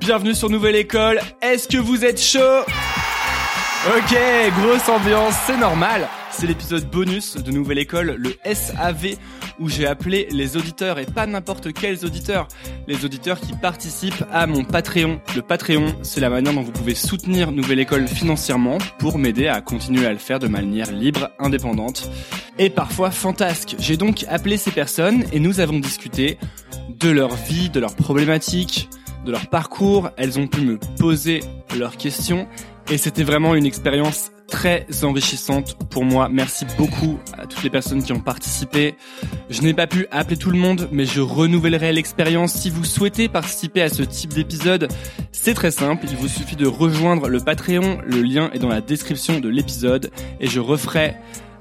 Bienvenue sur Nouvelle École. Est-ce que vous êtes chaud? Ok, grosse ambiance, c'est normal. C'est l'épisode bonus de Nouvelle École, le SAV, où j'ai appelé les auditeurs, et pas n'importe quels auditeurs, les auditeurs qui participent à mon Patreon. Le Patreon, c'est la manière dont vous pouvez soutenir Nouvelle École financièrement pour m'aider à continuer à le faire de manière libre, indépendante et parfois fantasque. J'ai donc appelé ces personnes et nous avons discuté de leur vie, de leurs problématiques, de leur parcours. Elles ont pu me poser leurs questions et c'était vraiment une expérience très enrichissante pour moi. Merci beaucoup à toutes les personnes qui ont participé. Je n'ai pas pu appeler tout le monde, mais je renouvellerai l'expérience. Si vous souhaitez participer à ce type d'épisode, c'est très simple. Il vous suffit de rejoindre le Patreon. Le lien est dans la description de l'épisode et je referai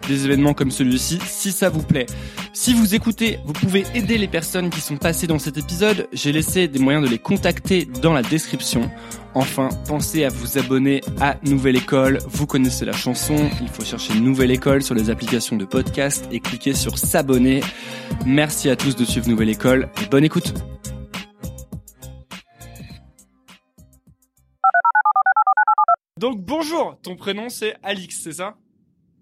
des événements comme celui-ci si ça vous plaît. Si vous écoutez, vous pouvez aider les personnes qui sont passées dans cet épisode. J'ai laissé des moyens de les contacter dans la description. Enfin, pensez à vous abonner à Nouvelle École. Vous connaissez la chanson. Il faut chercher Nouvelle École sur les applications de podcast et cliquer sur s'abonner. Merci à tous de suivre Nouvelle École et bonne écoute. Donc bonjour, ton prénom c'est Alix, c'est ça?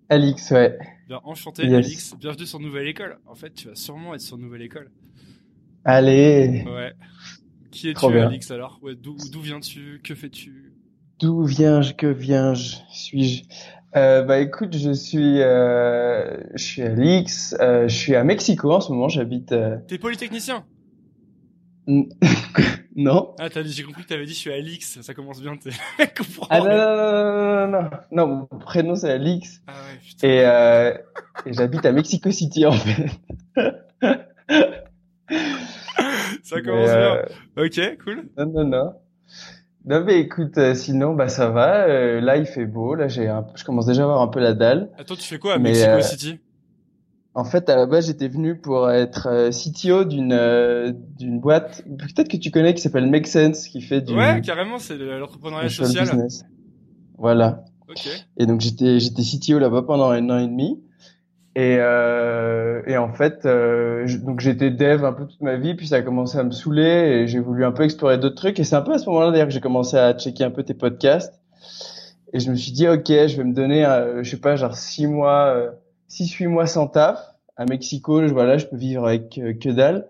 Alix, ouais. Bien, enchanté, Alix. Bienvenue sur Nouvelle École. En fait, tu vas sûrement être sur Nouvelle École. Allez. Ouais. Qui es-tu, Alix, alors? Ouais, D'où viens-tu? Que fais-tu? D'où viens-je? Que viens-je? Suis-je? Euh, Bah écoute, je suis, euh, je suis Alix. Euh, je suis à Mexico en ce moment. J'habite. T'es polytechnicien? Non. Ah, j'ai compris que t'avais dit je suis Alix, ça commence bien, t'es Ah non, non, non, non, non, non, mon prénom c'est Alix. Ah ouais, putain. Et, euh, et j'habite à Mexico City en fait. ça commence bien. Euh, ok, cool. Non, non, non. Non mais écoute, euh, sinon bah ça va. Euh, là il fait beau. Là j'ai, un... je commence déjà à avoir un peu la dalle. Attends, tu fais quoi à Mexico City? En fait, à la base, j'étais venu pour être euh, CTO d'une euh, d'une boîte, peut-être que tu connais, qui s'appelle Make Sense, qui fait du ouais carrément, c'est l'entrepreneuriat social. Business. Voilà. Ok. Et donc j'étais j'étais CTO là-bas pendant un an et demi. Et, euh, et en fait, euh, donc j'étais dev un peu toute ma vie, puis ça a commencé à me saouler et j'ai voulu un peu explorer d'autres trucs. Et c'est un peu à ce moment-là d'ailleurs que j'ai commencé à checker un peu tes podcasts. Et je me suis dit, ok, je vais me donner, je sais pas, genre six mois 6-8 mois sans taf à Mexico. Je, voilà, je peux vivre avec euh, que dalle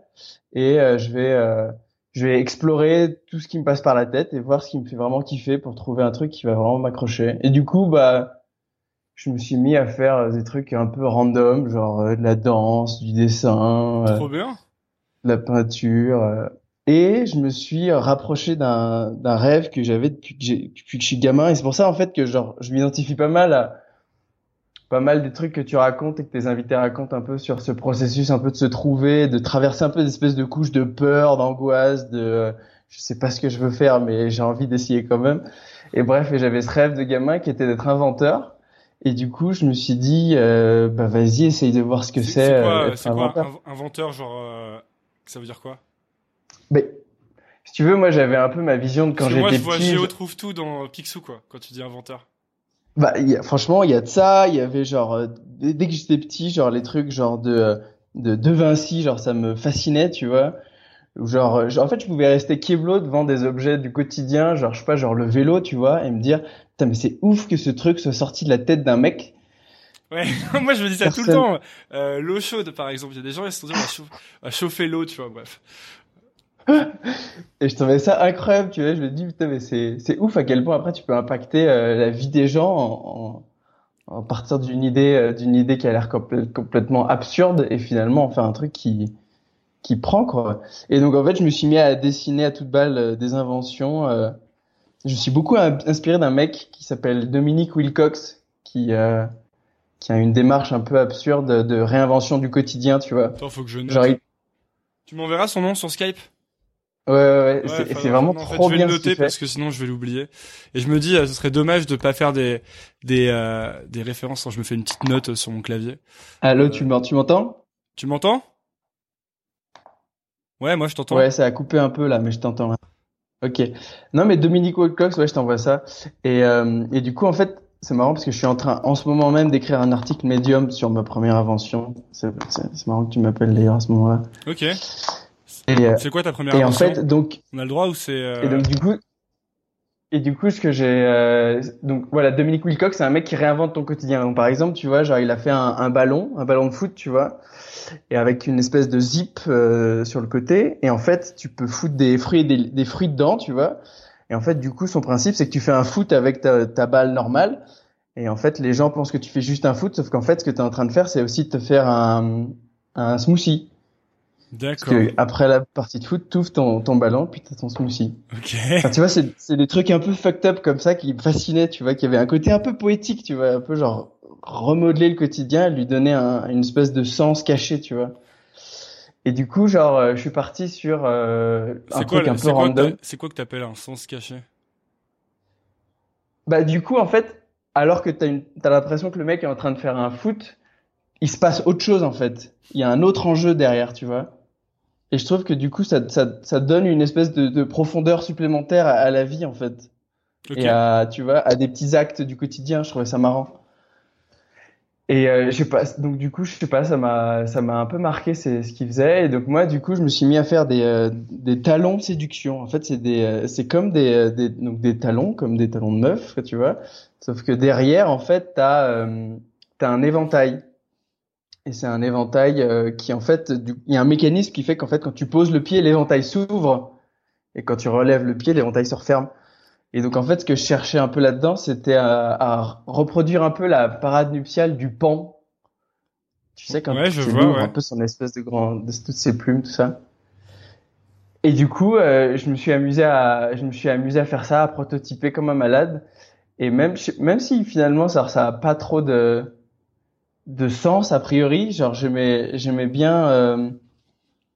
et euh, je vais euh, je vais explorer tout ce qui me passe par la tête et voir ce qui me fait vraiment kiffer pour trouver un truc qui va vraiment m'accrocher. Et du coup, bah, je me suis mis à faire des trucs un peu random, genre de la danse, du dessin, Trop bien. de la peinture. et je me suis rapproché d'un d'un rêve que j'avais depuis que depuis que je suis gamin. Et c'est pour ça en fait que genre je m'identifie pas mal à pas mal des trucs que tu racontes et que tes invités racontent un peu sur ce processus un peu de se trouver, de traverser un peu des espèces de couches de peur, d'angoisse, de je sais pas ce que je veux faire mais j'ai envie d'essayer quand même. Et bref, et j'avais ce rêve de gamin qui était d'être inventeur. Et du coup, je me suis dit, euh, bah vas-y, essaye de voir ce que c'est. C'est quoi, euh, inventeur. inventeur, genre, euh, ça veut dire quoi? Mais si tu veux, moi j'avais un peu ma vision de quand j'étais petit. Moi, je vois Géo trouve tout dans Picsou, quoi, quand tu dis inventeur. Bah, y a, franchement, il y a de ça. Il y avait genre euh, dès que j'étais petit, genre les trucs genre de de De Vinci, genre ça me fascinait, tu vois. Genre, euh, genre en fait, je pouvais rester keblo devant des objets du quotidien, genre je sais pas, genre le vélo, tu vois, et me dire, putain mais c'est ouf que ce truc soit sorti de la tête d'un mec. Ouais, moi je me dis ça tout le temps. Euh, l'eau chaude, par exemple, il y a des gens qui se sont dit on va chauffer l'eau, tu vois, bref. et je trouvais ça incroyable, tu vois. Je me dis, putain, mais c'est, c'est ouf à quel point après tu peux impacter euh, la vie des gens en, en, en partir d'une idée, euh, d'une idée qui a l'air complètement absurde et finalement en faire un truc qui, qui prend, quoi. Et donc, en fait, je me suis mis à dessiner à toute balle euh, des inventions. je suis beaucoup inspiré d'un mec qui s'appelle Dominique Wilcox, qui, qui a une démarche un peu absurde de réinvention du quotidien, tu vois. Attends, faut que je note. Tu m'enverras son nom sur Skype? Ouais, ouais, ouais, c'est vraiment trop bien. Je vais le noter parce que sinon je vais l'oublier. Et je me dis, euh, ce serait dommage de pas faire des des euh, des références quand je me fais une petite note sur mon clavier. Allô, euh, tu m'entends? Tu m'entends? Ouais, moi je t'entends. Ouais, ça a coupé un peu là, mais je t'entends. Ok. Non, mais Dominique Wilcox, ouais, je t'envoie ça. Et euh, et du coup, en fait, c'est marrant parce que je suis en train, en ce moment même, d'écrire un article Medium sur ma première invention. C'est marrant que tu m'appelles d'ailleurs à ce moment-là. Ok. C'est quoi ta première Et en fait, donc. On a le droit ou c'est. Et donc du coup. Et du coup, ce que j'ai, donc voilà, Dominique Wilcox, c'est un mec qui réinvente ton quotidien. Donc, par exemple, tu vois, genre, il a fait un, un ballon, un ballon de foot, tu vois, et avec une espèce de zip euh, sur le côté. Et en fait, tu peux foutre des fruits, des, des fruits dedans, tu vois. Et en fait, du coup, son principe, c'est que tu fais un foot avec ta, ta balle normale. Et en fait, les gens pensent que tu fais juste un foot, sauf qu'en fait, ce que tu es en train de faire, c'est aussi de te faire un, un smoothie. D'accord. Parce que après la partie de foot, tu ouvres ton, ton ballon, puis t'as ton smoothie. Ok. Enfin, tu vois, c'est, c'est des trucs un peu fucked up comme ça qui me fascinaient, tu vois, qui avait un côté un peu poétique, tu vois, un peu genre remodeler le quotidien, lui donner un, une espèce de sens caché, tu vois. Et du coup, genre, euh, je suis parti sur euh, un quoi, truc un peu random. c'est quoi que t'appelles un sens caché? Bah du coup en fait, alors que t'as une, t'as l'impression que le mec est en train de faire un foot, il se passe autre chose en fait. Il y a un autre enjeu derrière, tu vois. Et je trouve que du coup ça, ça, ça donne une espèce de, de profondeur supplémentaire à, à la vie en fait. Et à, tu vois, à des petits actes du quotidien. Je trouvais ça marrant. Et euh, je sais pas, donc du coup, je sais pas, ça m'a, ça m'a un peu marqué c'est ce qu'il faisait. Et donc moi, du coup, je me suis mis à faire des, euh, des talons de séduction. En fait, c'est des, euh, c'est comme des, euh, des, donc des talons, comme des talons de meuf, tu vois. Sauf que derrière, en fait, t'as, euh, t'as un éventail. Et c'est un éventail euh, qui, en fait, du- il y a un mécanisme qui fait qu'en fait, quand tu poses le pied, l'éventail s'ouvre. Et quand tu relèves le pied, l'éventail se referme. Et donc en fait, ce que je cherchais un peu là-dedans, c'était à, à reproduire un peu la parade nuptiale du pan. Tu sais quand Ouais, je tu vois, l'ouvres ouais. un peu son espèce de grand, de toutes ses plumes, tout ça. Et du coup, euh, je me suis amusé à, je me suis amusé à faire ça, à prototyper comme un malade. Et même, je- même si finalement ça, ça a pas trop de, de sens a priori, genre j'aimais, j'aimais bien euh,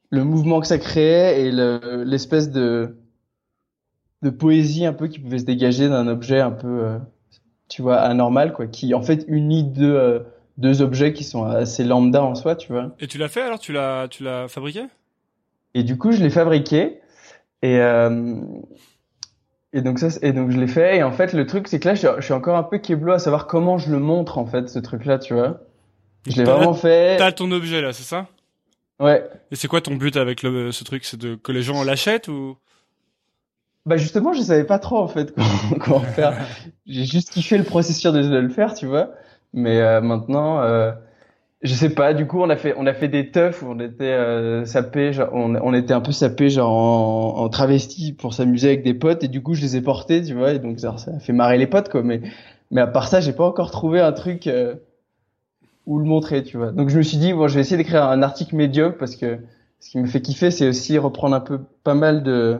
le mouvement que ça créait et le- l'espèce de de poésie un peu qui pouvait se dégager d'un objet un peu, euh, tu vois, anormal, quoi, qui en fait unit deux, euh, deux objets qui sont assez lambda en soi, tu vois. Et tu l'as fait alors? Tu l'as, tu l'as fabriqué? Et du coup, je l'ai fabriqué et et donc ça, et donc je l'ai fait. Et en fait, le truc, c'est que là, je suis, encore un peu keblo à savoir comment je le montre en fait, ce truc-là, tu vois. Je l'ai vraiment fait. T'as ton objet là, c'est ça? Ouais. Et c'est quoi ton but avec le, ce truc? C'est de que les gens l'achètent ou? Bah justement, je savais pas trop en fait comment, comment faire. J'ai juste kiffé le processus de, de le faire, tu vois. Mais euh, maintenant, euh, je sais pas. Du coup, on a fait on a fait des teufs où on était euh, sapés, genre on, on était un peu sapés genre en, en travesti pour s'amuser avec des potes et du coup je les ai portés, tu vois. Et donc ça, ça a fait marrer les potes quoi. Mais mais à part ça, j'ai pas encore trouvé un truc euh, où le montrer, tu vois. Donc je me suis dit bon, je vais essayer d'écrire un article médiocre parce que ce qui me fait kiffer, c'est aussi reprendre un peu pas mal de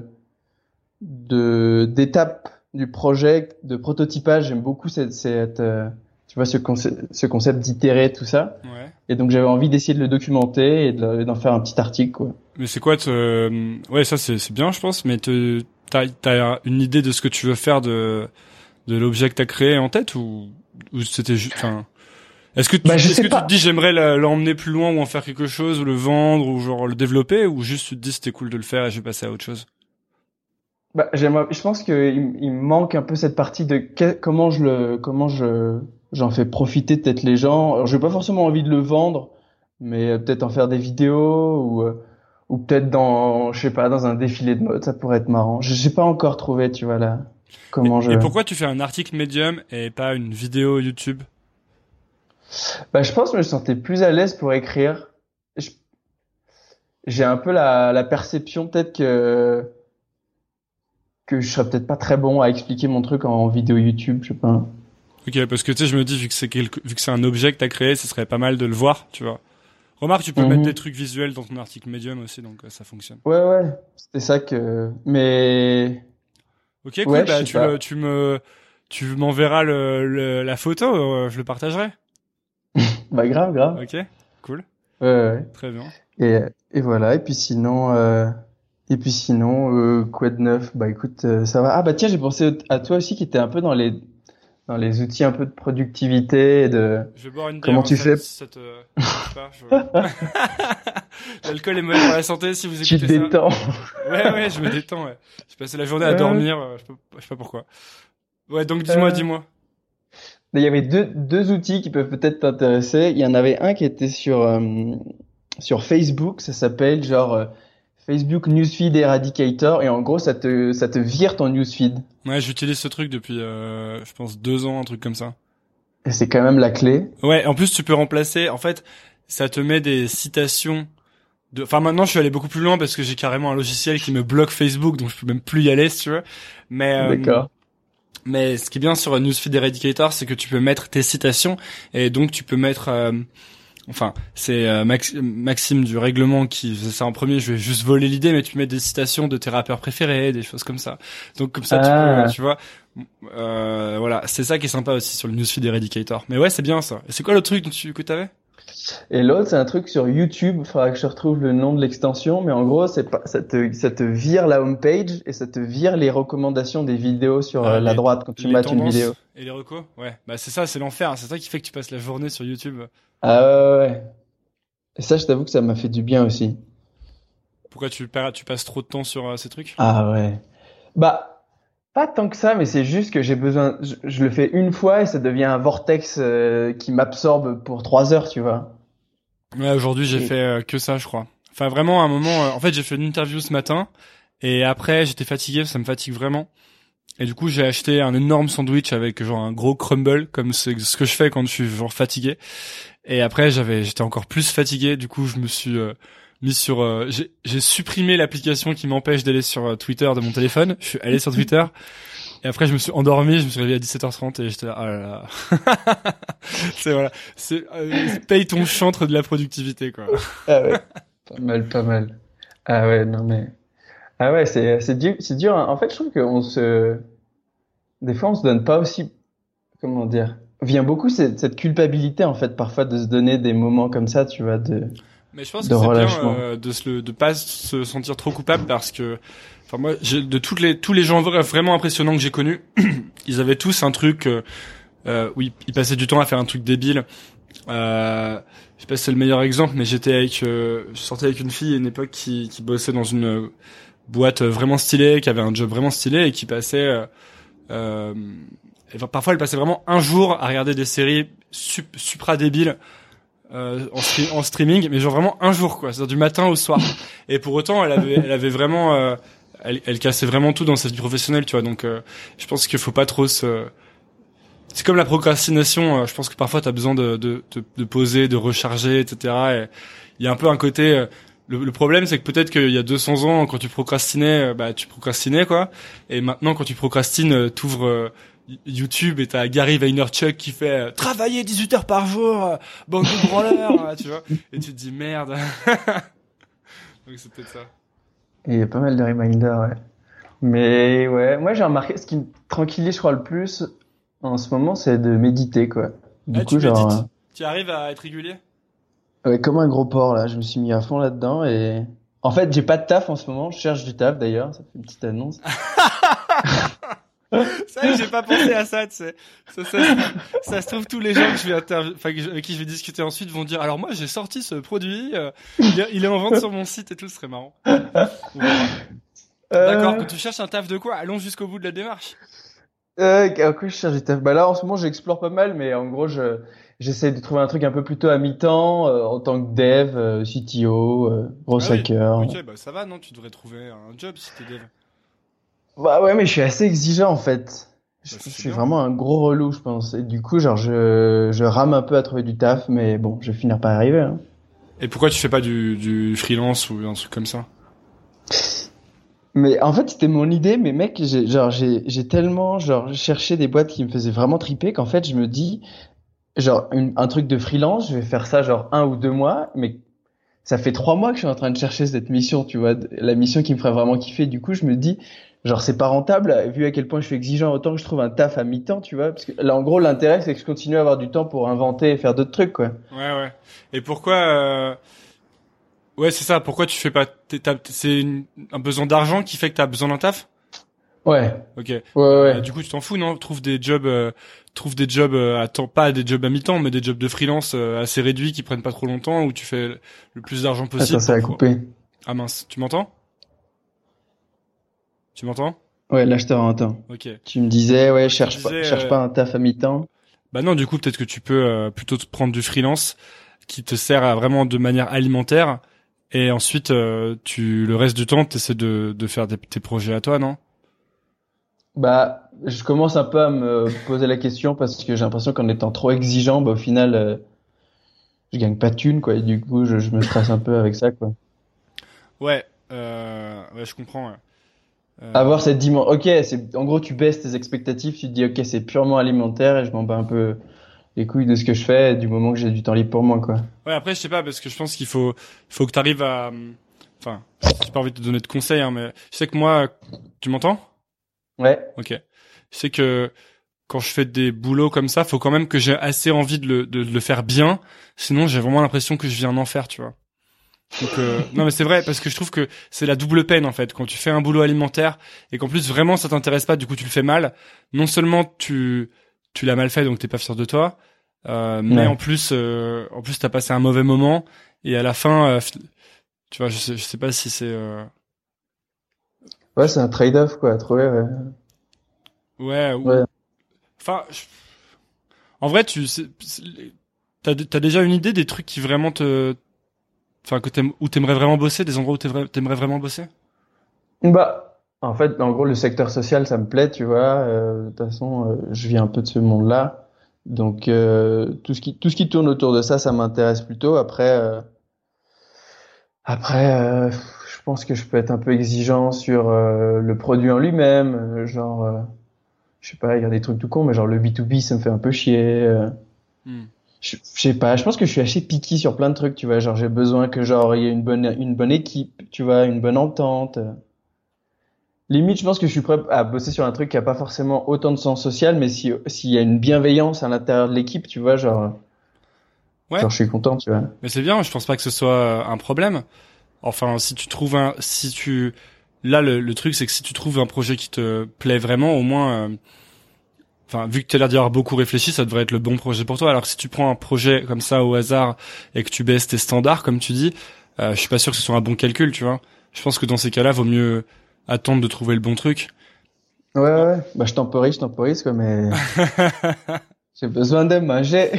de d'étapes du projet, de prototypage. J'aime beaucoup cette, cette euh, tu vois, ce, conce- ce concept d'itérer tout ça. Ouais. Et donc j'avais envie d'essayer de le documenter et de d'en faire un petit article, quoi. Mais c'est quoi te... Ouais, ça c'est bien, je pense. Mais te... t'as t'as une idée de ce que tu veux faire de de l'objet que t'as créé en tête ou ou c'était juste. Enfin, est-ce que tu, Bah, est-ce que pas. tu te dis j'aimerais l'emmener plus loin ou en faire quelque chose ou le vendre ou genre le développer ou juste tu te dis c'était cool de le faire et je vais passer à autre chose? Bah, j'aimerais, je pense qu'il il me manque un peu cette partie de que- comment je le, comment je, j'en fais profiter peut-être les gens. Alors, j'ai pas forcément envie de le vendre, mais euh, peut-être en faire des vidéos ou, euh, ou peut-être dans, je sais pas, dans un défilé de mode, ça pourrait être marrant. Je sais pas encore trouvé, tu vois là, comment et, je. et pourquoi tu fais un article Medium et pas une vidéo YouTube? Bah, je pense que je me sentais plus à l'aise pour écrire. J'ai un peu la, la perception peut-être que que je serais peut-être pas très bon à expliquer mon truc en vidéo YouTube, je sais pas. Ok, parce que tu sais, je me dis vu que c'est quelque... vu que c'est un objet que t'as créé, ce serait pas mal de le voir, tu vois. Remarque, tu peux Mhm. mettre des trucs visuels dans ton article Medium aussi, donc euh, ça fonctionne. Ouais, ouais, c'était ça que. Mais Ok, cool. Ouais, bah, tu, pas. le- tu me, tu m'enverras le, le- la photo, euh, je le partagerai. Bah grave, grave. Ok, cool, Ouais, ouais. très bien. Et et voilà. Et puis sinon, euh... et puis sinon, euh, quoi de neuf? Bah écoute, euh, ça va. Ah bah tiens, j'ai pensé à toi aussi qui était un peu dans les dans les outils un peu de productivité et de. Je vais boire une bière. Comment tu ça- fais ça te je- L'alcool est mauvais pour la santé si vous Tu te écoutez ça. détends. Ouais, ouais, je me détends. Ouais. J'ai passé la journée à dormir. euh, Je, peux, je sais pas pourquoi. Ouais, donc dis-moi, Euh, dis-moi. Il y avait deux, deux outils qui peuvent peut-être t'intéresser. Il y en avait un qui était sur, euh, sur Facebook, ça s'appelle genre euh, Facebook Newsfeed Eradicator et en gros ça te ça te vire ton newsfeed. Ouais, j'utilise ce truc depuis, euh, je pense deux ans, un truc comme ça. Et c'est quand même la clé. Ouais, en plus tu peux remplacer. En fait, ça te met des citations. De... Enfin maintenant, je suis allé beaucoup plus loin parce que j'ai carrément un logiciel qui me bloque Facebook, donc je peux même plus y aller si tu veux. Mais euh, D'accord. Mais ce qui est bien sur Newsfeed Eradicator, c'est que tu peux mettre tes citations et donc tu peux mettre. euh, Enfin, c'est euh, Max- Maxime du règlement qui faisait ça en premier. Je vais juste voler l'idée, mais tu mets des citations de tes rappeurs préférés, des choses comme ça. Donc comme ça, tu, Ah. peux, tu vois. Euh, voilà, c'est ça qui est sympa aussi sur le Newsfeed Eradicator. Mais ouais, c'est bien ça. Et c'est quoi le truc dont tu, que t'avais? Et l'autre, c'est un truc sur YouTube. Il faudra que je retrouve le nom de l'extension, mais en gros, c'est pas, ça te, ça te vire la homepage et ça te vire les recommandations des vidéos sur Ah, euh, la les- droite quand tu mates une vidéo. Et les recos Ouais. Bah c'est ça, c'est l'enfer. C'est ça qui fait que tu passes la journée sur YouTube. Ah ouais, ouais, ouais. Et ça, je t'avoue que ça m'a fait du bien aussi. Pourquoi tu, passes trop de temps sur euh, ces trucs? Ah ouais. Bah, pas tant que ça, mais c'est juste que j'ai besoin. Je, je le fais une fois et ça devient un vortex euh, qui m'absorbe pour trois heures, tu vois. Ouais, aujourd'hui j'ai Et- fait euh, que ça, je crois. Enfin vraiment, à un moment, euh, en fait, j'ai fait une interview ce matin et après j'étais fatigué, ça me fatigue vraiment. Et du coup, j'ai acheté un énorme sandwich avec genre un gros crumble, comme c'est ce que je fais quand je suis genre fatigué. Et après, j'avais, j'étais encore plus fatigué. Du coup, je me suis euh, mis sur, euh, j'ai j'ai supprimé l'application qui m'empêche d'aller sur euh, Twitter de mon téléphone. Je suis allé sur Twitter. Et après, je me suis endormi, je me suis réveillé à 17h30 et j'étais là, ah là là. c'est voilà, c'est euh, paye ton chantre de la productivité quoi. Ah ouais. pas mal, pas mal. Ah ouais, non mais. Ah ouais, c'est c'est dur, c'est dur. hein. En fait, je trouve qu'on se. Des fois, on se donne pas aussi. Comment dire? Vient beaucoup cette, cette culpabilité en fait parfois de se donner des moments comme ça, tu vois, de. Mais je pense que c'est bien euh, de se le, de pas se sentir trop coupable parce que, enfin moi, de toutes les tous les gens vra- vraiment impressionnants que j'ai connus, ils avaient tous un truc euh, euh, où ils, ils passaient du temps à faire un truc débile. Euh, je sais pas si c'est le meilleur exemple, mais j'étais avec, euh, je sortais avec une fille à une époque qui, qui bossait dans une euh, boîte vraiment stylée, qui avait un job vraiment stylé et qui passait, euh, euh, parfois elle passait vraiment un jour à regarder des séries sup- supra débiles euh, en, stre- en streaming, mais genre vraiment un jour quoi, c'est-à-dire du matin au soir. Et pour autant, elle avait, elle avait vraiment, euh, elle, elle cassait vraiment tout dans sa vie professionnelle, tu vois. Donc, euh, je pense qu'il faut pas trop se. C'est comme la procrastination. euh, je pense que parfois t'as besoin de, de, de, poser, de recharger, etc. Et il y a un peu un côté. euh, le, le problème, c'est que peut-être qu'il y a 200 ans, quand tu procrastinais, euh, bah tu procrastinais quoi. Et maintenant, quand tu procrastines, t'ouvres YouTube et t'as Gary Vaynerchuk qui fait euh, travailler 18 heures par jour, euh, bande de branleurs, euh, tu vois. Et tu te dis merde. Donc c'est peut-être ça. Et il y a pas mal de reminders, ouais. Mais ouais, moi j'ai remarqué ce qui me tranquillise, je crois, le plus en ce moment, c'est de méditer, quoi. Du Ah, coup, tu genre, médites Tu arrives à être régulier? Euh, ouais, comme un gros porc là, je me suis mis à fond là-dedans et en fait, j'ai pas de taf en ce moment, je cherche du taf d'ailleurs, ça fait une petite annonce. C'est vrai que j'ai pas pensé à ça, tu sais. Ça, ça, ça se trouve, tous les gens que je vais interview- enfin, que je- avec qui je vais discuter ensuite vont dire, alors moi, j'ai sorti ce produit, euh, il, est, en vente sur mon site et tout, ce serait marrant. Verra. D'accord, Euh, quand tu cherches un taf de quoi Allons jusqu'au bout de la démarche. Euh, quoi je cherche du taf? Bah là, en ce moment, j'explore pas mal, mais en gros, je, j'essaie de trouver un truc un peu plutôt à mi-temps, euh, en tant que dev, euh, CTO, euh, gros Ah oui. hacker. Ok, bah ça va, non? Tu devrais trouver un job si t'es dev. Bah ouais, mais je suis assez exigeant, en fait. Je, Bah, je suis bien. vraiment un gros relou, je pense. Et du coup, genre, je, je rame un peu à trouver du taf, mais bon, je vais finir par y arriver, hein. Et pourquoi tu fais pas du, du freelance ou un truc comme ça? Mais en fait, c'était mon idée, mais mec, j'ai, genre, j'ai, j'ai tellement, genre, cherché des boîtes qui me faisaient vraiment triper qu'en fait, je me dis, genre, une- un truc de freelance, je vais faire ça, genre, un ou deux mois, mais ça fait trois mois que je suis en train de chercher cette mission, tu vois, la mission qui me ferait vraiment kiffer. Du coup, je me dis, genre, c'est pas rentable, vu à quel point je suis exigeant, autant que je trouve un taf à mi-temps, tu vois, parce que là, en gros, l'intérêt, c'est que je continue à avoir du temps pour inventer et faire d'autres trucs, quoi. Ouais, ouais. Et pourquoi euh... Ouais, c'est ça. Pourquoi tu fais pas C'est une- un besoin d'argent qui fait que t'as besoin d'un taf? Ouais, Ok. ouais, ouais. Euh, du coup, tu t'en fous, non? Trouve des jobs, euh, trouve des jobs à temps, pas des jobs à mi-temps, mais des jobs de freelance assez réduits qui prennent pas trop longtemps où tu fais le plus d'argent possible. Attends, ça a coupé. Ah mince, tu m'entends? Tu m'entends? Ouais, là, je te. Ok. Tu me disais, ouais, cherche pas, cherche euh, pas un taf à mi-temps. Bah non, du coup, peut-être que tu peux euh, plutôt te prendre du freelance qui te sert à vraiment de manière alimentaire Et ensuite, euh, tu le reste du temps, tu essaies de, de faire des, tes projets à toi, non? Bah, je commence un peu à me poser la question parce que j'ai l'impression qu'en étant trop exigeant, bah, au final, je gagne pas de thunes, quoi. Et du coup, je, je me stresse un peu avec ça, quoi. Ouais, ouais, je comprends. Ouais. Euh... Avoir cette dimension. Ok, c'est en gros, tu baisses tes expectatives, tu te dis, ok, c'est purement alimentaire et je m'en bats un peu les couilles de ce que je fais du moment que j'ai du temps libre pour moi, quoi. Ouais, après, je sais pas, parce que je pense qu'il faut, faut que tu arrives à, enfin, j'ai pas envie de te donner de conseils, hein, mais je sais que moi, tu m'entends? Ouais. Ok. Je sais que quand je fais des boulots comme ça, faut quand même que j'ai assez envie de le, de, de le faire bien. Sinon, j'ai vraiment l'impression que je viens en enfer, tu vois. Donc euh, non mais c'est vrai parce que je trouve que c'est la double peine en fait quand tu fais un boulot alimentaire et qu'en plus vraiment ça t'intéresse pas du coup tu le fais mal non seulement tu tu l'as mal fait donc t'es pas fier de toi euh, mais Ouais. en plus euh, en plus t'as passé un mauvais moment et à la fin euh, tu vois je sais je sais pas si c'est euh, Ouais, c'est un trade-off, quoi, à trouver, ouais. ouais ou- Ouais. enfin je- en vrai tu t'as t'as déjà une idée des trucs qui vraiment te enfin que t'aimes où t'aimerais vraiment bosser des endroits où t'aimerais t'aimerais vraiment bosser? Bah, en fait, en gros, le secteur social, ça me plaît, tu vois. Euh, de toute façon, euh, je viens un peu de ce monde-là. Donc, euh, tout ce qui, tout ce qui tourne autour de ça, ça m'intéresse plutôt. Après, après, je pense que je peux être un peu exigeant sur le produit en lui-même. genre, je sais pas, il y a des trucs tout cons, mais genre le B2B, ça me fait un peu chier. euh. Je, je sais pas, je pense que je suis assez picky sur plein de trucs, tu vois. Genre, j'ai besoin que genre il y ait une bonne une bonne équipe, tu vois, une bonne entente. Limite, je pense que je suis prêt à bosser sur un truc qui a pas forcément autant de sens social, mais si s'il y a une bienveillance à l'intérieur de l'équipe, tu vois, genre, Ouais. genre je suis content, tu vois. Mais c'est bien, je pense pas que ce soit euh, un problème. Enfin, si tu trouves un, si tu, là le, le truc c'est que si tu trouves un projet qui te plaît vraiment, au moins, euh, enfin vu que tu as l'air d'y avoir beaucoup réfléchi, ça devrait être le bon projet pour toi. Alors que si tu prends un projet comme ça au hasard et que tu baisses tes standards, comme tu dis, euh, je suis pas sûr que ce soit un bon calcul, tu vois. Je pense que dans ces cas-là, vaut mieux attendre de trouver le bon truc. Ouais, ouais, ouais. Bah, je temporise, je temporise, quoi, mais j'ai besoin de manger.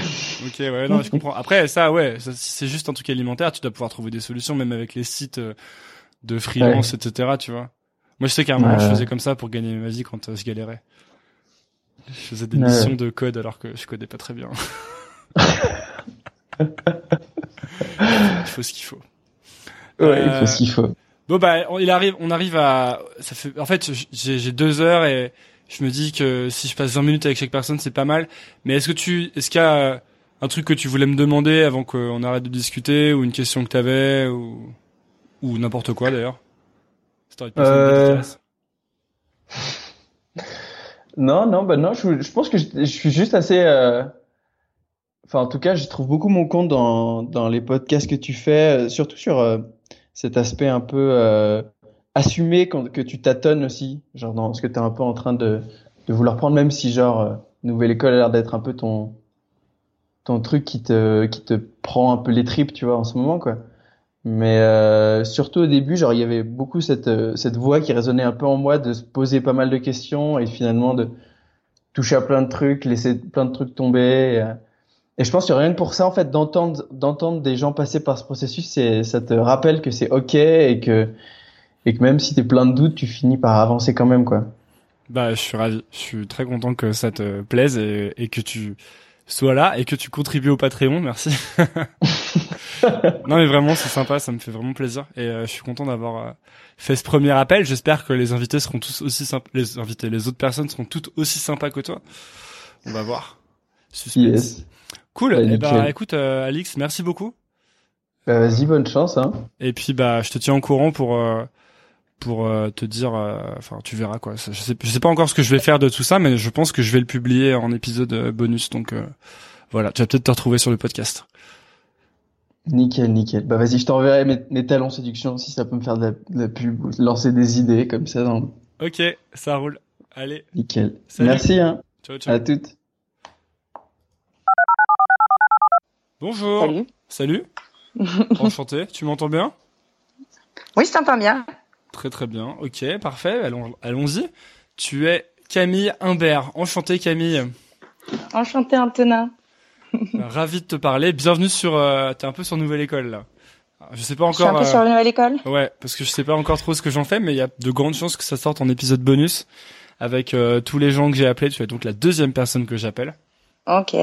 Ok, ouais, non, je comprends. Après, ça, ouais, ça, si c'est juste un truc alimentaire, tu dois pouvoir trouver des solutions, même avec les sites euh, de freelance, etc., tu vois. Moi, je sais qu'à un moment, je faisais comme ça pour gagner ma vie quand euh, je galérais. Je faisais des Ouais. missions de code alors que je codais pas très bien. il faut ce qu'il faut. Ouais, il Euh, faut ce qu'il faut. Bon bah on, il arrive, on arrive à, ça fait, en fait j'ai deux heures et je me dis que si je passe 20 minutes avec chaque personne c'est pas mal. Mais est-ce que tu, est-ce qu'il y a euh, un truc que tu voulais me demander avant qu'on arrête de discuter ou une question que t'avais ou ou n'importe quoi d'ailleurs? Euh. Non, non, bah non, je, je pense que je, suis juste assez. euh, Enfin, en tout cas, je trouve beaucoup mon compte dans, dans les podcasts que tu fais, euh, surtout sur euh, cet aspect un peu euh, assumé quand, que tu tâtonnes aussi, genre dans ce que tu es un peu en train de, de vouloir prendre, même si genre Nouvelle École a l'air d'être un peu ton ton truc qui te qui te prend un peu les tripes, tu vois, en ce moment, quoi. Mais euh, surtout au début, genre il y avait beaucoup cette euh, cette voix qui résonnait un peu en moi de se poser pas mal de questions et finalement de toucher à plein de trucs, laisser plein de trucs tomber. Et, euh, et je pense que rien que pour ça, en fait, d'entendre d'entendre des gens passer par ce processus, c'est ça te rappelle que c'est ok et que et que même si t'es plein de doutes, tu finis par avancer quand même, quoi. Bah je suis ravi, je suis très content que ça te plaise et que tu sois là et que tu contribues au Patreon, merci. non mais vraiment c'est sympa, ça me fait vraiment plaisir et euh, je suis content d'avoir euh, fait ce premier appel. J'espère que les invités seront tous aussi sympas, les invités, les autres personnes seront toutes aussi sympas que toi. On va voir. Suspense. Yes. Cool. Bah, et bah nickel. écoute euh, Alix, merci beaucoup. Bah, vas-y, bonne chance, hein. Et puis bah je te tiens au courant pour pour euh, te dire euh, enfin tu verras quoi. Je sais je sais pas encore ce que je vais faire de tout ça mais je pense que je vais le publier en épisode euh, bonus donc euh, voilà, tu vas peut-être te retrouver sur le podcast. Nickel, nickel. Bah vas-y, je t'enverrai mes, mes talents séduction si ça peut me faire de la, de la pub ou lancer des idées comme ça. Dans... OK, ça roule. Allez, Nickel. Salut. Merci, hein. ciao ciao. À toutes. Bonjour. Salut. Salut. Enchanté. Tu m'entends bien? Oui, je t'entends bien. Très très bien. OK, parfait. Allons allons-y. Tu es Camille Imbert. Enchanté Camille. Enchantée, Antonin. Ravi de te parler. Bienvenue sur. Euh, T'es un peu sur Nouvelle École là. Je sais pas Je suis un encore. peu euh, sur nouvelle école. Ouais, parce que je sais pas encore trop ce que j'en fais, mais il y a de grandes chances que ça sorte en épisode bonus avec euh, tous les gens que j'ai appelés. Tu es donc la deuxième personne que j'appelle. Ok.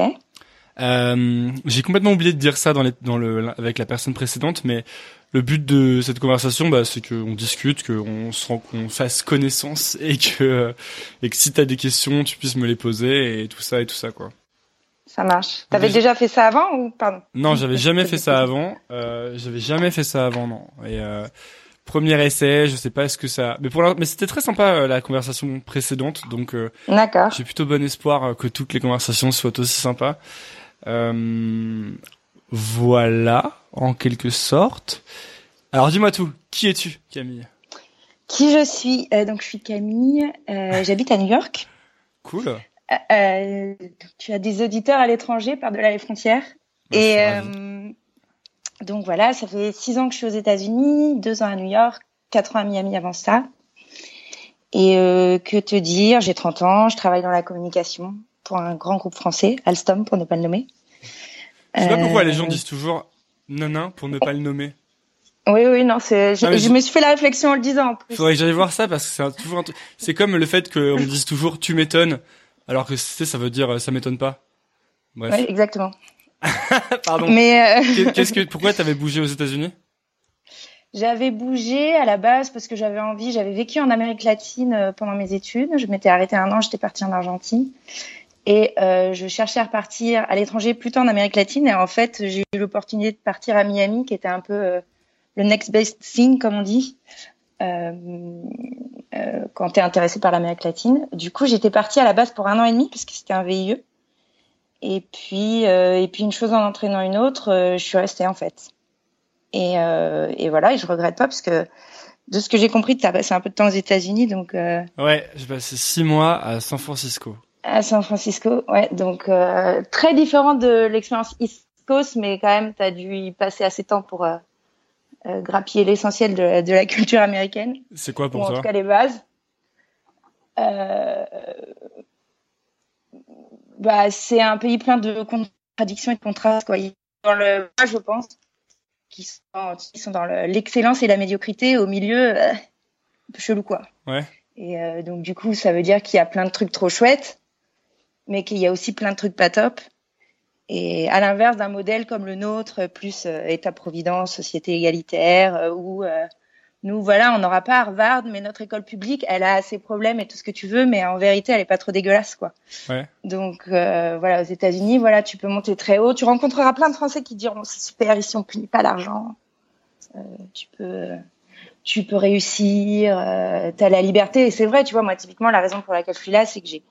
Euh, j'ai complètement oublié de dire ça dans, les, dans le avec la personne précédente, mais le but de cette conversation, bah, c'est qu'on discute, qu'on se rend, qu'on fasse connaissance et que et que si t'as des questions, tu puisses me les poser et tout ça et tout ça quoi. Ça marche. T'avais Oui. déjà fait ça avant ou pardon Non, j'avais jamais fait ça avant. Euh, j'avais jamais fait ça avant, non. Et euh, premier essai, je sais pas ce que ça. Mais pour l'in- mais c'était très sympa euh, la conversation précédente, donc euh, D'accord. j'ai plutôt bon espoir euh, que toutes les conversations soient aussi sympas. Euh, voilà, en quelque sorte. Alors dis-moi tout. Qui es-tu, Camille? Qui je suis? Euh, Donc je suis Camille. Euh, J'habite à New York. Cool. Euh, tu as des auditeurs à l'étranger par-delà les frontières. Bah, Et donc voilà, ça fait six ans que je suis aux États-Unis, deux ans à New York, quatre ans à Miami avant ça. Et que te dire, j'ai 30 ans, je travaille dans la communication pour un grand groupe français, Alstom pour ne pas le nommer. Je sais pas pourquoi les Euh, gens disent toujours nanin pour ne pas le nommer. Oui, oui, non, c'est. Je, Ah, je me suis fait la réflexion en le disant en plus. Faudrait que j'aille voir ça parce que c'est toujours. C'est comme le fait qu'on me dise toujours tu m'étonnes, alors que sais, ça veut dire euh, ça m'étonne pas. Bref. Oui, exactement. Pardon. Mais euh, Qu'est- Qu'est-ce que, pourquoi t'avais bougé aux États-Unis? J'avais bougé à la base parce que j'avais envie. J'avais vécu en Amérique latine euh, pendant mes études. Je m'étais arrêtée un an. J'étais partie en Argentine et euh, je cherchais à repartir à l'étranger, plutôt en Amérique latine. Et en fait, j'ai eu l'opportunité de partir à Miami, qui était un peu euh, le next best thing, comme on dit. Euh, quand tu es intéressé par l'Amérique latine. Du coup, j'étais partie à la base pour un an et demi parce que c'était un VIE. Et puis, et puis une chose en entraînant une autre, je suis restée en fait. Et, voilà, et je regrette pas parce que de ce que j'ai compris, tu as passé un peu de temps aux États-Unis, donc Ouais, j'ai passé six mois à San Francisco. À San Francisco, ouais, donc euh, très différent de l'expérience East Coast, mais quand même, tu as dû y passer assez de temps pour euh, euh, grappiller l'essentiel de, de la culture américaine, C'est quoi ou pour en toi tout cas les bases. Bah, c'est un pays plein de contradictions et de contrastes, quoi. Dans le, moi, je pense, qui sont, qui sont dans le- l'excellence et la médiocrité au milieu, un peu chelou, quoi. Ouais. Et euh, donc, du coup, ça veut dire qu'il y a plein de trucs trop chouettes, mais qu'il y a aussi plein de trucs pas top. Et à l'inverse d'un modèle comme le nôtre, plus euh, État-providence, société égalitaire, euh, où euh, nous, voilà, on n'aura pas Harvard, mais notre école publique, elle a ses problèmes et tout ce que tu veux, mais en vérité, elle est pas trop dégueulasse, quoi. Ouais. Donc, voilà, aux États-Unis, voilà, tu peux monter très haut. Tu rencontreras plein de Français qui diront c'est super ici, on punit pas l'argent. Tu peux, tu peux réussir. Euh, T'as la liberté. Et c'est vrai, tu vois, moi, typiquement, la raison pour laquelle je suis là, c'est que j'ai,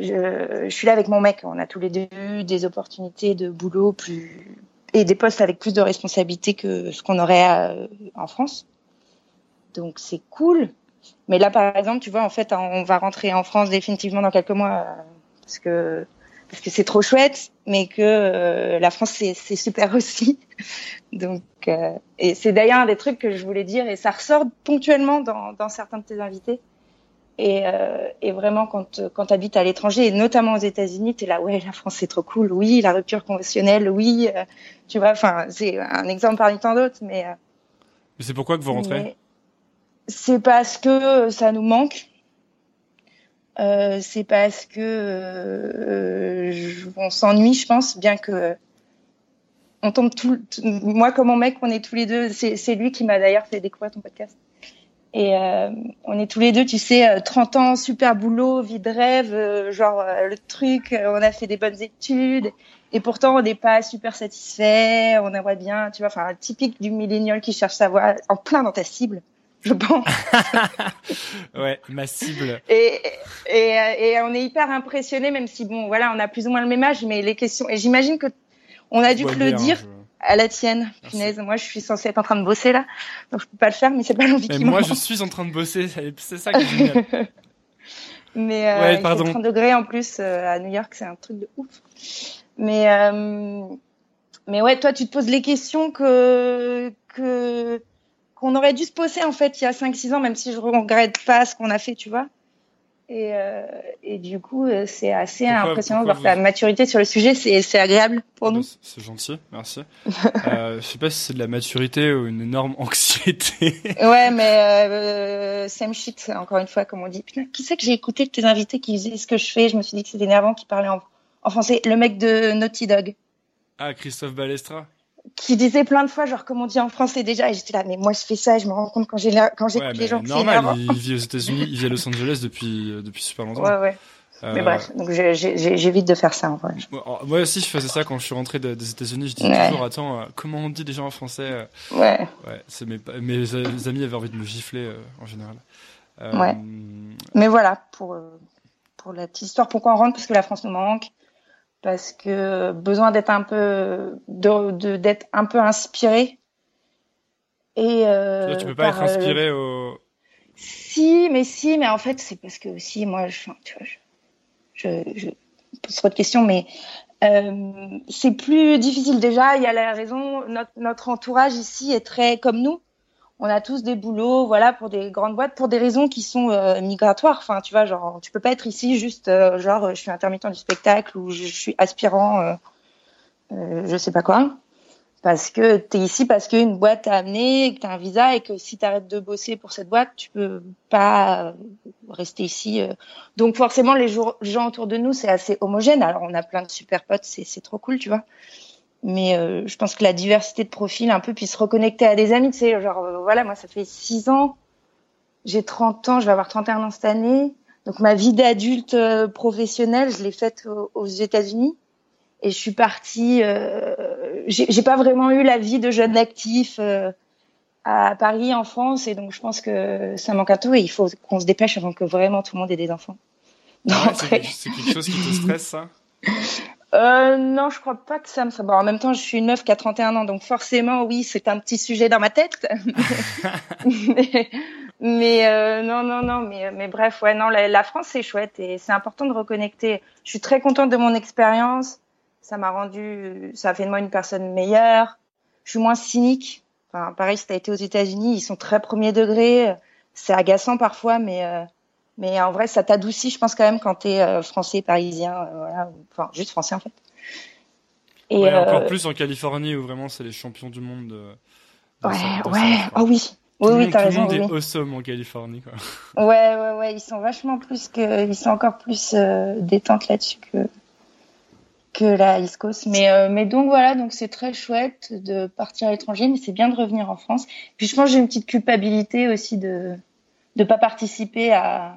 je, suis là avec mon mec. On a tous les deux eu des opportunités de boulot plus et des postes avec plus de responsabilités que ce qu'on aurait euh, en France. Donc c'est cool. Mais là, par exemple, tu vois, en fait, on va rentrer en France définitivement dans quelques mois euh, parce que parce que c'est trop chouette, mais que euh, la France c'est super aussi. Donc et c'est d'ailleurs un des trucs que je voulais dire et ça ressort ponctuellement dans certains de tes invités. Et, euh, et vraiment, quand, quand tu habites à l'étranger, et notamment aux États-Unis, tu es là, ouais, la France, c'est trop cool. Oui, la rupture conventionnelle, oui. euh, tu vois, enfin, c'est un exemple parmi tant d'autres, mais, euh, Mais c'est pourquoi que vous rentrez? c'est parce que ça nous manque. Euh, c'est parce que euh, je- on s'ennuie, je pense, bien que on tombe tout. moi, comme mon mec, on est tous les deux. C'est lui qui m'a d'ailleurs fait découvrir ton podcast. Et euh, on est tous les deux, tu sais, euh, 30 ans, super boulot, vie de rêve, euh, genre euh, le truc, euh, on a fait des bonnes études, et pourtant on n'est pas super satisfait, on aimerait bien, tu vois, enfin typique du millénial qui cherche sa voie en plein dans ta cible, je pense. Ouais, ma cible. Et, et, euh, et on est hyper impressionné, même si bon, voilà, on a plus ou moins le même âge, mais les questions. Et j'imagine que on a dû te le bien, dire je- à la tienne. Merci. Punaise, moi je suis censée être en train de bosser là, donc je peux pas le faire, mais c'est pas l'envie Mais qui moi, je suis en train de bosser. c'est- ça qui est génial. Mais euh, Ouais, pardon. 30 degrés en plus euh, à New York, c'est un truc de ouf. Mais euh, mais ouais, toi tu te poses les questions que que qu'on aurait dû se poser en fait il y a 5 6 ans même si je regrette pas ce qu'on a fait, tu vois. Et, euh, et du coup, euh, c'est assez impressionnant de voir ta maturité sur le sujet. C'est agréable pour nous. C'est gentil, merci. euh, je sais pas si c'est de la maturité ou une énorme anxiété. ouais, mais euh, same shit, encore une fois, comme on dit. Putain, qui c'est que j'ai écouté de tes invités qui faisaient ce que je fais? Je me suis dit que c'était énervant qui parlait en, en français. Le mec de Naughty Dog. Ah, Christophe Balestra qui disait plein de fois genre comme on dit en français déjà et j'étais là mais moi je fais ça et je me rends compte quand j'ai quand j'écoute les gens normal il vit aux États-Unis il vit à Los Angeles depuis euh, depuis super longtemps. Ouais ouais. Euh... mais bref donc j'évite de faire ça en vrai. Moi aussi je faisais ça quand je suis rentré des États-Unis je disais toujours attends euh, comment on dit déjà en français euh, ouais. ouais c'est mes mes amis avaient envie de me gifler en général. Ouais. Mais voilà pour pour la petite histoire pourquoi on rentre parce que la France nous manque parce que besoin d'être un peu de d'être un peu inspiré. Et euh, tu peux pas être inspiré euh, au si mais si mais en fait c'est parce que aussi moi je tu vois je, je, je pose trop de questions mais euh, c'est plus difficile. Déjà il y a la raison notre notre entourage ici est très comme nous on a tous des boulots, voilà, pour des grandes boîtes, pour des raisons qui sont euh, migratoires. Enfin, tu vois, genre, tu peux pas être ici juste, euh, genre, je suis intermittent du spectacle ou je, suis aspirant, euh, je sais pas quoi. Parce que tu es ici parce qu'une boîte t'a amené, que tu as un visa et que si tu arrêtes de bosser pour cette boîte, tu peux pas rester ici. Donc forcément, les gens autour de nous, c'est assez homogène. Alors on a plein de super potes, c'est trop cool, tu vois mais euh, je pense que la diversité de profils un peu puisse reconnecter à des amis tu sais genre euh, voilà moi ça fait six ans j'ai 30 ans je vais avoir 31 ans cette année. Donc ma vie d'adulte euh, professionnelle je l'ai faite aux, États-Unis. Et je suis partie j'ai pas vraiment eu la vie de jeune actif à Paris en France. Et donc je pense que ça manque un peu et il faut qu'on se dépêche avant que vraiment tout le monde ait des enfants. C'est quelque chose qui te stresse ça? Euh, non, je crois pas que ça me. Bon, en même temps, je suis une meuf qui a 31 ans, donc forcément, oui, c'est un petit sujet dans ma tête. mais, mais euh, non, non, non, mais, mais bref, ouais, non, la, la France c'est chouette et c'est important de reconnecter. Je suis très contente de mon expérience. Ça m'a rendu, ça a fait de moi une personne meilleure. Je suis moins cynique. Enfin, pareil, si t'as été aux États-Unis, ils sont très premier degré. C'est agaçant parfois, mais euh, mais en vrai, ça t'adoucit, je pense quand même quand t'es euh, français, parisien, euh, voilà, enfin juste français en fait. Et ouais, encore euh, plus en Californie où vraiment c'est les champions du monde. De, ouais, ouais, oh oui. Oui, oui, t'as raison. Tout le monde est awesome en Californie, quoi. Ouais, ouais, ouais, ils sont vachement plus que, ils sont encore plus euh, détente là-dessus que que la East Coast. Mais mais donc voilà, donc c'est très chouette de partir à l'étranger, mais c'est bien de revenir en France. Puis je pense que j'ai une petite culpabilité aussi de de pas participer à,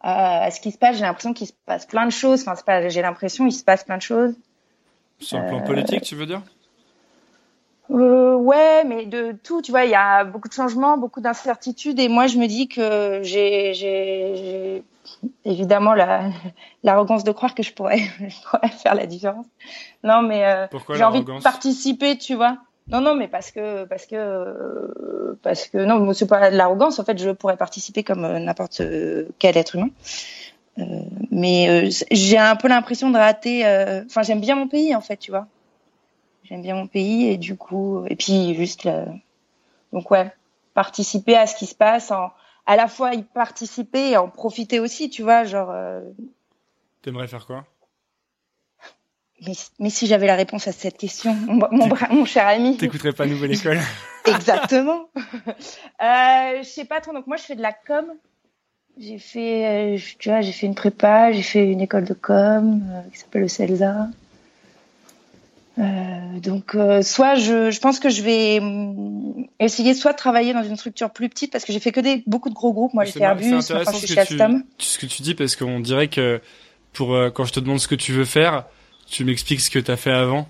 à, à ce qui se passe. J'ai l'impression qu'il se passe plein de choses. Enfin, c'est pas, j'ai l'impression il se passe plein de choses. Sur le plan euh... politique, tu veux dire? Euh, ouais, mais de tout, tu vois, il y a beaucoup de changements, beaucoup d'incertitudes, et moi je me dis que j'ai, j'ai, évidemment la, l'arrogance de croire que je pourrais, je pourrais faire la différence. Non, mais euh, j'ai envie de participer, tu vois. Non, non, mais parce que parce que parce que non, c'est pas de l'arrogance. En fait, je pourrais participer comme euh, n'importe euh, quel être humain. Euh, mais j'ai un peu l'impression de rater. Enfin, j'aime bien mon pays, en fait, tu vois. J'aime bien mon pays et du coup, et puis juste, donc ouais, participer à ce qui se passe, à la fois y participer et en profiter aussi, tu vois, genre. T'aimerais faire quoi? Mais, mais si j'avais la réponse à cette question, mon, mon, mon cher ami. T'écouterais pas Nouvelle École Exactement. euh, je sais pas trop. Donc moi, je fais de la com. J'ai fait, euh, tu vois, j'ai fait une prépa, j'ai fait une école de com euh, qui s'appelle le CELSA. Euh, donc, soit je, je pense que je vais mm, essayer soit de travailler dans une structure plus petite parce que j'ai fait que des beaucoup de gros groupes. Moi, j'ai fait Airbus, enfin, je suis chez Alstom. Ce que tu dis parce qu'on dirait que pour quand je te demande ce que tu veux faire, tu m'expliques ce que tu as fait avant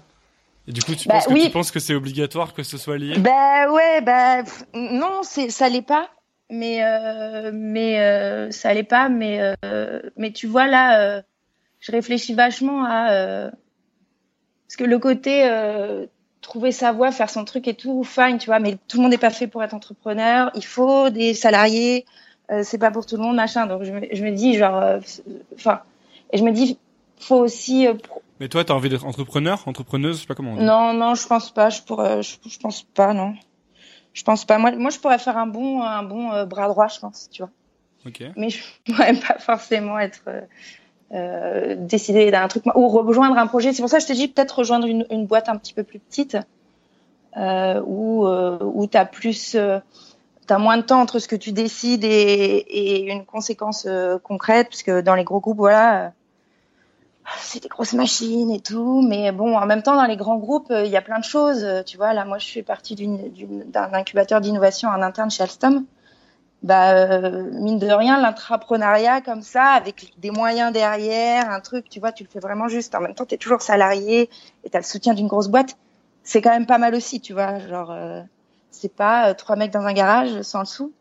et du coup, tu, bah, penses, que oui. tu penses que c'est obligatoire que ce soit lié? Bah ouais, bah non, c'est ça l'est pas, mais euh, mais euh, ça l'est pas, mais euh, mais tu vois là, je réfléchis vachement à parce que le côté trouver sa voie, faire son truc et tout, fine, tu vois, mais tout le monde n'est pas fait pour être entrepreneur. Il faut des salariés, c'est pas pour tout le monde, machin. Donc je me, je me dis genre, enfin, et je me dis, faut aussi mais toi, t'as envie d'être entrepreneur, entrepreneuse, je sais pas comment. On dit. Non, non, je pense pas. Je pourrais, je, je, pense pas, non. Je pense pas. Moi, moi, je pourrais faire un bon, un bon euh, bras droit, je pense, tu vois. mais je pourrais pas forcément être euh, décider d'un truc ou rejoindre un projet. C'est pour ça que je t'ai dit peut-être rejoindre une, une, boîte un petit peu plus petite euh, où euh, où t'as plus euh, t'as moins de temps entre ce que tu décides et, et une conséquence euh, concrète parce que dans les gros groupes voilà c'est des grosses machines et tout mais bon en même temps dans les grands groupes il y a plein de choses tu vois. Là moi je fais partie d'un incubateur d'innovation en interne chez Alstom. Bah euh, mine de rien l'intrapreneuriat comme ça avec des moyens derrière un truc tu vois tu le fais vraiment juste. En même temps tu es toujours salarié et tu as le soutien d'une grosse boîte. C'est quand même pas mal aussi tu vois. Genre euh, c'est pas euh, trois mecs dans un garage sans le sou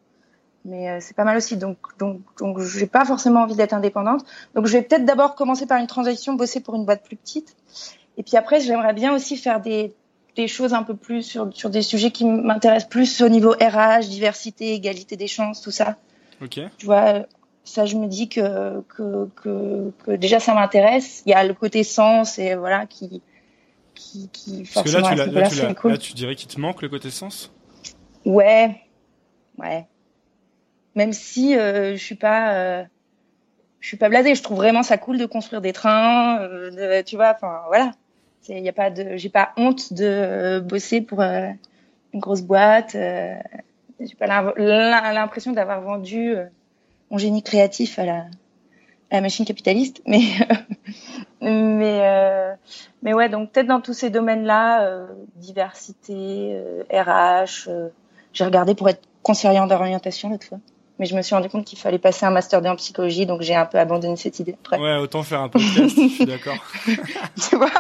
mais euh, c'est pas mal aussi donc donc donc j'ai pas forcément envie d'être indépendante donc je vais peut-être d'abord commencer par une transition bosser pour une boîte plus petite et puis après j'aimerais bien aussi faire des des choses un peu plus sur, sur des sujets qui m'intéressent plus au niveau RH, diversité, égalité des chances, tout ça. Ok. Tu vois, ça, je me dis que, que, que, que déjà ça m'intéresse. Il y a le côté sens et voilà qui, qui, qui Parce que là, tu, là, là, tu, cool. là, tu dirais qu'il te manque le côté sens? Ouais, ouais. Même si euh, je suis pas, euh, je suis pas blasée. Je trouve vraiment ça cool de construire des trains, euh, de, tu vois. Enfin, voilà. Il y a pas j'ai pas honte de bosser pour une grosse boîte. Euh, j'ai pas l'impression d'avoir vendu mon génie créatif à la, à la machine capitaliste, mais mais mais ouais, donc peut-être dans tous ces domaines-là, diversité, RH. j'ai regardé pour être conseillère d'orientation l'autre fois mais je me suis rendu compte qu'il fallait passer un master 2 en psychologie, donc j'ai un peu abandonné cette idée. Après. Ouais, autant faire un podcast, je suis d'accord. tu vois?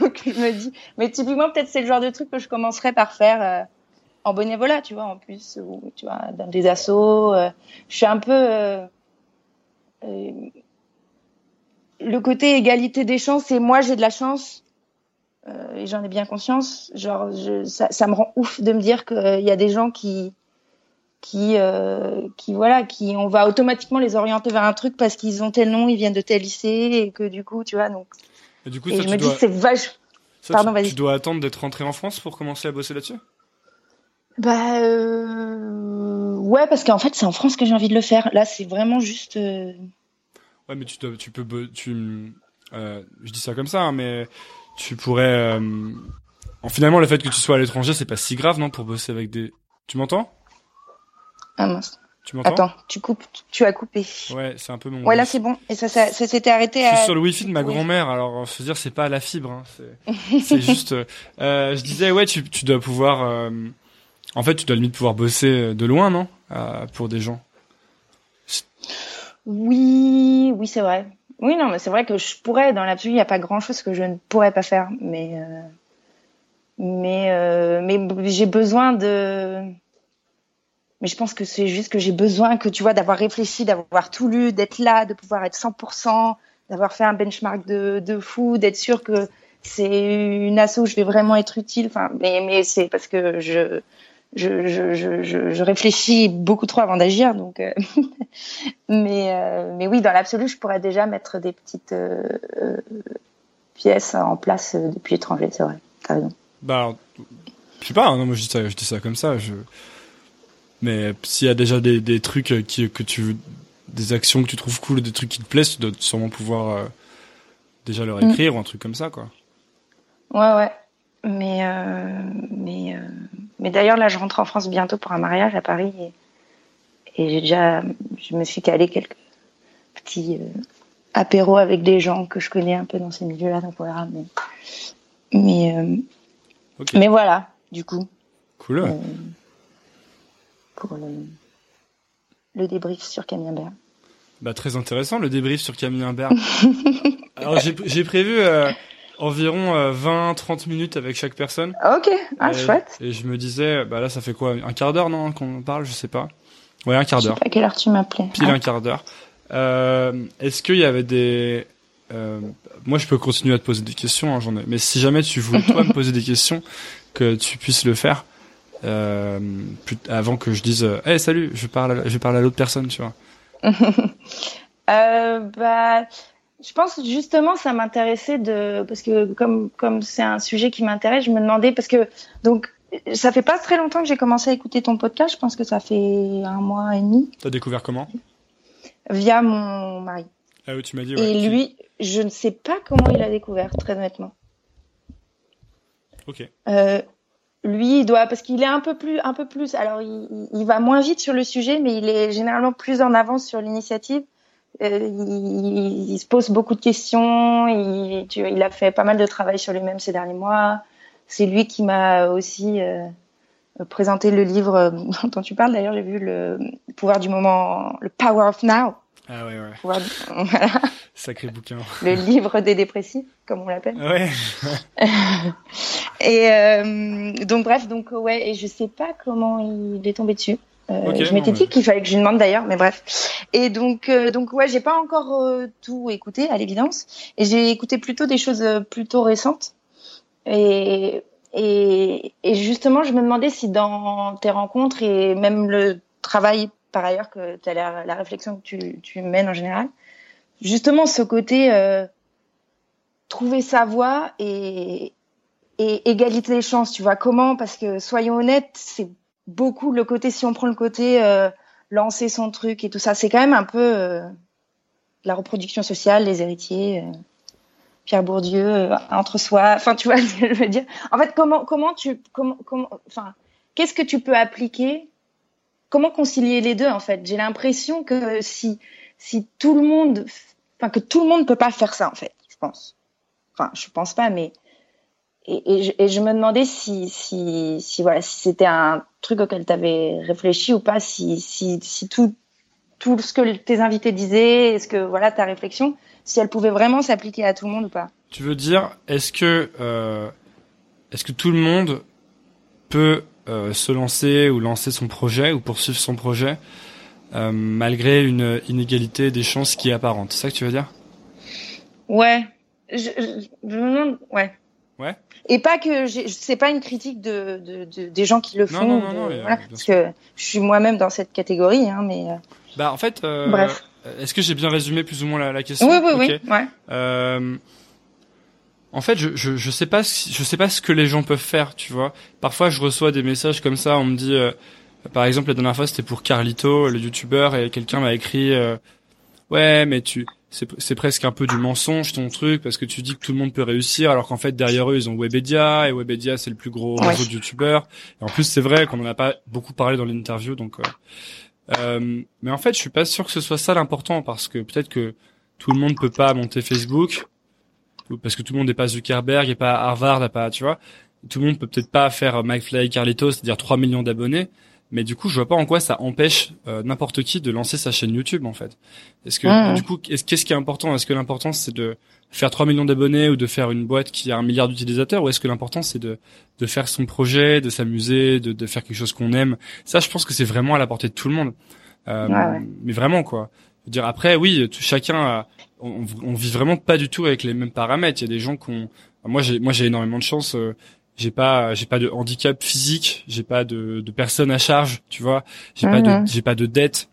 Donc je me dis, mais typiquement peut-être c'est le genre de truc que je commencerais par faire euh, en bénévolat, tu vois, en plus, ou tu vois, dans des assos. Euh, je suis un peu euh, euh, le côté égalité des chances, et moi j'ai de la chance et j'en ai bien conscience. Genre, je, ça, ça, me rend ouf de me dire qu'il y a des gens qui qui qui voilà qui on va automatiquement les orienter vers un truc parce qu'ils ont tel nom ils viennent de tel lycée et que du coup tu vois donc et du coup, et ça, je me dois... dis c'est vache. Ça, Pardon, tu, tu dois attendre d'être rentré en France pour commencer à bosser là-dessus? Bah euh... ouais, parce qu'en fait c'est en France que j'ai envie de le faire. Là, c'est vraiment juste. Euh... Ouais, mais tu, dois, tu peux, tu, euh, je dis ça comme ça, hein, mais tu pourrais. Euh... Finalement, le fait que tu sois à l'étranger, c'est pas si grave, non, pour bosser avec des. Tu m'entends? Ah mince. Tu m'entends? Attends, tu coupes, tu as coupé. Ouais, c'est un peu mon. Ouais, là c'est bon. Et ça, ça, ça s'était arrêté. Je à... suis sur le wifi de ma grand-mère, alors veux dire, c'est pas à la fibre. Hein, c'est juste. Euh, je disais, ouais, tu, tu dois pouvoir. Euh, en fait, tu dois limite pouvoir bosser de loin, non? Euh, Pour des gens. Oui, oui, c'est vrai. Oui, non, mais c'est vrai que je pourrais. Dans l'absolu, il n'y a pas grand-chose que je ne pourrais pas faire, mais euh, mais euh, mais j'ai besoin de mais je pense que c'est juste que j'ai besoin que tu vois d'avoir réfléchi, d'avoir tout lu, d'être là, de pouvoir être 100%, d'avoir fait un benchmark de, fou, d'être sûr que c'est une asso où je vais vraiment être utile. Enfin, mais c'est parce que je réfléchis beaucoup trop avant d'agir, donc. Euh, mais euh, mais oui, dans l'absolu, je pourrais déjà mettre des petites euh, pièces en place depuis l'étranger, c'est vrai. T'as raison. Bah, je sais pas. Non, moi je dis ça, comme ça. Mais s'il y a déjà des, des trucs qui, que tu des actions que tu trouves cool, des trucs qui te plaisent, tu dois sûrement pouvoir euh, déjà leur écrire mm. ou un truc comme ça, quoi. Ouais, ouais. Mais euh, mais euh, mais d'ailleurs là, je rentre en France bientôt pour un mariage à Paris et, et j'ai déjà, je me suis calé quelques petits euh, apéros avec des gens que je connais un peu dans ces milieux-là, donc on verra. Mais mais euh, okay. mais voilà, du coup. Cool. Euh, pour le, le débrief sur Camembert. Bah, très intéressant le débrief sur Camembert. Alors j'ai prévu euh, environ euh, 20-30 minutes avec chaque personne. Ok, ah et, chouette. Et je me disais, bah là ça fait quoi? Un quart d'heure non qu'on parle, je sais pas. Ouais, un quart d'heure. À quelle heure tu m'appelais. Pile ah. un quart d'heure. Euh, Est-ce qu'il y avait des... Euh, moi je peux continuer à te poser des questions, hein, j'en ai. Mais si jamais tu voulais toi me poser des questions, que tu puisses le faire. Euh, avant que je dise euh, hey, salut je parle à, je parle à l'autre personne tu vois euh, bah je pense justement ça m'intéressait de parce que comme comme c'est un sujet qui m'intéresse je me demandais parce que donc ça fait pas très longtemps que j'ai commencé à écouter ton podcast. Je pense que ça fait un mois et demi. T'as découvert comment? Via mon mari. Ah oui, tu m'as dit. Ouais, et lui, je ne sais pas comment il a découvert, très honnêtement. Ok. Euh, lui, il doit parce qu'il est un peu plus, un peu plus. Alors, il, il, va moins vite sur le sujet, mais il est généralement plus en avance sur l'initiative. Euh, il, il, se pose beaucoup de questions. Il, tu, il a fait pas mal de travail sur lui-même ces derniers mois. C'est lui qui m'a aussi euh, présenté le livre euh, dont tu parles. D'ailleurs, j'ai vu le pouvoir du moment, le Power of Now. Ah ouais, ouais. Voilà. Sacré bouquin. Le livre des dépressifs, comme on l'appelle. Ouais. et euh, donc bref, donc ouais, et je sais pas comment il est tombé dessus. Euh, okay, je m'étais dit qu'il fallait que je lui demande d'ailleurs, mais bref. Et donc, euh, donc ouais, j'ai pas encore euh, tout écouté à l'évidence, et j'ai écouté plutôt des choses euh, plutôt récentes. Et, et, et justement, je me demandais si dans tes rencontres et même le travail par ailleurs que tu as la, réflexion que tu, mènes en général, justement ce côté euh, trouver sa voie et, égalité des chances, tu vois comment Parce que soyons honnêtes, c'est beaucoup le côté si on prend le côté euh, lancer son truc et tout ça, c'est quand même un peu euh, la reproduction sociale, les héritiers. Pierre Bourdieu entre soi, enfin tu vois je veux dire. En fait, comment comment tu comment enfin qu'est-ce que tu peux appliquer Comment concilier les deux en fait? J'ai l'impression que si si tout le monde enfin que tout le monde peut pas faire ça en fait, je pense. Enfin, je pense pas mais et, et, je, me demandais si si si voilà, si c'était un truc auquel tu avais réfléchi ou pas si si si tout tout ce que tes invités disaient, est-ce que voilà ta réflexion si elle pouvait vraiment s'appliquer à tout le monde ou pas. Tu veux dire, est-ce que euh, est-ce que tout le monde peut euh, se lancer ou lancer son projet ou poursuivre son projet euh, malgré une inégalité des chances qui est apparente C'est ça que tu veux dire? Ouais, je, je, je me demande, ouais. Ouais? Et pas que c'est pas une critique de, de, de, des gens qui le font, non, non, non, de, non, voilà, parce que je suis moi-même dans cette catégorie, hein, mais. Bah en fait. Euh, Bref. Est-ce que j'ai bien résumé plus ou moins la, la question? Oui, oui, okay. oui. Ouais. En fait, je, je je sais pas je sais pas ce que les gens peuvent faire, tu vois. Parfois, je reçois des messages comme ça, on me dit, euh, par exemple, la dernière fois, c'était pour Carlito, le youtubeur, et quelqu'un m'a écrit, euh, ouais, mais tu, c'est c'est presque un peu du mensonge ton truc parce que tu dis que tout le monde peut réussir alors qu'en fait derrière eux ils ont Webedia et Webedia c'est le plus gros Ouais. réseau de youtubeurs. Et en plus, c'est vrai qu'on en a pas beaucoup parlé dans l'interview, donc. euh, euh, mais en fait, je suis pas sûr que ce soit ça l'important parce que peut-être que tout le monde peut pas monter Facebook parce que tout le monde n'est pas Zuckerberg et pas Harvard, et pas, tu vois. Tout le monde peut peut-être pas faire McFly et Carlito, c'est-à-dire 3 millions d'abonnés. Mais du coup, je vois pas en quoi ça empêche euh, n'importe qui de lancer sa chaîne YouTube, en fait. Est-ce que, du coup, est-ce- qu'est-ce qui est important? Est-ce que l'important c'est de faire 3 millions d'abonnés ou de faire une boîte qui a un milliard d'utilisateurs? Ou est-ce que l'important c'est de de faire son projet, de s'amuser, de, de faire quelque chose qu'on aime? Ça, je pense que c'est vraiment à la portée de tout le monde. Euh, ouais. Mais vraiment, quoi. Je veux dire, après, oui, tout- chacun, a, on, on vit vraiment pas du tout avec les mêmes paramètres. Il y a des gens qui ont, moi, j'ai, moi, j'ai énormément de chance. euh, j'ai pas, j'ai pas de handicap physique, j'ai pas de, de personnes à charge, tu vois. J'ai pas de, Mhm. j'ai pas de dette.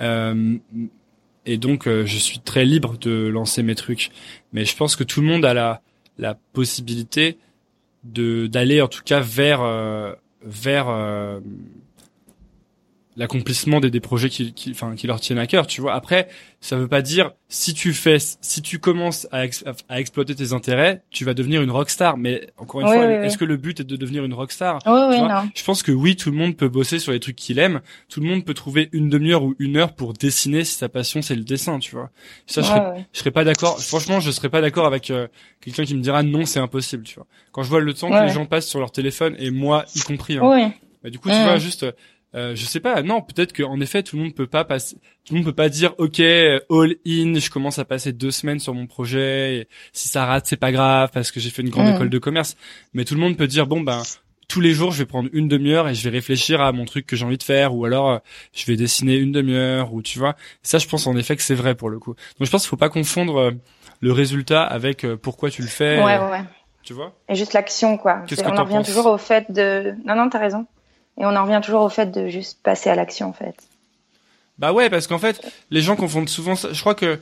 Euh, et donc, euh, je suis très libre de lancer mes trucs. Mais je pense que tout le monde a la, la possibilité de d'aller en tout cas vers euh, vers euh, l'accomplissement des, des projets qui, qui, enfin, qui leur tiennent à cœur, tu vois. Après, ça veut pas dire si tu fais, si tu commences à, ex- à exploiter tes intérêts, tu vas devenir une rockstar. Mais encore une Oui, fois, oui, est-ce oui. que le but est de devenir une rockstar tu vois. Je pense que oui, tout le monde peut bosser sur les trucs qu'il aime. Tout le monde peut trouver une demi-heure ou une heure pour dessiner si sa passion c'est le dessin, tu vois. Ça, je serais, je serais pas d'accord. Franchement, je serais pas d'accord avec euh, quelqu'un qui me dira non, c'est impossible, tu vois. Quand je vois le temps que les gens passent sur leur téléphone et moi y compris, hein, Oui. bah, du coup, tu vois, juste, euh, je sais pas, non, peut-être qu'en effet, tout le monde peut pas passer, tout le monde peut pas dire, ok, all in, je commence à passer deux semaines sur mon projet, et si ça rate, c'est pas grave, parce que j'ai fait une grande Mm. école de commerce. Mais tout le monde peut dire, bon, ben, tous les jours, je vais prendre une demi-heure et je vais réfléchir à mon truc que j'ai envie de faire, ou alors, euh, je vais dessiner une demi-heure, ou tu vois. Ça, je pense en effet que c'est vrai pour le coup. Donc, je pense qu'il faut pas confondre euh, le résultat avec pourquoi tu le fais, Ouais, ouais, ouais. tu vois. Et juste l'action, quoi. Que on en revient toujours au fait de. Non, non, t'as raison. Et on en revient toujours au fait de juste passer à l'action, en fait. Bah ouais, parce qu'en fait, les gens confondent souvent ça. Je crois que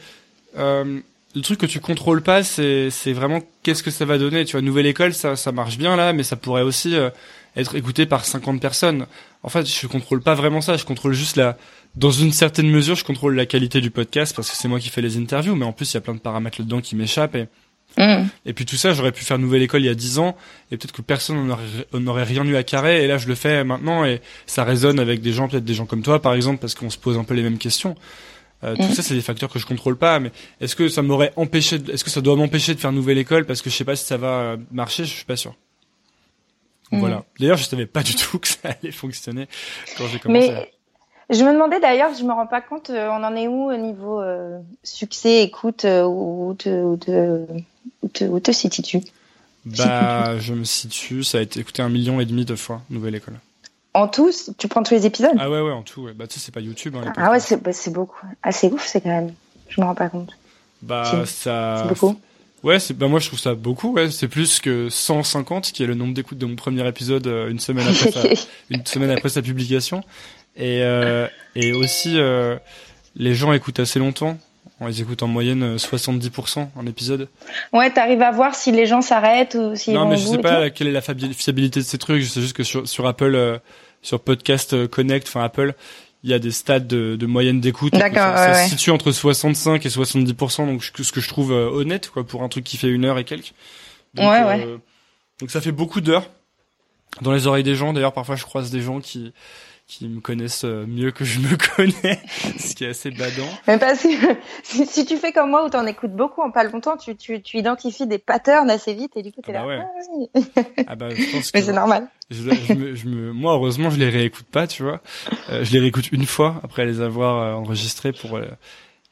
euh, le truc que tu contrôles pas, c'est c'est vraiment qu'est-ce que ça va donner. Tu vois, nouvelle école, ça ça marche bien là, mais ça pourrait aussi euh, être écouté par 50 personnes. En fait, je contrôle pas vraiment ça. Je contrôle juste la, dans une certaine mesure, je contrôle la qualité du podcast parce que c'est moi qui fais les interviews. Mais en plus, il y a plein de paramètres là-dedans qui m'échappent et Mm. et puis tout ça, j'aurais pu faire Nouvelle École il y a 10 ans, et peut-être que personne n'en aurait, rien eu à carrer, et là je le fais maintenant, et ça résonne avec des gens, peut-être des gens comme toi par exemple, parce qu'on se pose un peu les mêmes questions. Euh, Tout Mm. ça, c'est des facteurs que je contrôle pas, mais est-ce que ça m'aurait empêché, de- est-ce que ça doit m'empêcher de faire Nouvelle École parce que je sais pas si ça va euh, marcher, je suis pas sûr. Mm. Voilà. D'ailleurs, je savais pas du tout que ça allait fonctionner quand j'ai commencé. Mais je me demandais d'ailleurs, je me rends pas compte, euh, on en est où au niveau euh, succès, écoute, euh, te, où te, où te, où te situes-tu? Bah, je me situe, ça a été écouté un million et demi de fois, Nouvelle École. En tous, tu prends tous les épisodes? Ah ouais, ouais, en tout, ouais. Bah, tu sais, c'est pas YouTube, hein, Ah ouais, c'est bah, c'est beaucoup. Ah, c'est ouf, c'est quand même. Je me rends pas compte. Bah, c'est- ça. C'est beaucoup. Ouais, bah moi je trouve ça beaucoup. Ouais, c'est plus que 150 qui est le nombre d'écoutes de mon premier épisode euh, une semaine après sa, une semaine après sa publication. Et euh, et aussi euh, les gens écoutent assez longtemps. Ils écoutent en moyenne euh, 70% un épisode. ouais, t'arrives à voir si les gens s'arrêtent ou s'ils non, mais je sais pas quelle est la fiabilité de ces trucs. Je sais juste que sur sur Apple, euh, sur Podcast euh, Connect, enfin Apple, il y a des stades de, de moyenne d'écoute. D'accord, Ça, ça ouais, se ouais. situe entre 65 et 70%, donc ce que je trouve euh, honnête quoi pour un truc qui fait une heure et quelques. Donc, Ouais, euh, ouais. Donc ça fait beaucoup d'heures dans les oreilles des gens. D'ailleurs, parfois je croise des gens qui qui me connaissent euh, mieux que je me connais, ce qui est assez badant. Mais parce que si, si tu fais comme moi où t'en écoutes beaucoup en pas longtemps, tu, tu, tu identifies des patterns assez vite et du coup t'es Ah là. bah ouais. ah oui. Ah bah je pense que Mais c'est normal. je, je me, je me- moi heureusement je les réécoute pas, tu vois. Euh, je les réécoute une fois après les avoir euh, enregistrés pour. euh,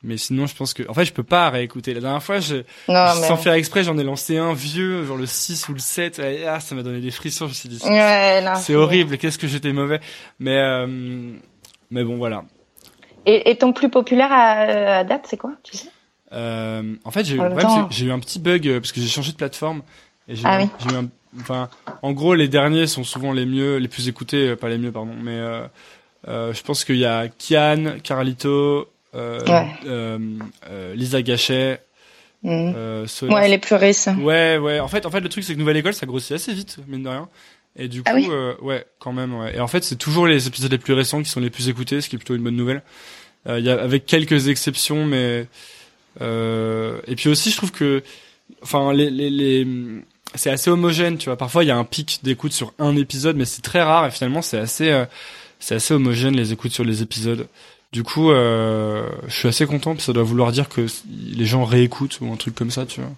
mais sinon je pense que en fait je peux pas réécouter. La dernière fois je Non, Je- mais. Sans faire exprès, j'en ai lancé un vieux, genre le 6 ou le 7. et, ah, ça m'a donné des frissons. Je me suis dit, c'est- Ouais, non, c'est horrible. Qu'est-ce que j'étais mauvais. Mais, euh, mais bon, voilà. Et, et ton plus populaire à, à date, c'est quoi Tu sais? Euh, en fait, j'ai eu, un petit bug euh, parce que j'ai changé de plateforme. Et j'ai Ah oui. eu un, enfin, en gros, les derniers sont souvent les mieux, les plus écoutés, euh, pas les mieux, pardon. Mais euh, euh, je pense qu'il y a Kian, Carlito, euh, Ouais. euh, euh, Lisa Gachet, euh, Solas. Ouais, les plus récents. Ouais, ouais. En fait, en fait, le truc c'est que Nouvelle École, ça grossit assez vite, mine de rien. Et du coup, Ah oui euh, ouais, quand même. Ouais. Et en fait, c'est toujours les épisodes les plus récents qui sont les plus écoutés, ce qui est plutôt une bonne nouvelle. Euh, Il y a avec quelques exceptions, mais euh, et puis aussi, je trouve que, enfin, les les, les c'est assez homogène, tu vois. Parfois, il y a un pic d'écoute sur un épisode, mais c'est très rare. Et finalement, c'est assez euh, c'est assez homogène les écoutes sur les épisodes. Du coup, euh, je suis assez content, que ça doit vouloir dire que les gens réécoutent ou un truc comme ça, tu vois.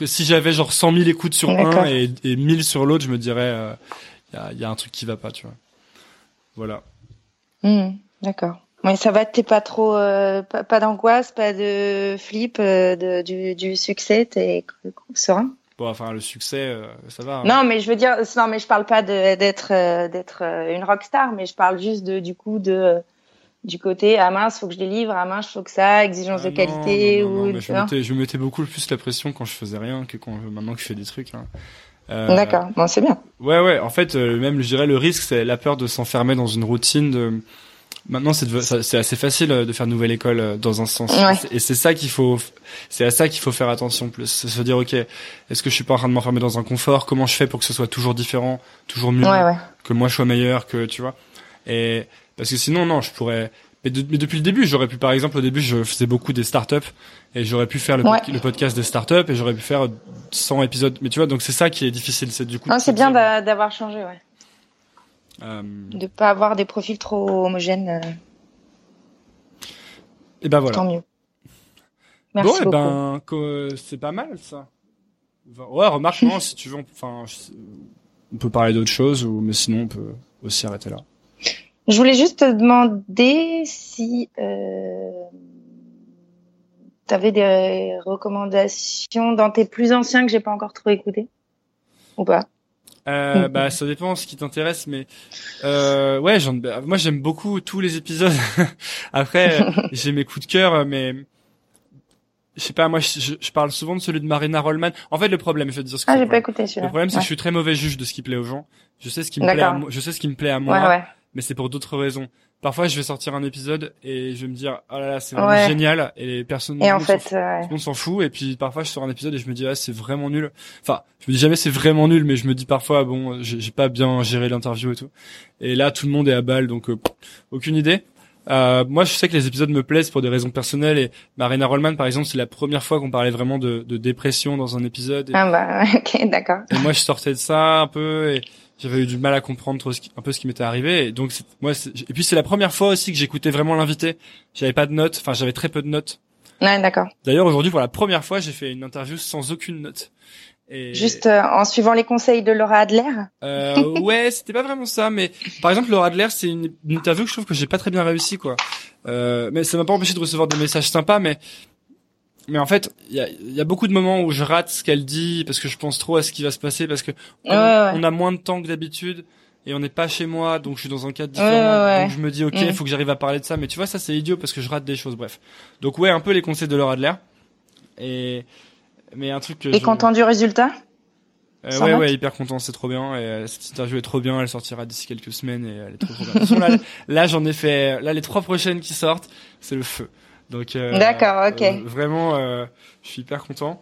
Je Si j'avais genre 100 000 écoutes sur un et, et 1000 sur l'autre, je me dirais, il y, a, y a un truc qui va pas, tu vois. Voilà. Mhm, D'accord. Ouais, ça va, t'es pas trop, euh, pas, pas d'angoisse, pas de flip euh, de, du, du succès, t'es serein? Bon, enfin, le succès, euh, ça va. hein. Non, mais je veux dire, non, mais je parle pas d'être euh, d'être euh, une rockstar, mais je parle juste de du coup de du côté ah mince, faut que je délivre, ah mince, faut que ça, exigence Ah de non, qualité non, non, ou non, mais je, mettais, je mettais beaucoup plus la pression quand je faisais rien que quand maintenant que je fais des trucs. hein. Euh, D'accord, bon, c'est bien. Ouais, ouais. En fait, euh, même, je dirais, le risque, c'est la peur de s'enfermer dans une routine. De... Maintenant, c'est assez facile euh, de faire nouvelle école dans un sens. Ouais. Et c'est ça qu'il faut, c'est à ça qu'il faut faire attention plus. C'est se dire, ok, est-ce que je suis pas en train de m'enfermer dans un confort? Comment je fais pour que ce soit toujours différent, toujours mieux, Ouais, ouais. que moi je sois meilleur, que tu vois? Et parce que sinon, non, je pourrais. Mais, de- mais depuis le début, j'aurais pu, par exemple, au début, je faisais beaucoup des startups et j'aurais pu faire le, Ouais. pod- le podcast des startups et j'aurais pu faire 100 épisodes. Mais tu vois, donc c'est ça qui est difficile, c'est du coup. Non, c'est bien d'avoir changé, ouais. euh, De pas avoir des profils trop homogènes, euh, et ben voilà. tant mieux. Merci bon, et beaucoup. ben, c'est pas mal ça. Ouais, remarque, non, si tu veux, on, peut- enfin, on peut parler d'autre chose, ou mais sinon on peut aussi arrêter là. Je voulais juste te demander si euh, tu avais des recommandations dans tes plus anciens que j'ai pas encore trop écoutés ou pas? Euh, bah, ça dépend ce qui t'intéresse, mais euh, ouais, bah, moi j'aime beaucoup tous les épisodes. Après, euh, j'ai mes coups de cœur, mais je sais pas, moi je, parle souvent de celui de Marina Rollman. En fait, le problème, je vais te dire ce que Ah, j'ai le pas écouté Le celui-là. problème, c'est que je suis très mauvais juge de ce qui plaît aux gens. Je sais ce qui me plaît, à je sais ce qui me plaît à moi, ouais, ouais. Mais c'est pour d'autres raisons. parfois je vais sortir un épisode et je vais me dire oh là là c'est vraiment Ouais. génial et personne Et en fait, fout. euh, monde s'en fout et puis parfois je sors un épisode et je me dis ah c'est vraiment nul. Enfin, je me dis jamais c'est vraiment nul mais je me dis parfois bon j'ai pas bien géré l'interview et tout. Et là tout le monde est à balle donc euh, aucune idée. Euh, moi je sais que les épisodes me plaisent pour des raisons personnelles et Marina Rollman par exemple c'est la première fois qu'on parlait vraiment de, de dépression dans un épisode et, ah bah, ok, d'accord. et moi je sortais de ça un peu et j'avais eu du mal à comprendre un peu ce qui m'était arrivé et donc moi et puis c'est la première fois aussi que j'écoutais vraiment l'invité. J'avais pas de notes, enfin j'avais très peu de notes. Ouais, d'accord. D'ailleurs, aujourd'hui, pour la première fois, j'ai fait une interview sans aucune note. Et Juste euh, en suivant les conseils de Laura Adler. euh, ouais, c'était pas vraiment ça, mais par exemple, Laura Adler, c'est une, une interview que je trouve que j'ai pas très bien réussi, quoi. Euh, mais ça m'a pas empêché de recevoir des messages sympas, mais mais en fait, il y a, y a beaucoup de moments où je rate ce qu'elle dit parce que je pense trop à ce qui va se passer parce que on, Ouais, ouais. on a moins de temps que d'habitude et on n'est pas chez moi, donc je suis dans un cadre différent. ouais, ouais. Donc je me dis ok, il Mm. faut que j'arrive à parler de ça, mais tu vois ça c'est idiot parce que je rate des choses. Bref, donc ouais, un peu les conseils de Laura Adler et mais un truc que Et je- content du résultat? Euh, ouais, note ouais, hyper content, c'est trop bien. Et euh, cette interview est trop bien, elle sortira d'ici quelques semaines et elle est trop, trop bien. Là, là j'en ai fait, là, les trois prochaines qui sortent, c'est le feu. Donc, euh, D'accord, ok. euh, vraiment, euh, je suis hyper content.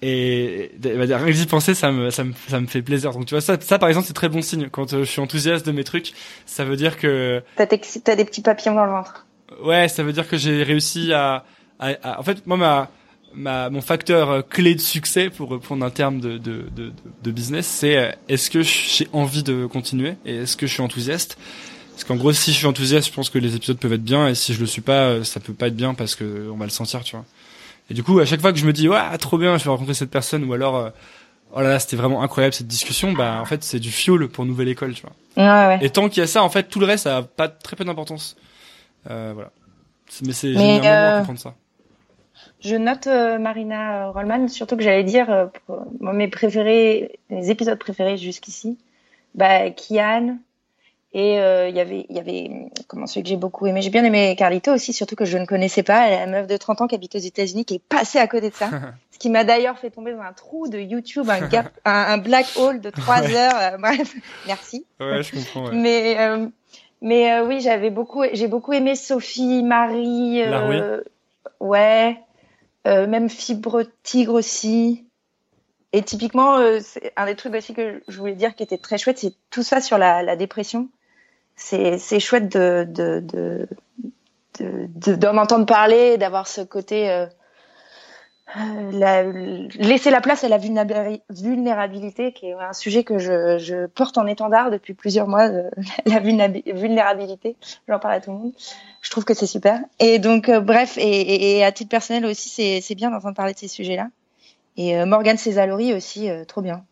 Et bah, rien que d'y penser, ça me, ça me, ça me fait plaisir. Donc, tu vois, ça, ça par exemple, c'est très bon signe. Quand je suis enthousiaste de mes trucs, ça veut dire que, T'as t'as des petits papillons dans le ventre. ouais, ça veut dire que j'ai réussi à, à, à- en fait, moi, ma, ma, mon facteur clé de succès, pour reprendre un terme de, de, de, de- business, c'est est-ce que j'ai envie de continuer et est-ce que je suis enthousiaste? Parce qu'en gros, si je suis enthousiaste, je pense que les épisodes peuvent être bien et si je le suis pas, euh, ça peut pas être bien parce que on va le sentir, tu vois. Et du coup, à chaque fois que je me dis, ouais, trop bien, je vais rencontrer cette personne ou alors, euh, oh là là, c'était vraiment incroyable cette discussion, bah, en fait, c'est du fuel pour Nouvelle École, tu vois. Ouais, ouais. Et tant qu'il y a ça, en fait, tout le reste, ça a pas très peu d'importance. Euh, voilà. Mais c'est génial euh, comprendre ça. Je note euh, Marina Rollman, surtout que j'allais dire, pour- moi, mes préférés, les épisodes préférés jusqu'ici, bah, Kian, et euh, il y avait, il y avait, comment celui que j'ai beaucoup aimé, j'ai bien aimé Carlito aussi, surtout que je ne connaissais pas, elle est la meuf de 30 ans qui habite aux États-Unis, qui est passée à côté de ça, ce qui m'a d'ailleurs fait tomber dans un trou de YouTube, un gap, un, un black hole de 3 heures, euh, bref, merci. Ouais, je comprends. Ouais. Mais euh, mais euh, oui, j'avais beaucoup j'ai beaucoup aimé Sophie, Marie, euh, ouais, euh, même Fibre Tigre aussi. Et typiquement, euh, un des trucs aussi que je voulais dire qui était très chouette, c'est tout ça sur la, la dépression. C'est chouette de de de de- de- d'en entendre parler, d'avoir ce côté euh, euh, la, laisser la place à la vulnérabi- vulnérabilité, qui est un sujet que je, je porte en étendard depuis plusieurs mois, euh, la vulnérabilité. J'en parle à tout le monde. Je trouve que c'est super. Et donc, euh, bref, et, et, et à titre personnel aussi, c'est bien d'entendre parler de ces sujets-là. Et Morgane Césalori aussi, trop bien.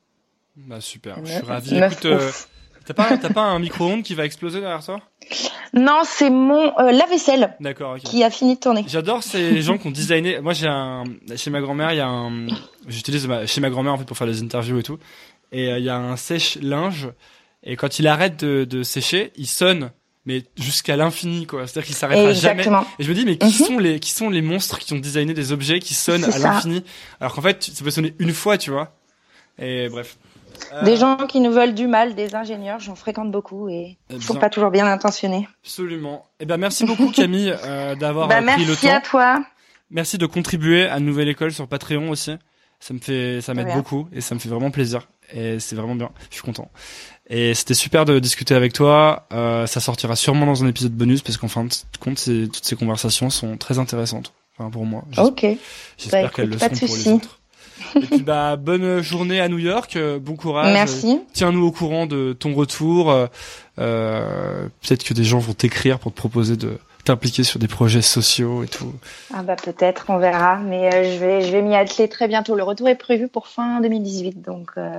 Bah super, je suis ravi. Écoute. T'as pas, t'as pas un micro-ondes qui va exploser derrière toi? Non, c'est mon euh, lave-vaisselle D'accord, ok. qui a fini de tourner. J'adore ces gens qui ont designé. Moi, j'ai un chez ma grand-mère, il y a un. J'utilise ma... chez ma grand-mère en fait pour faire des interviews et tout. Et euh, il y a un sèche-linge. Et quand il arrête de, de sécher, il sonne, mais jusqu'à l'infini, quoi. C'est-à-dire qu'il s'arrêtera jamais. Et je me dis, mais qui Mhm. sont les qui sont les monstres qui ont designé des objets qui sonnent à l'infini? Alors qu'en fait, ça peut sonner une fois, tu vois. Et bref. Euh, Des gens qui nous veulent du mal, des ingénieurs, j'en fréquente beaucoup et ils sont bien. pas toujours bien intentionnés. Absolument. Eh ben merci beaucoup Camille euh, d'avoir Bah, euh, pris le merci temps. à toi. Merci de contribuer à Nouvelle École sur Patreon aussi. Ça me fait, ça De m'aide beaucoup et ça me fait vraiment plaisir. Et c'est vraiment bien. Je suis content. Et c'était super de discuter avec toi. Euh, ça sortira sûrement dans un épisode bonus parce qu'en fin de compte, toutes ces conversations sont très intéressantes. Enfin, pour moi. Ok. J'espère Bah, qu'elles le de pour les soucis. autres. Et puis, bah, bonne journée à New York. euh, Bon courage. Merci. Tiens-nous au courant de ton retour. Euh, euh, Peut-être que des gens vont t'écrire pour te proposer de t'impliquer sur des projets sociaux et tout. Ah bah peut-être, on verra. Mais euh, je vais, je vais m'y atteler très bientôt. Le retour est prévu pour fin 2018, donc euh,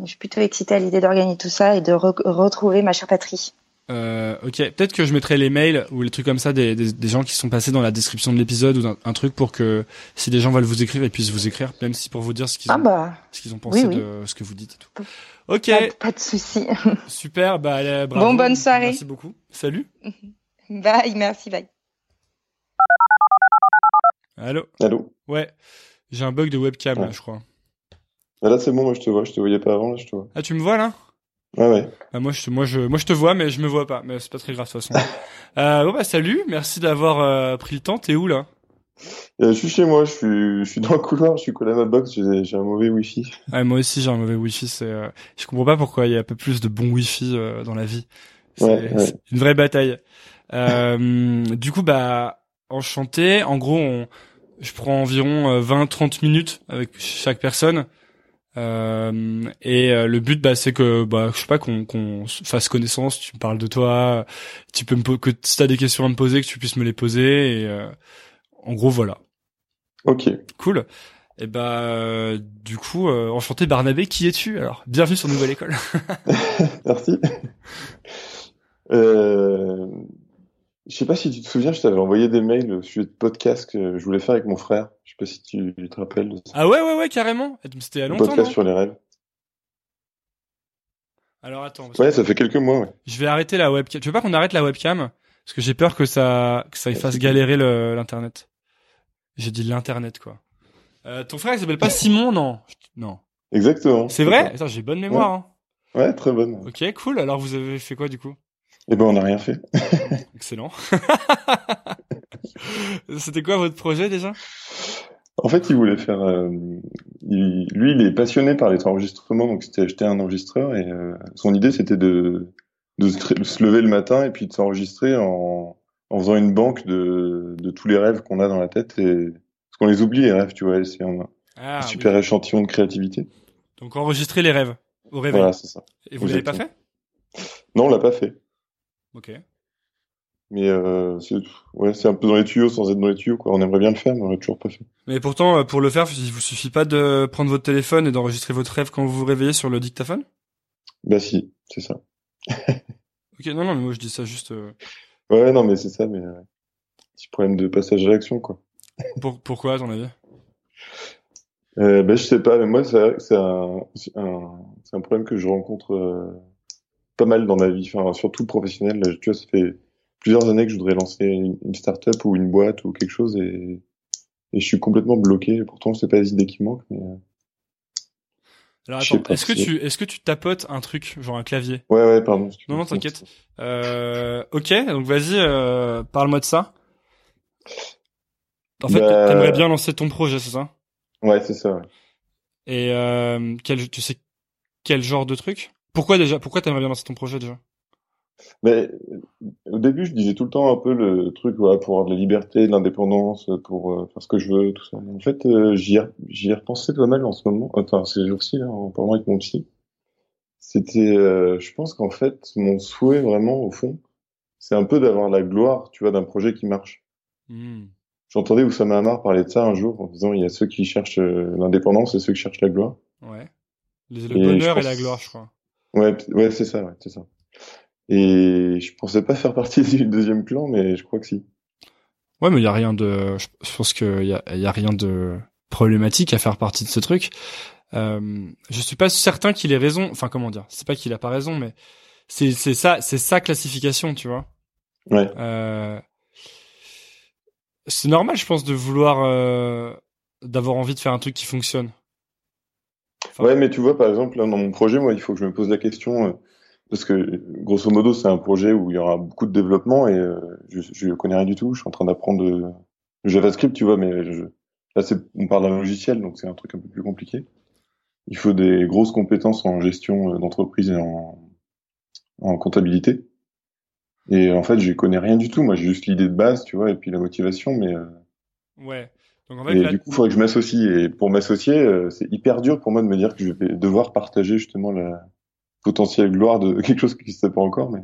je suis plutôt excitée à l'idée d'organiser tout ça et de re- retrouver ma chère patrie. Euh, ok, peut-être que je mettrai les mails ou les trucs comme ça des, des, des gens qui sont passés dans la description de l'épisode ou un truc pour que si des gens veulent vous écrire, ils puissent vous écrire, même si pour vous dire ce qu'ils Ah ont, bah, ce qu'ils ont pensé oui, oui. de ce que vous dites et tout. Ok, pas, pas de souci. super, bah allez, bravo. Bon, bonne soirée. Merci beaucoup. Salut. bye, merci, bye. Allô. Allô Ouais, j'ai un bug de webcam là, je crois. Ah, Là, c'est bon, moi, je te vois. Je te voyais pas avant, là, je te vois. Ah, tu me vois là? Ouais, ouais. Ah, moi, je, te- moi, je, moi, je te vois, mais je me vois pas. Mais c'est pas très grave de toute façon. euh, bon bah salut, merci d'avoir euh, pris le temps. T'es où là? Euh, je suis chez moi, je suis, je suis dans le couloir, je suis collé à ma box, j'ai j'ai un mauvais wifi. ouais, Moi aussi, j'ai un mauvais wifi. C'est, euh, je comprends pas pourquoi il y a un peu plus de bon wifi euh, dans la vie. C'est Ouais, ouais. c'est une vraie bataille. Euh, du coup, bah enchanté. En gros, on, je prends environ 20-30 minutes avec chaque personne. Euh, et euh, le but, bah, c'est que, bah, je sais pas, qu'on qu'on se fasse connaissance. Tu me parles de toi, tu peux me que si t'as des questions à me poser, que tu puisses me les poser. Et euh, en gros, voilà, Ok. cool. Et bah, euh, du coup, euh, enchanté Barnabé, qui es-tu alors? Bienvenue sur Nouvelle École. Merci. Je sais pas si tu te souviens, je t'avais envoyé des mails au sujet de podcast que je voulais faire avec mon frère. Je sais pas si tu te rappelles de ça. ah ouais, ouais, ouais, carrément. C'était Un longtemps. podcast sur les rêves. Alors attends. Ouais, que- ça fait quelques mois, ouais. Je vais arrêter la webcam. Tu veux pas qu'on arrête la webcam? Parce que j'ai peur que ça, que ça fasse galérer l'internet. J'ai dit l'internet quoi. Euh, ton frère il s'appelle pas Simon non? Non. Exactement. C'est vrai? Attends, j'ai bonne mémoire. hein. Ouais, très bonne. Ok, cool. Alors vous avez fait quoi du coup? Eh ben, on n'a rien fait. Excellent. C'était quoi votre projet déjà? En fait, il voulait faire. euh, il- lui, il est passionné par les enregistrements, donc c'était acheter un enregistreur et euh, son idée c'était de de se, lever le matin et puis de s'enregistrer en en faisant une banque de de tous les rêves qu'on a dans la tête et parce qu'on les oublie les rêves, tu vois. C'est un, Ah, un oui. super échantillon de créativité. Donc enregistrer les rêves au réveil. Voilà, c'est ça. Et vous l'avez pas fait? Non, on l'a pas fait. Ok. Mais euh, c'est ouais, un peu dans les tuyaux sans être dans les tuyaux quoi. On aimerait bien le faire, mais on l'a toujours pas fait. Mais pourtant, euh, pour le faire, il vous suffit pas de prendre votre téléphone et d'enregistrer votre rêve quand vous vous réveillez sur le dictaphone? Bah si, c'est ça. Ok, non, non, mais moi je dis ça juste. euh, Ouais, non, mais c'est ça, mais euh, petit problème de passage à l'action quoi. Pour, pourquoi, à ton avis? Euh, ben, je sais pas, mais moi, c'est un, un, un problème que je rencontre pas mal dans ma vie, enfin, surtout professionnel. Là, tu vois, ça fait plusieurs années que je voudrais lancer une, une start-up ou une boîte ou quelque chose et, et je suis complètement bloqué. Pourtant, c'est pas les idées qui manquent, mais euh, Alors Je sais attends, est-ce que tu, est-ce que tu tapotes un truc, genre un clavier? Ouais, ouais, pardon. Non, non, t'inquiète. Euh, ok, donc vas-y, euh, parle-moi de ça. En fait, Bah- t'aimerais bien lancer ton projet, c'est ça? Ouais, c'est ça. ouais. Et euh, quel, tu sais quel genre de truc? Pourquoi déjà Pourquoi t'aimerais bien lancer ton projet déjà? Mais euh, au début, je disais tout le temps un peu le truc, pour avoir de la liberté, de l'indépendance, pour euh, faire ce que je veux, tout ça. En fait, euh, j'y ai, repensé pas mal en ce moment, enfin ces jours-ci, en parlant avec mon psy. C'était, euh, je pense qu'en fait, mon souhait vraiment, au fond, c'est un peu d'avoir la gloire, tu vois, d'un projet qui marche. Hmm. J'entendais Oussama Hamar parler de ça un jour, en disant, il y a ceux qui cherchent l'indépendance et ceux qui cherchent la gloire. Ouais. Le, Et bonheur et la gloire, je crois. Ouais, ouais, c'est ça, ouais, c'est ça. Et je pensais pas faire partie du deuxième clan, mais je crois que si. Ouais, mais il y a rien de. Je pense qu'il y a, il y a rien de problématique à faire partie de ce truc. Euh, je suis pas certain qu'il ait raison. Enfin, comment dire C'est pas qu'il a pas raison, mais c'est c'est ça, c'est sa classification, tu vois. Ouais. Euh, c'est normal, je pense, de vouloir euh, d'avoir envie de faire un truc qui fonctionne. Enfin, Ouais, mais tu vois, par exemple, là, dans mon projet, moi, il faut que je me pose la question, euh, parce que, grosso modo, c'est un projet où il y aura beaucoup de développement et euh, je, je connais rien du tout. Je suis en train d'apprendre euh, le JavaScript, tu vois, mais je, là, on parle d'un logiciel, donc c'est un truc un peu plus compliqué. Il faut des grosses compétences en gestion euh, d'entreprise et en, en comptabilité. Et en fait, je connais rien du tout. Moi, j'ai juste l'idée de base, tu vois, et puis la motivation, mais euh, ouais. Donc en fait, et là- du coup, il faudrait que je m'associe. Et pour m'associer, euh, c'est hyper dur pour moi de me dire que je vais devoir partager justement la potentielle gloire de quelque chose qui n'existe pas encore. Mais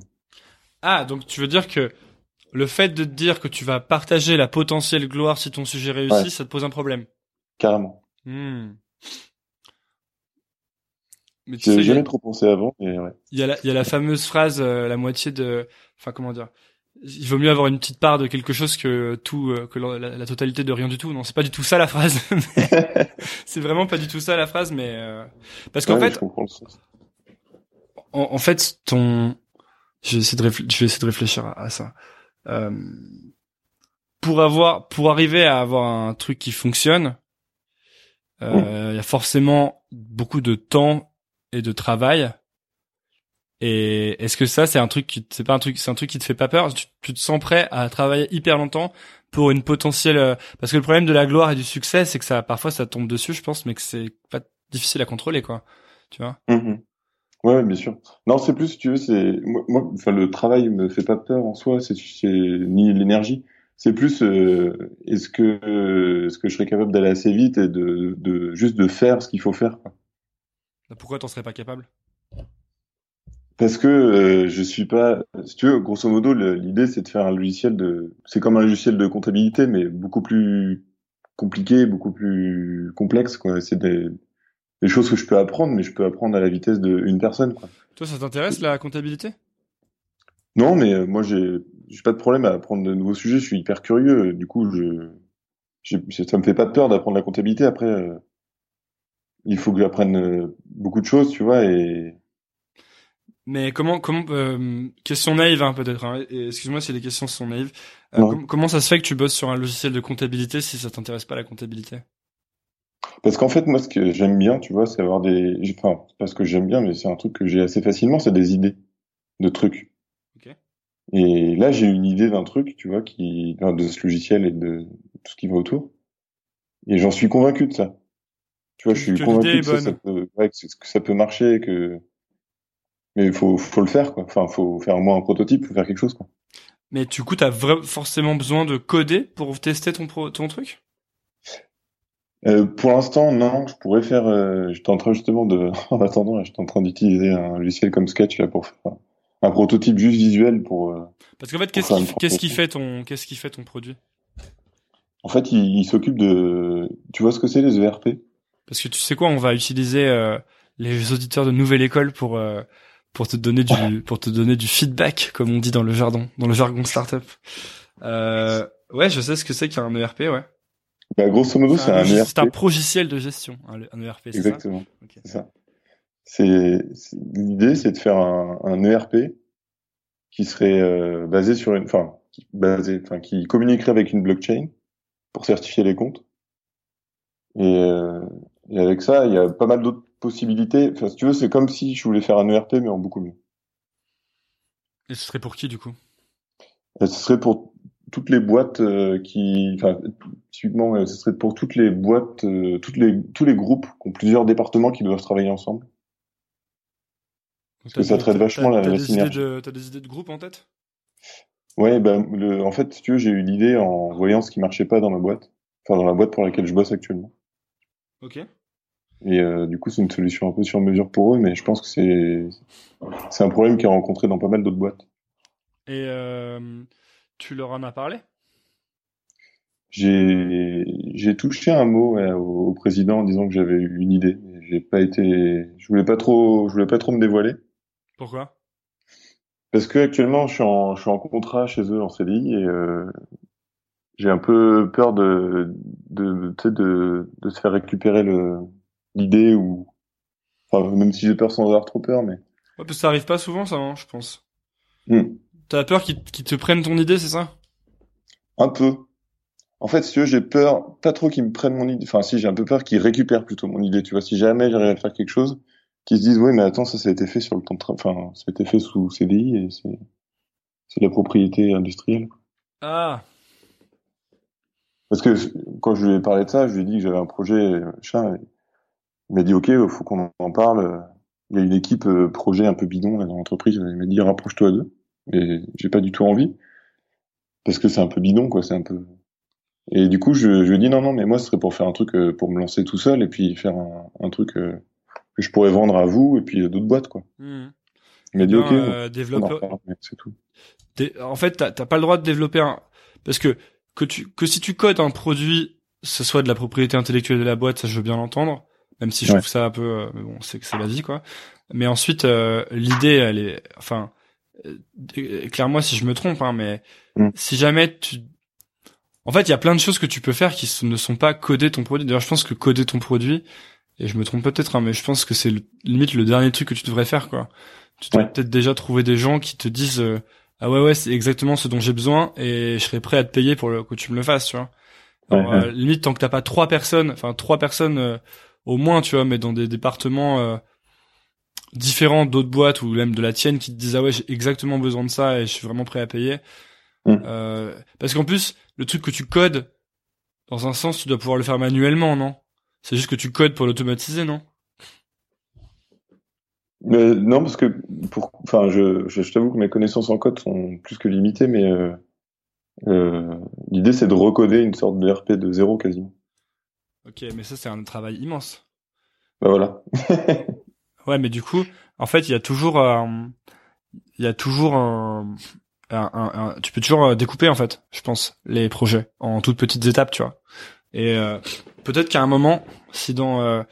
ah, donc tu veux dire que le fait de te dire que tu vas partager la potentielle gloire si ton sujet réussit, Ouais. ça te pose un problème? carrément. Hmm. Mais tu sais, a- jamais trop pensé avant. Mais ouais. Il y a la, il y a la fameuse phrase, euh, la moitié de, enfin comment dire, il vaut mieux avoir une petite part de quelque chose que tout, euh, que la, totalité de rien du tout. Non, c'est pas du tout ça la phrase. C'est vraiment pas du tout ça la phrase, mais euh, parce qu'en Ouais, fait, en, en fait, ton, je vais essayer de, réfl- je vais essayer de réfléchir à, à ça. Euh, pour avoir, pour arriver à avoir un truc qui fonctionne, euh, il y a forcément beaucoup de temps et de travail. Et est-ce que ça, c'est un truc qui, c'est pas un truc, c'est un truc qui te fait pas peur? Tu, tu, te sens prêt à travailler hyper longtemps pour une potentielle, euh, parce que le problème de la gloire et du succès, c'est que ça, parfois, ça tombe dessus, je pense, mais que c'est pas difficile à contrôler, quoi. Tu vois? Mmh Ouais, bien sûr. Non, c'est plus, si tu veux, c'est moi, enfin, le travail me fait pas peur en soi, c'est ni l'énergie. C'est plus, euh, est-ce que, euh, est-ce que je serais capable d'aller assez vite et de, de juste de faire ce qu'il faut faire. Quoi. Pourquoi t'en serais pas capable? Parce que euh, je suis pas. Si tu veux, grosso modo, l'idée c'est de faire un logiciel de. C'est comme un logiciel de comptabilité, mais beaucoup plus compliqué, beaucoup plus complexe. Quoi. C'est des, des choses que je peux apprendre, mais je peux apprendre à la vitesse d'une personne. Quoi. Toi, ça t'intéresse la comptabilité? Non, mais euh, moi, j'ai j'ai pas de problème à apprendre de nouveaux sujets. Je suis hyper curieux. Du coup, je, ça me fait pas peur d'apprendre la comptabilité. Après, euh, il faut que j'apprenne euh, beaucoup de choses, tu vois. Et mais comment comment question naïve hein, peut-être. Hein, Excuse-moi si les questions sont naïves. comment ça se fait que tu bosses sur un logiciel de comptabilité si ça t'intéresse pas la comptabilité? Parce qu'en fait, moi, ce que j'aime bien, tu vois, c'est avoir des, enfin, parce que j'aime bien, mais c'est un truc que j'ai assez facilement, c'est des idées de trucs. Et là, j'ai une idée d'un truc, tu vois, qui, de ce logiciel et de tout ce qui va autour. Et j'en suis convaincu de ça. Tu vois, je suis convaincu que, ça, peut, ouais, que, ça peut marcher, que, mais il faut, faut le faire, quoi. Enfin, faut faire au moins un prototype, faut faire quelque chose, quoi. Mais du coup, t'as forcément besoin de coder pour tester ton, ton truc? Euh, pour l'instant, non. Je pourrais faire. Euh, j'étais en train justement de. En attendant, j'étais en train d'utiliser un logiciel comme Sketch là pour faire un prototype juste visuel pour. Euh, Parce qu'en fait, qu'est-ce qui, qu'est-ce qui fait ton, qu'est-ce qui fait ton produit? En fait, il, il s'occupe de. Tu vois ce que c'est les ERP Parce que tu sais quoi, on va utiliser euh, les auditeurs de Nouvelle École pour pour te donner du pour te donner du feedback, comme on dit dans le jardin, dans le jargon startup. Euh, ouais, je sais ce que c'est qu'un ERP, ouais. Bah, grosso modo, c'est un, ERP. C'est un progiciel de gestion, un, ERP. Exactement. C'est ça. C'est l'idée, c'est de faire un, un, ERP qui serait euh, basé sur une, enfin, basé, enfin, qui communiquerait avec une blockchain pour certifier les comptes. Et, euh, et avec ça, il y a pas mal d'autres possibilités. Enfin, si tu veux, c'est comme si je voulais faire un ERP mais en beaucoup mieux. Et ce serait pour qui du coup? Ce serait pour toutes les boîtes euh, qui, enfin, typiquement, euh, ce serait pour toutes les boîtes, euh, toutes les, tous les groupes qui ont plusieurs départements qui doivent travailler ensemble. Parce que ça traite vachement la, la synergie. T'as des idées de groupe en tête? Ouais, ben, le, en fait, si tu veux, j'ai eu l'idée en voyant ce qui marchait pas dans ma boîte, enfin dans la boîte pour laquelle je bosse actuellement. Ok. Et euh, du coup, c'est une solution un peu sur mesure pour eux, mais je pense que c'est c'est un problème qui est rencontré dans pas mal d'autres boîtes. Et euh, tu leur en as parlé? J'ai touché un mot au, président en disant que j'avais eu une idée. J'ai pas été, je voulais pas trop, je voulais pas trop me dévoiler. Pourquoi? Parce que actuellement, je suis en je suis en contrat chez eux en CDI et euh, j'ai un peu peur de de de, de se faire récupérer le l'idée ou enfin même si j'ai peur sans avoir trop peur mais. Ouais, parce que ça arrive pas souvent ça, hein, je pense. Hmm. T'as peur qu'ils te prennent ton idée, c'est ça? Un peu. En fait, si j'ai peur, pas trop qu'ils me prennent mon idée. Enfin, si, j'ai un peu peur qu'ils récupèrent plutôt mon idée. Tu vois, si jamais j'arrive à faire quelque chose, qu'ils se disent, oui, mais attends, ça, ça a été fait sur le temps de enfin, ça a été fait sous CDI et c'est, c'est la propriété industrielle. Ah. Parce que quand je lui ai parlé de ça, je lui ai dit que j'avais un projet, chat. Il m'a dit, ok, faut qu'on en parle. Il y a une équipe euh, projet un peu bidon dans l'entreprise. Il m'a dit, rapproche-toi d'eux mais j'ai pas du tout envie parce que c'est un peu bidon quoi c'est un peu et du coup je, je lui ai dit non non mais moi ce serait pour faire un truc euh, pour me lancer tout seul et puis faire un, un truc euh, que je pourrais vendre à vous et puis d'autres boîtes quoi mmh. il m'a dit ok euh, c'est tout en fait t'as pas le droit de développer un parce que que tu que si tu codes un produit ce soit de la propriété intellectuelle de la boîte ça je veux bien l'entendre même si je trouve ça un peu mais bon c'est que c'est la vie quoi mais ensuite l'idée elle est enfin euh, clairement si je me trompe, hein, mais mm. si jamais tu, en fait, il y a plein de choses que tu peux faire qui ne sont pas coder ton produit. D'ailleurs, je pense que coder ton produit, et je me trompe peut-être, hein, mais je pense que c'est limite le dernier truc que tu devrais faire, quoi. Tu dois peut-être déjà trouver des gens qui te disent, euh, ah ouais ouais, c'est exactement ce dont j'ai besoin et je serais prêt à te payer pour le, que tu me le fasses, tu vois. Euh, limite, tant que t'as pas trois personnes, enfin trois personnes au moins, tu vois, mais dans des départements différent d'autres boîtes ou même de la tienne qui te disent ah ouais j'ai exactement besoin de ça et je suis vraiment prêt à payer. Mm. Euh, parce qu'en plus le truc que tu codes dans un sens tu dois pouvoir le faire manuellement non? C'est juste que tu codes pour l'automatiser non? Mais non, parce que pour, enfin, je, je, je t'avoue que mes connaissances en code sont plus que limitées, mais euh, euh, l'idée c'est de recoder une sorte de RP de zéro quasiment. Ok mais ça c'est un travail immense. Bah voilà. Ouais, mais du coup, en fait, il y a toujours, euh, il y a toujours un, un, un- un- tu peux toujours euh, découper en fait, je pense, les projets en toutes petites étapes, tu vois. Et euh, peut-être qu'à un moment, si dans euh,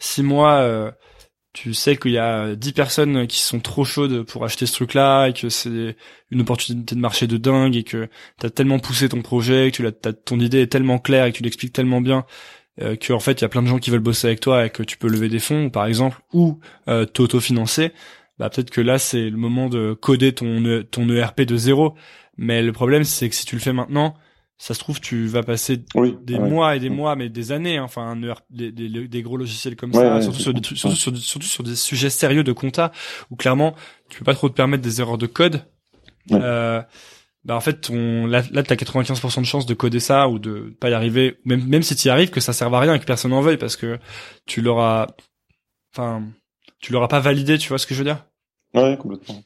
six mois, tu sais qu'il y a dix personnes qui sont trop chaudes pour acheter ce truc-là et que c'est une opportunité de marché de dingue et que t'as tellement poussé ton projet, que tu l'as, ton idée est tellement claire et que tu l'expliques tellement bien euh, que en fait il y a plein de gens qui veulent bosser avec toi et que tu peux lever des fonds par exemple ou euh, t'auto-financer, bah peut-être que là c'est le moment de coder ton E- ton ERP de zéro. Mais le problème c'est que si tu le fais maintenant, ça se trouve tu vas passer Oui. des ouais. mois et des Ouais. mois, mais des années. hein. Enfin, un ERP des, des, des gros logiciels comme Ouais, ça, ouais, surtout sur des surtout sur, surtout sur des sujets sérieux de compta où clairement tu peux pas trop te permettre des erreurs de code. Euh, bah en fait, on, là, là t'as 95% de chances de coder ça ou de pas y arriver, même même si tu y arrives, que ça serve à rien et que personne n'en veuille parce que tu l'auras, enfin, tu l'auras pas validé. Tu vois ce que je veux dire? Ouais, complètement.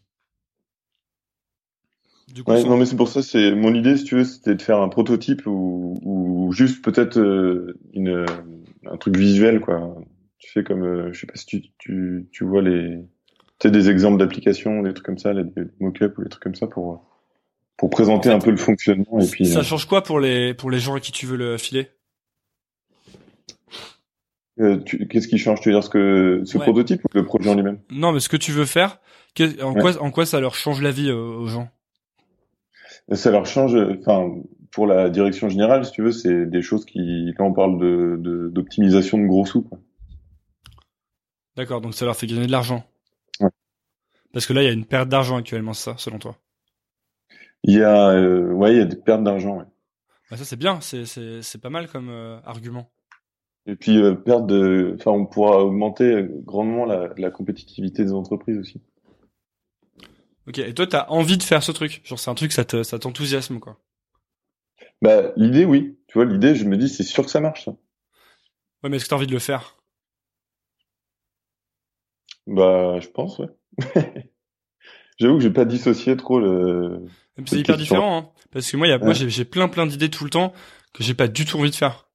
Du coup, Ouais, ça- non, mais c'est pour ça, c'est mon idée, si tu veux, c'était de faire un prototype ou, ou juste peut-être euh, une un truc visuel, quoi. Tu fais comme, euh, je sais pas si tu tu, tu vois les, tu sais, des exemples d'applications, des trucs comme ça, les, des mock-up ou des trucs comme ça pour pour présenter En fait, un peu le fonctionnement et puis. ça euh, change quoi pour les pour les gens à qui tu veux le filer? Euh, Qu'est-ce qui change? Tu veux dire ce que ce Ouais. prototype ou le projet en lui-même? Non, mais ce que tu veux faire, en Ouais. quoi en quoi ça leur change la vie euh, aux gens? Ça leur change, enfin, pour la direction générale, si tu veux, c'est des choses qui, là, on parle de d'optimisation de, gros sous, quoi. D'accord, donc ça leur fait gagner de l'argent. Ouais. Parce que là, il y a une perte d'argent actuellement, ça, selon toi. Il y a, euh, ouais, il y a des pertes d'argent, ouais. Bah, ça, c'est bien, c'est, pas mal comme euh, argument. Et puis, euh, perte de, enfin, on pourra augmenter grandement la, la compétitivité des entreprises aussi. Ok, et toi, t'as envie de faire ce truc? Genre, c'est un truc, ça, te, ça t'enthousiasme, quoi. Bah, l'idée, oui. Tu vois, l'idée, je me dis, c'est sûr que ça marche, ça. Ouais, mais est-ce que t'as envie de le faire? Bah, je pense, ouais. J'avoue que j'ai pas dissocié trop le. C'est hyper différent, hein. Parce que moi, y a, moi, Ouais. j'ai, j'ai plein, plein d'idées tout le temps que j'ai pas du tout envie de faire.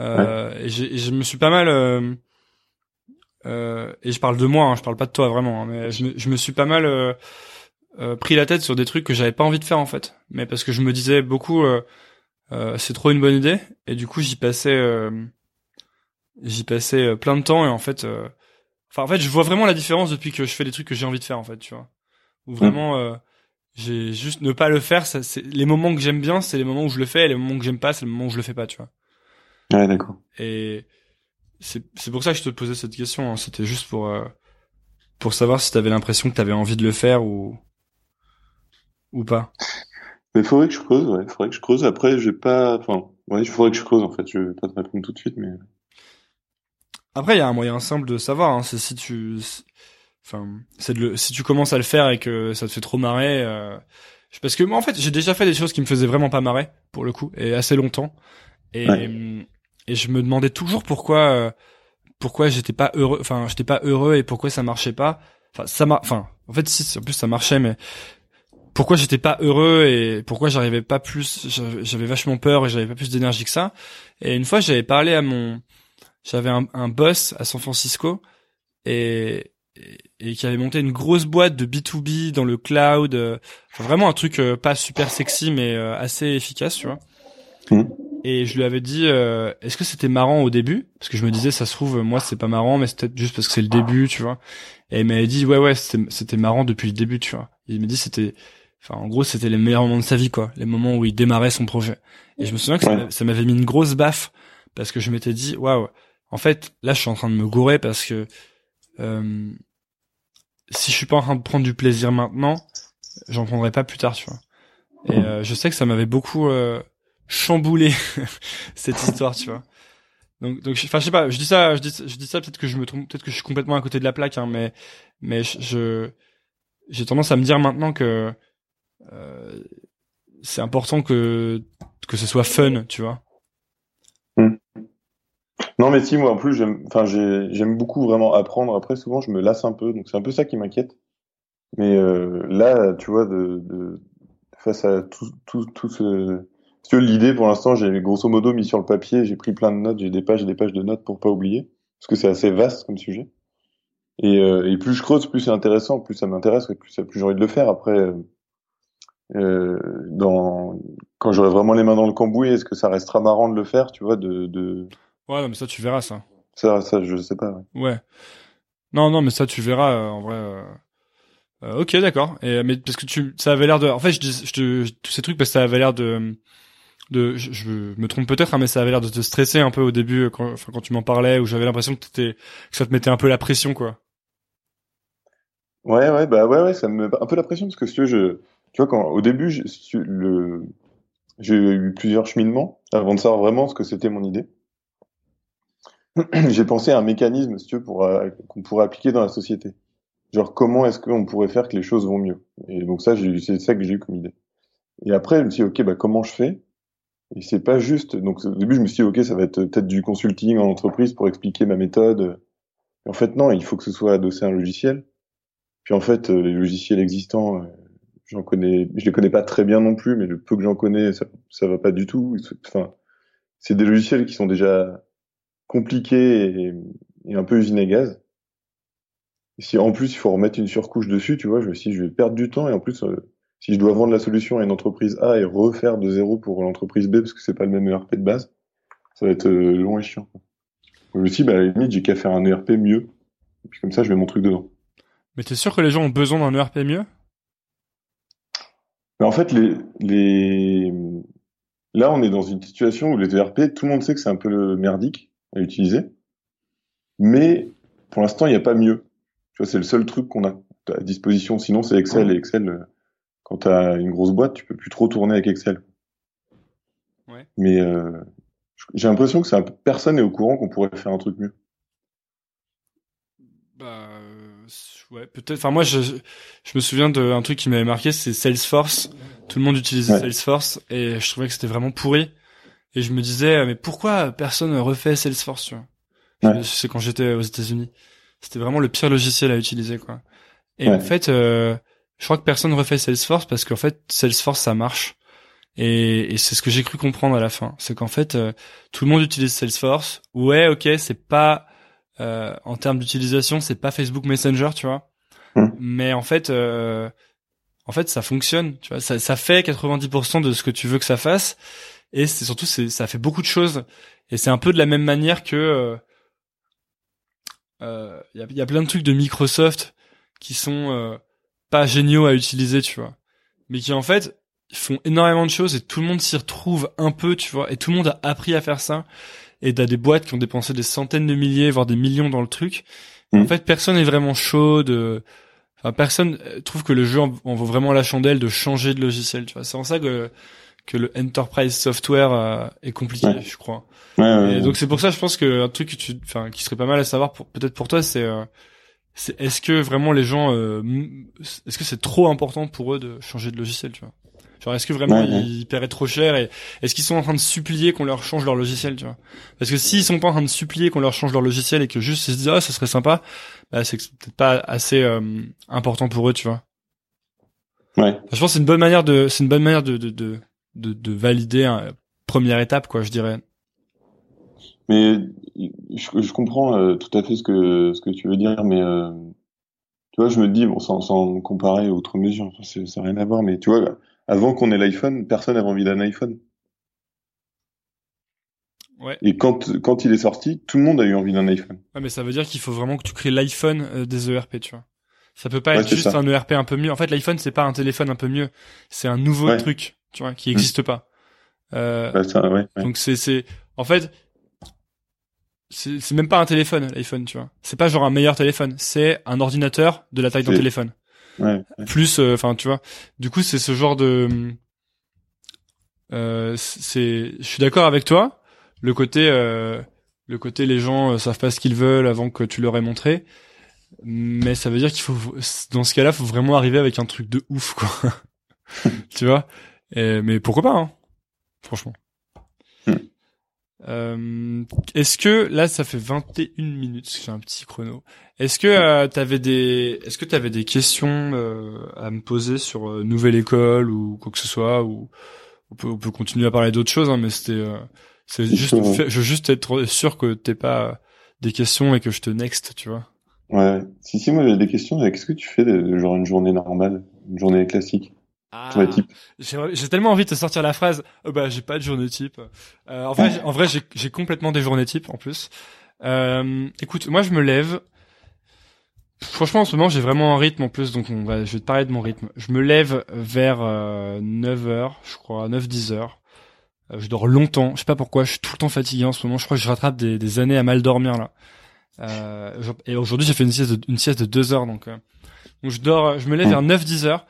Euh, et, je me suis pas mal, euh, euh, et je parle de moi, hein, je parle pas de toi vraiment, hein, mais je me, je me suis pas mal euh, euh, pris la tête sur des trucs que j'avais pas envie de faire en fait. Mais parce que je me disais beaucoup, euh, euh, c'est trop une bonne idée, et du coup j'y passais, euh, j'y passais plein de temps, et en fait, euh, enfin en fait, je vois vraiment la différence depuis que je fais des trucs que j'ai envie de faire en fait, tu vois. Ou vraiment. euh, j'ai juste ne pas le faire ça c'est les moments que j'aime bien c'est les moments où je le fais et les moments que j'aime pas c'est les moments où je le fais pas tu vois Ouais, d'accord. et c'est c'est pour ça que je te posais cette question hein. c'était juste pour euh, pour savoir si t'avais l'impression que t'avais envie de le faire ou ou pas Mais faudrait que je creuse, ouais. Faudrait que je creuse. Après, j'ai pas, enfin, ouais, il faudrait que je creuse, en fait. Je vais pas te répondre tout de suite, mais. après il y a un moyen simple de savoir hein. c'est si tu enfin c'est de le si tu commences à le faire et que ça te fait trop marrer euh, parce que moi en fait j'ai déjà fait des choses qui me faisaient vraiment pas marrer pour le coup et assez longtemps. Et Ouais. et je me demandais toujours pourquoi euh, pourquoi j'étais pas heureux enfin j'étais pas heureux et pourquoi ça marchait pas. Enfin ça m'a enfin en fait si en plus ça marchait mais pourquoi j'étais pas heureux et pourquoi j'arrivais pas plus j'avais vachement peur et j'avais pas plus d'énergie que ça. Et une fois j'avais parlé à mon j'avais un, un boss à San Francisco et, et qui avait monté une grosse boîte de B2B dans le cloud euh, enfin, vraiment un truc euh, pas super sexy mais euh, assez efficace tu vois. Mhm. et je lui avais dit euh, est-ce que c'était marrant au début? Parce que je me disais ça se trouve moi c'est pas marrant mais c'est peut-être juste parce que c'est le début tu vois. Et il m'avait dit ouais ouais c'était marrant depuis le début tu vois. Il m'a dit c'était enfin en gros c'était les meilleurs moments de sa vie quoi. Les moments où il démarrait son projet. Et je me souviens que Ouais. ça m'avait mis une grosse baffe parce que je m'étais dit waouh en fait là je suis en train de me gourer parce que euh, si je suis pas en train de prendre du plaisir maintenant j'en prendrai pas plus tard tu vois et euh, je sais que ça m'avait beaucoup euh, chamboulé cette histoire tu vois Donc, donc, enfin, je sais pas. Je dis ça, je dis, je dis ça. Peut-être que je me trompe, peut-être que je suis complètement à côté de la plaque, hein, mais, mais je, j'ai tendance à me dire maintenant que euh, c'est important que que ce soit fun, tu vois. Non, mais si moi en plus j'aime, j'aime beaucoup vraiment apprendre. Après, souvent je me lasse un peu, donc c'est un peu ça qui m'inquiète. Mais euh, là, tu vois, de, de face à tout, tout, tout ce l'idée, pour l'instant, j'ai grosso modo mis sur le papier, j'ai pris plein de notes, j'ai des pages et des pages de notes pour pas oublier, parce que c'est assez vaste comme sujet. Et, euh, et plus je creuse, plus c'est intéressant, plus ça m'intéresse, plus, plus j'ai envie de le faire. Après, euh, dans quand j'aurai vraiment les mains dans le cambouis, est-ce que ça restera marrant de le faire, tu vois, de, de... Ouais, non, mais ça tu verras ça. Ça, ça, je sais pas. Ouais. ouais. Non, non, mais ça tu verras euh, en vrai. Euh... Euh, ok, d'accord. Et mais parce que tu, ça avait l'air de. En fait, je dis, je te, tous ces trucs parce que ça avait l'air de de, je, me trompe peut-être, hein, mais ça avait l'air de te stresser un peu au début quand, enfin, quand tu m'en parlais, où j'avais l'impression que, que ça te mettait un peu la pression, quoi. Ouais, ouais, bah ouais, ouais, ça me met un peu la pression parce que si tu veux, je, tu vois, quand au début, je, le, j'ai eu plusieurs cheminements avant de savoir vraiment ce que c'était mon idée. j'ai pensé à un mécanisme, si tu pour euh, qu'on pourrait appliquer dans la société. Genre, comment est-ce qu'on pourrait faire que les choses vont mieux? Et donc ça, c'est ça que j'ai eu comme idée. Et après, je me suis dit, ok, bah comment je fais? Et c'est pas juste. Donc au début, je me suis dit, ok, ça va être peut-être du consulting en entreprise pour expliquer ma méthode. en fait, non, il faut que ce soit adossé à un logiciel. Puis en fait, euh, les logiciels existants, euh, j'en connais, je les connais pas très bien non plus, mais le peu que j'en connais, ça, ça va pas du tout. Enfin, c'est des logiciels qui sont déjà compliqués et, et un peu usine à gaz. Si en plus il faut remettre une surcouche dessus, tu vois, je dit, je vais perdre du temps et en plus, euh, si je dois vendre la solution à une entreprise A et refaire de zéro pour l'entreprise B parce que c'est pas le même ERP de base, ça va être euh, long et chiant. Je me suis dit, bah, à la limite, j'ai qu'à faire un ERP mieux. Et puis comme ça, je mets mon truc dedans. Mais t'es sûr que les gens ont besoin d'un ERP mieux? Mais en fait, les, les, là, on est dans une situation où les ERP, tout le monde sait que c'est un peu le merdique à utiliser. Mais pour l'instant, il n'y a pas mieux. Tu vois, c'est le seul truc qu'on a à disposition. Sinon, c'est Excel et Excel, euh, quand tu as une grosse boîte, tu peux plus trop tourner avec Excel. Ouais. Mais euh, j'ai l'impression que c'est un personne n'est au courant qu'on pourrait faire un truc mieux. Bah euh, ouais, peut-être. Enfin moi, je, je me souviens d'un truc qui m'avait marqué, c'est Salesforce. Tout le monde utilisait Salesforce et je trouvais que c'était vraiment pourri. Et je me disais, mais pourquoi personne refait Salesforce tu vois C'est quand j'étais aux États-Unis. C'était vraiment le pire logiciel à utiliser quoi. Et en fait, euh, je crois que personne refait Salesforce parce qu'en fait Salesforce ça marche. Et, et c'est ce que j'ai cru comprendre à la fin. C'est qu'en fait euh, tout le monde utilise Salesforce. Ouais ok c'est pas euh, en termes d'utilisation c'est pas Facebook Messenger tu vois. Mmh. mais en fait euh, en fait ça fonctionne tu vois. Ça, ça fait 90% de ce que tu veux que ça fasse et c'est surtout c'est ça fait beaucoup de choses et c'est un peu de la même manière que il euh, y, a, y a plein de trucs de Microsoft qui sont pas géniaux à utiliser, tu vois. Mais qui en fait font énormément de choses et tout le monde s'y retrouve un peu, tu vois. Et tout le monde a appris à faire ça. Et t'as des boîtes qui ont dépensé des centaines de milliers, voire des millions dans le truc. En mm. fait, personne n'est vraiment chaud de... Enfin, personne euh, trouve que le jeu en, vaut vraiment la chandelle de changer de logiciel, tu vois. C'est en ça que que le enterprise software euh, est compliqué, je crois. Ouais, et donc c'est pour ça, je pense que un truc que tu, enfin, qui serait pas mal à savoir, peut-être pour toi, c'est euh, est-ce que vraiment les gens, euh, est-ce que c'est trop important pour eux de changer de logiciel, tu vois? Genre, est-ce que vraiment ils paieraient trop cher et est-ce qu'ils sont en train de supplier qu'on leur change leur logiciel, tu vois? Parce que s'ils sont pas en train de supplier qu'on leur change leur logiciel et que juste ils se disent ah ça serait sympa, bah c'est peut-être pas assez euh, important pour eux, tu vois? Ouais. je pense c'est une bonne manière de, c'est une bonne manière de de de de, de valider une première étape, quoi, je dirais. Mais je, je comprends euh, tout à fait ce que ce que tu veux dire, mais euh, tu vois, je me dis bon, sans, sans comparer autre mesure, ça n'a rien à voir, mais tu vois, avant qu'on ait l'iPhone, personne n'avait envie d'un iPhone. Ouais. Et quand quand il est sorti, tout le monde a eu envie d'un iPhone. Ouais, mais ça veut dire qu'il faut vraiment que tu crées l'iPhone euh, des ERP, tu vois. Ça peut pas être juste un ERP un peu mieux. En fait, l'iPhone c'est pas un téléphone un peu mieux, c'est un nouveau truc, tu vois, qui n'existe pas. Euh, bah, ça, ouais, donc c'est c'est en fait c'est même pas un téléphone l'iPhone tu vois c'est pas genre un meilleur téléphone c'est un ordinateur de la taille d'un téléphone ouais, plus euh, enfin tu vois du coup c'est ce genre de euh, c'est je suis d'accord avec toi le côté euh, le côté les gens euh, savent pas ce qu'ils veulent avant que tu leur aies montré. Mais ça veut dire qu'il faut, dans ce cas-là, faut vraiment arriver avec un truc de ouf, quoi. tu vois? Et, mais pourquoi pas, hein Franchement. Hmm. Euh, est-ce que là ça fait 21 minutes j'ai un petit chrono. Est-ce que euh, t'avais des est-ce que t'avais des questions euh, à me poser sur euh, nouvelle école ou quoi que ce soit ou on peut on peut continuer à parler d'autres choses hein, mais c'était euh, c'est juste fait- je veux juste être sûr que t'aies pas des questions et que je te next, tu vois. Ouais. Si, si, moi, j'ai des questions. Qu'est-ce que tu fais de, genre une journée normale? Une journée classique? Ah. J'ai tellement envie de te sortir la phrase. euh, bah j'ai pas de journée type. Euh, en vrai, j'ai- en vrai, j'ai complètement des journées type en plus. Euh, écoute, moi je me lève. Franchement, en ce moment, j'ai vraiment un rythme en plus, donc on va, je vais te parler de mon rythme. Je me lève vers 9h, je crois, 9-10 heures. Euh, je dors longtemps, je sais pas pourquoi, je suis tout le temps fatigué en ce moment. Je crois que je rattrape des, des années à mal dormir là. Euh, et aujourd'hui, j'ai fait une sieste de, une sieste de 2 heures, donc, euh, donc je dors, je me lève vers 9-10 heures.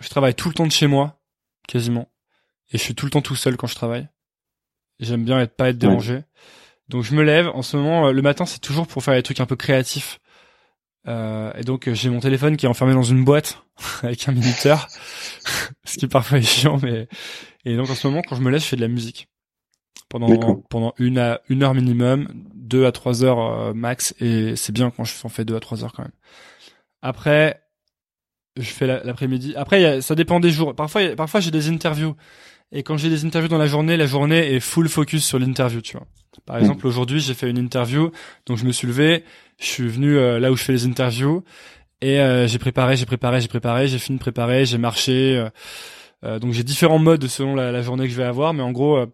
Je travaille tout le temps de chez moi, quasiment. Et je suis tout le temps tout seul quand je travaille. J'aime bien être pas être dérangé. Donc je me lève. En ce moment, euh, le matin, c'est toujours pour faire des trucs un peu créatifs. Euh, et donc euh, j'ai mon téléphone qui est enfermé dans une boîte avec un minuteur, ce qui parfois est chiant. Mais et donc en ce moment, quand je me lève, je fais de la musique pendant pendant une à une heure minimum, deux à trois heures euh, max. Et c'est bien quand je en fais deux à trois heures quand même. Après, je fais la- l'après-midi. Après, il y a- ça dépend des jours. Parfois, il y a- parfois j'ai des interviews. Et quand j'ai des interviews dans la journée, la journée est full focus sur l'interview, tu vois. Par Mhm. exemple, aujourd'hui, j'ai fait une interview, donc je me suis levé, je suis venu euh, là où je fais les interviews, et euh, j'ai préparé, j'ai préparé, j'ai préparé, j'ai fini de préparer, j'ai marché. euh, euh, donc j'ai différents modes selon la, la journée que je vais avoir, mais en gros, euh,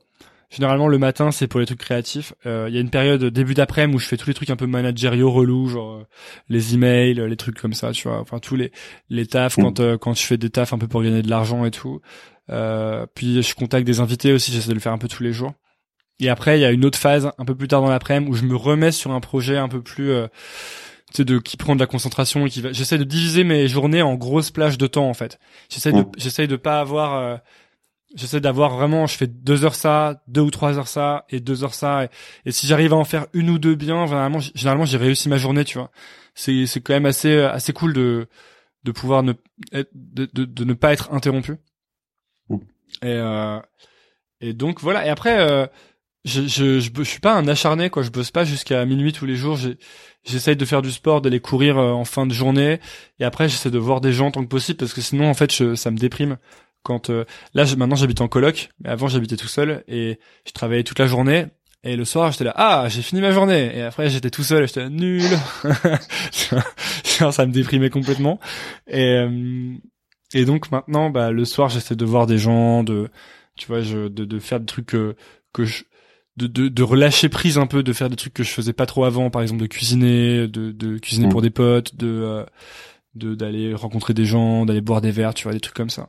généralement le matin c'est pour les trucs créatifs. Euh, Il y a une période début d'après-midi où je fais tous les trucs un peu managériaux, relous, genre euh, les emails, les trucs comme ça, tu vois. Enfin tous les les tafs quand euh, quand je fais des tafs un peu pour gagner de l'argent et tout. Euh, puis je contacte des invités aussi, j'essaie de le faire un peu tous les jours. Et après, il y a une autre phase un peu plus tard dans l'après-midi où je me remets sur un projet un peu plus, euh, tu sais, de qui prend de la concentration et qui va. J'essaie de diviser mes journées en grosses plages de temps en fait. J'essaie de, j'essaie de pas avoir. J'essaie d'avoir vraiment, je fais deux heures ça, deux ou trois heures ça, et deux heures ça, et, et si j'arrive à en faire une ou deux bien, généralement, généralement j'ai réussi ma journée, tu vois. C'est, c'est quand même assez, euh, assez cool de, de pouvoir ne, être- de, de, de ne pas être interrompu. Et, euh, et donc voilà. Et après, euh, je, je, je, je suis pas un acharné, quoi. Je bosse pas jusqu'à minuit tous les jours. J'ai- J'essaye de faire du sport, d'aller courir euh, en fin de journée, et après j'essaie de voir des gens tant que possible parce que sinon en fait je, ça me déprime. Quand euh, là je- maintenant j'habite en coloc, mais avant j'habitais tout seul et je travaillais toute la journée. Et le soir, j'étais là, ah, j'ai fini ma journée. Et après, j'étais tout seul, et j'étais là, nul. Ça me déprimait complètement. Et, euh, et donc maintenant, bah, le soir, j'essaie de voir des gens, de, tu vois, je, de, de faire des trucs que, que je, de, de, de relâcher prise un peu, de faire des trucs que je faisais pas trop avant, par exemple de cuisiner, de, de cuisiner Mm. pour des potes, de, euh, de d'aller rencontrer des gens, d'aller boire des verres, tu vois, des trucs comme ça.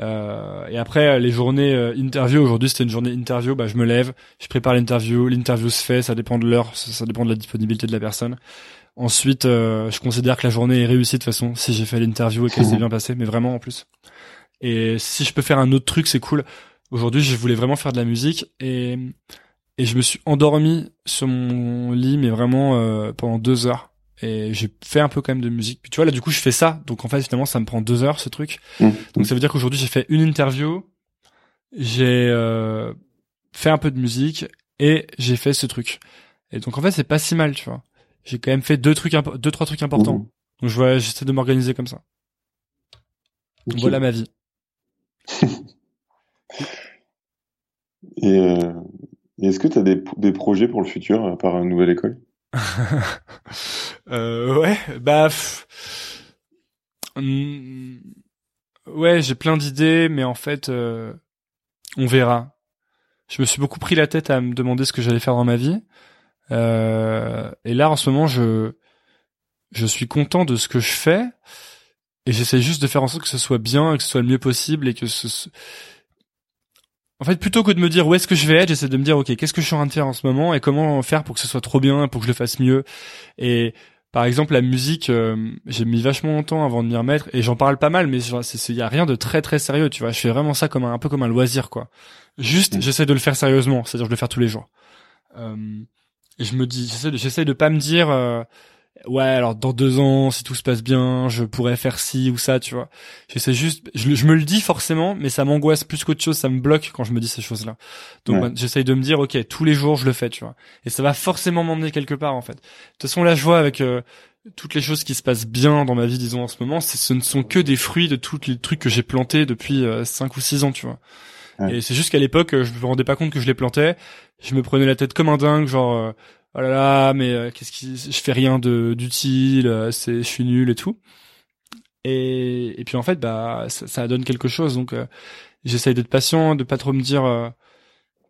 Euh, et après euh, les journées euh, interview aujourd'hui c'était une journée interview bah je me lève je prépare l'interview l'interview se fait ça dépend de l'heure ça, ça dépend de la disponibilité de la personne. Ensuite euh, je considère que la journée est réussie de toute façon si j'ai fait l'interview et qu'elle s'est bien passée mais vraiment en plus. Et si je peux faire un autre truc c'est cool. Aujourd'hui je voulais vraiment faire de la musique et et je me suis endormi sur mon lit mais vraiment euh, pendant deux heures et j'ai fait un peu quand même de musique puis tu vois là du coup je fais ça donc en fait finalement ça me prend deux heures ce truc Mm. donc ça veut dire qu'aujourd'hui j'ai fait une interview, j'ai euh, fait un peu de musique et j'ai fait ce truc. Et donc en fait c'est pas si mal, tu vois. J'ai quand même fait deux trucs, deux trois trucs importants. Mhm. Donc je vois, j'essaie de m'organiser comme ça. Donc. Voilà ma vie. Et, euh, est-ce que tu as des, des projets pour le futur, à part une nouvelle école? euh, ouais, bah hum, ouais, j'ai plein d'idées, mais en fait, euh, on verra. Je me suis beaucoup pris la tête à me demander ce que j'allais faire dans ma vie. Euh, et là, en ce moment, je je suis content de ce que je fais et j'essaie juste de faire en sorte que ce soit bien, que ce soit le mieux possible et que ce- en fait, plutôt que de me dire où est-ce que je vais être, j'essaie de me dire, ok, qu'est-ce que je suis en train de faire en ce moment et comment faire pour que ce soit trop bien, pour que je le fasse mieux. Et par exemple, la musique, euh, j'ai mis vachement longtemps avant de m'y remettre et j'en parle pas mal, mais c'est, y a rien de très très sérieux, tu vois. Je fais vraiment ça comme un, un peu comme un loisir, quoi. Juste, Mm. j'essaie de le faire sérieusement, c'est-à-dire je le faire tous les jours. Euh, et je me dis, j'essaie de, j'essaie de pas me dire, euh, ouais, alors dans deux ans, si tout se passe bien, je pourrais faire ci ou ça, tu vois. J'essaie juste, je, je me le dis forcément, mais ça m'angoisse plus qu'autre chose, ça me bloque quand je me dis ces choses-là. Donc Ouais. bah, j'essaie de me dire, ok, tous les jours je le fais, tu vois. Et ça va forcément m'emmener quelque part, en fait. De toute façon, là, je vois avec euh, toutes les choses qui se passent bien dans ma vie, disons en ce moment, c'est, ce ne sont que des fruits de tous les trucs que j'ai plantés depuis euh, cinq ou six ans, tu vois. Ouais. Et c'est juste qu'à l'époque, euh, je me rendais pas compte que je les plantais. Je me prenais la tête comme un dingue, genre, euh, oh là là, mais euh, qu'est-ce qui, je fais rien de d'utile, euh, c'est, je suis nul et tout. Et, et puis en fait, bah, ça, ça donne quelque chose. Donc, euh, j'essaye d'être patient, de pas trop me dire euh,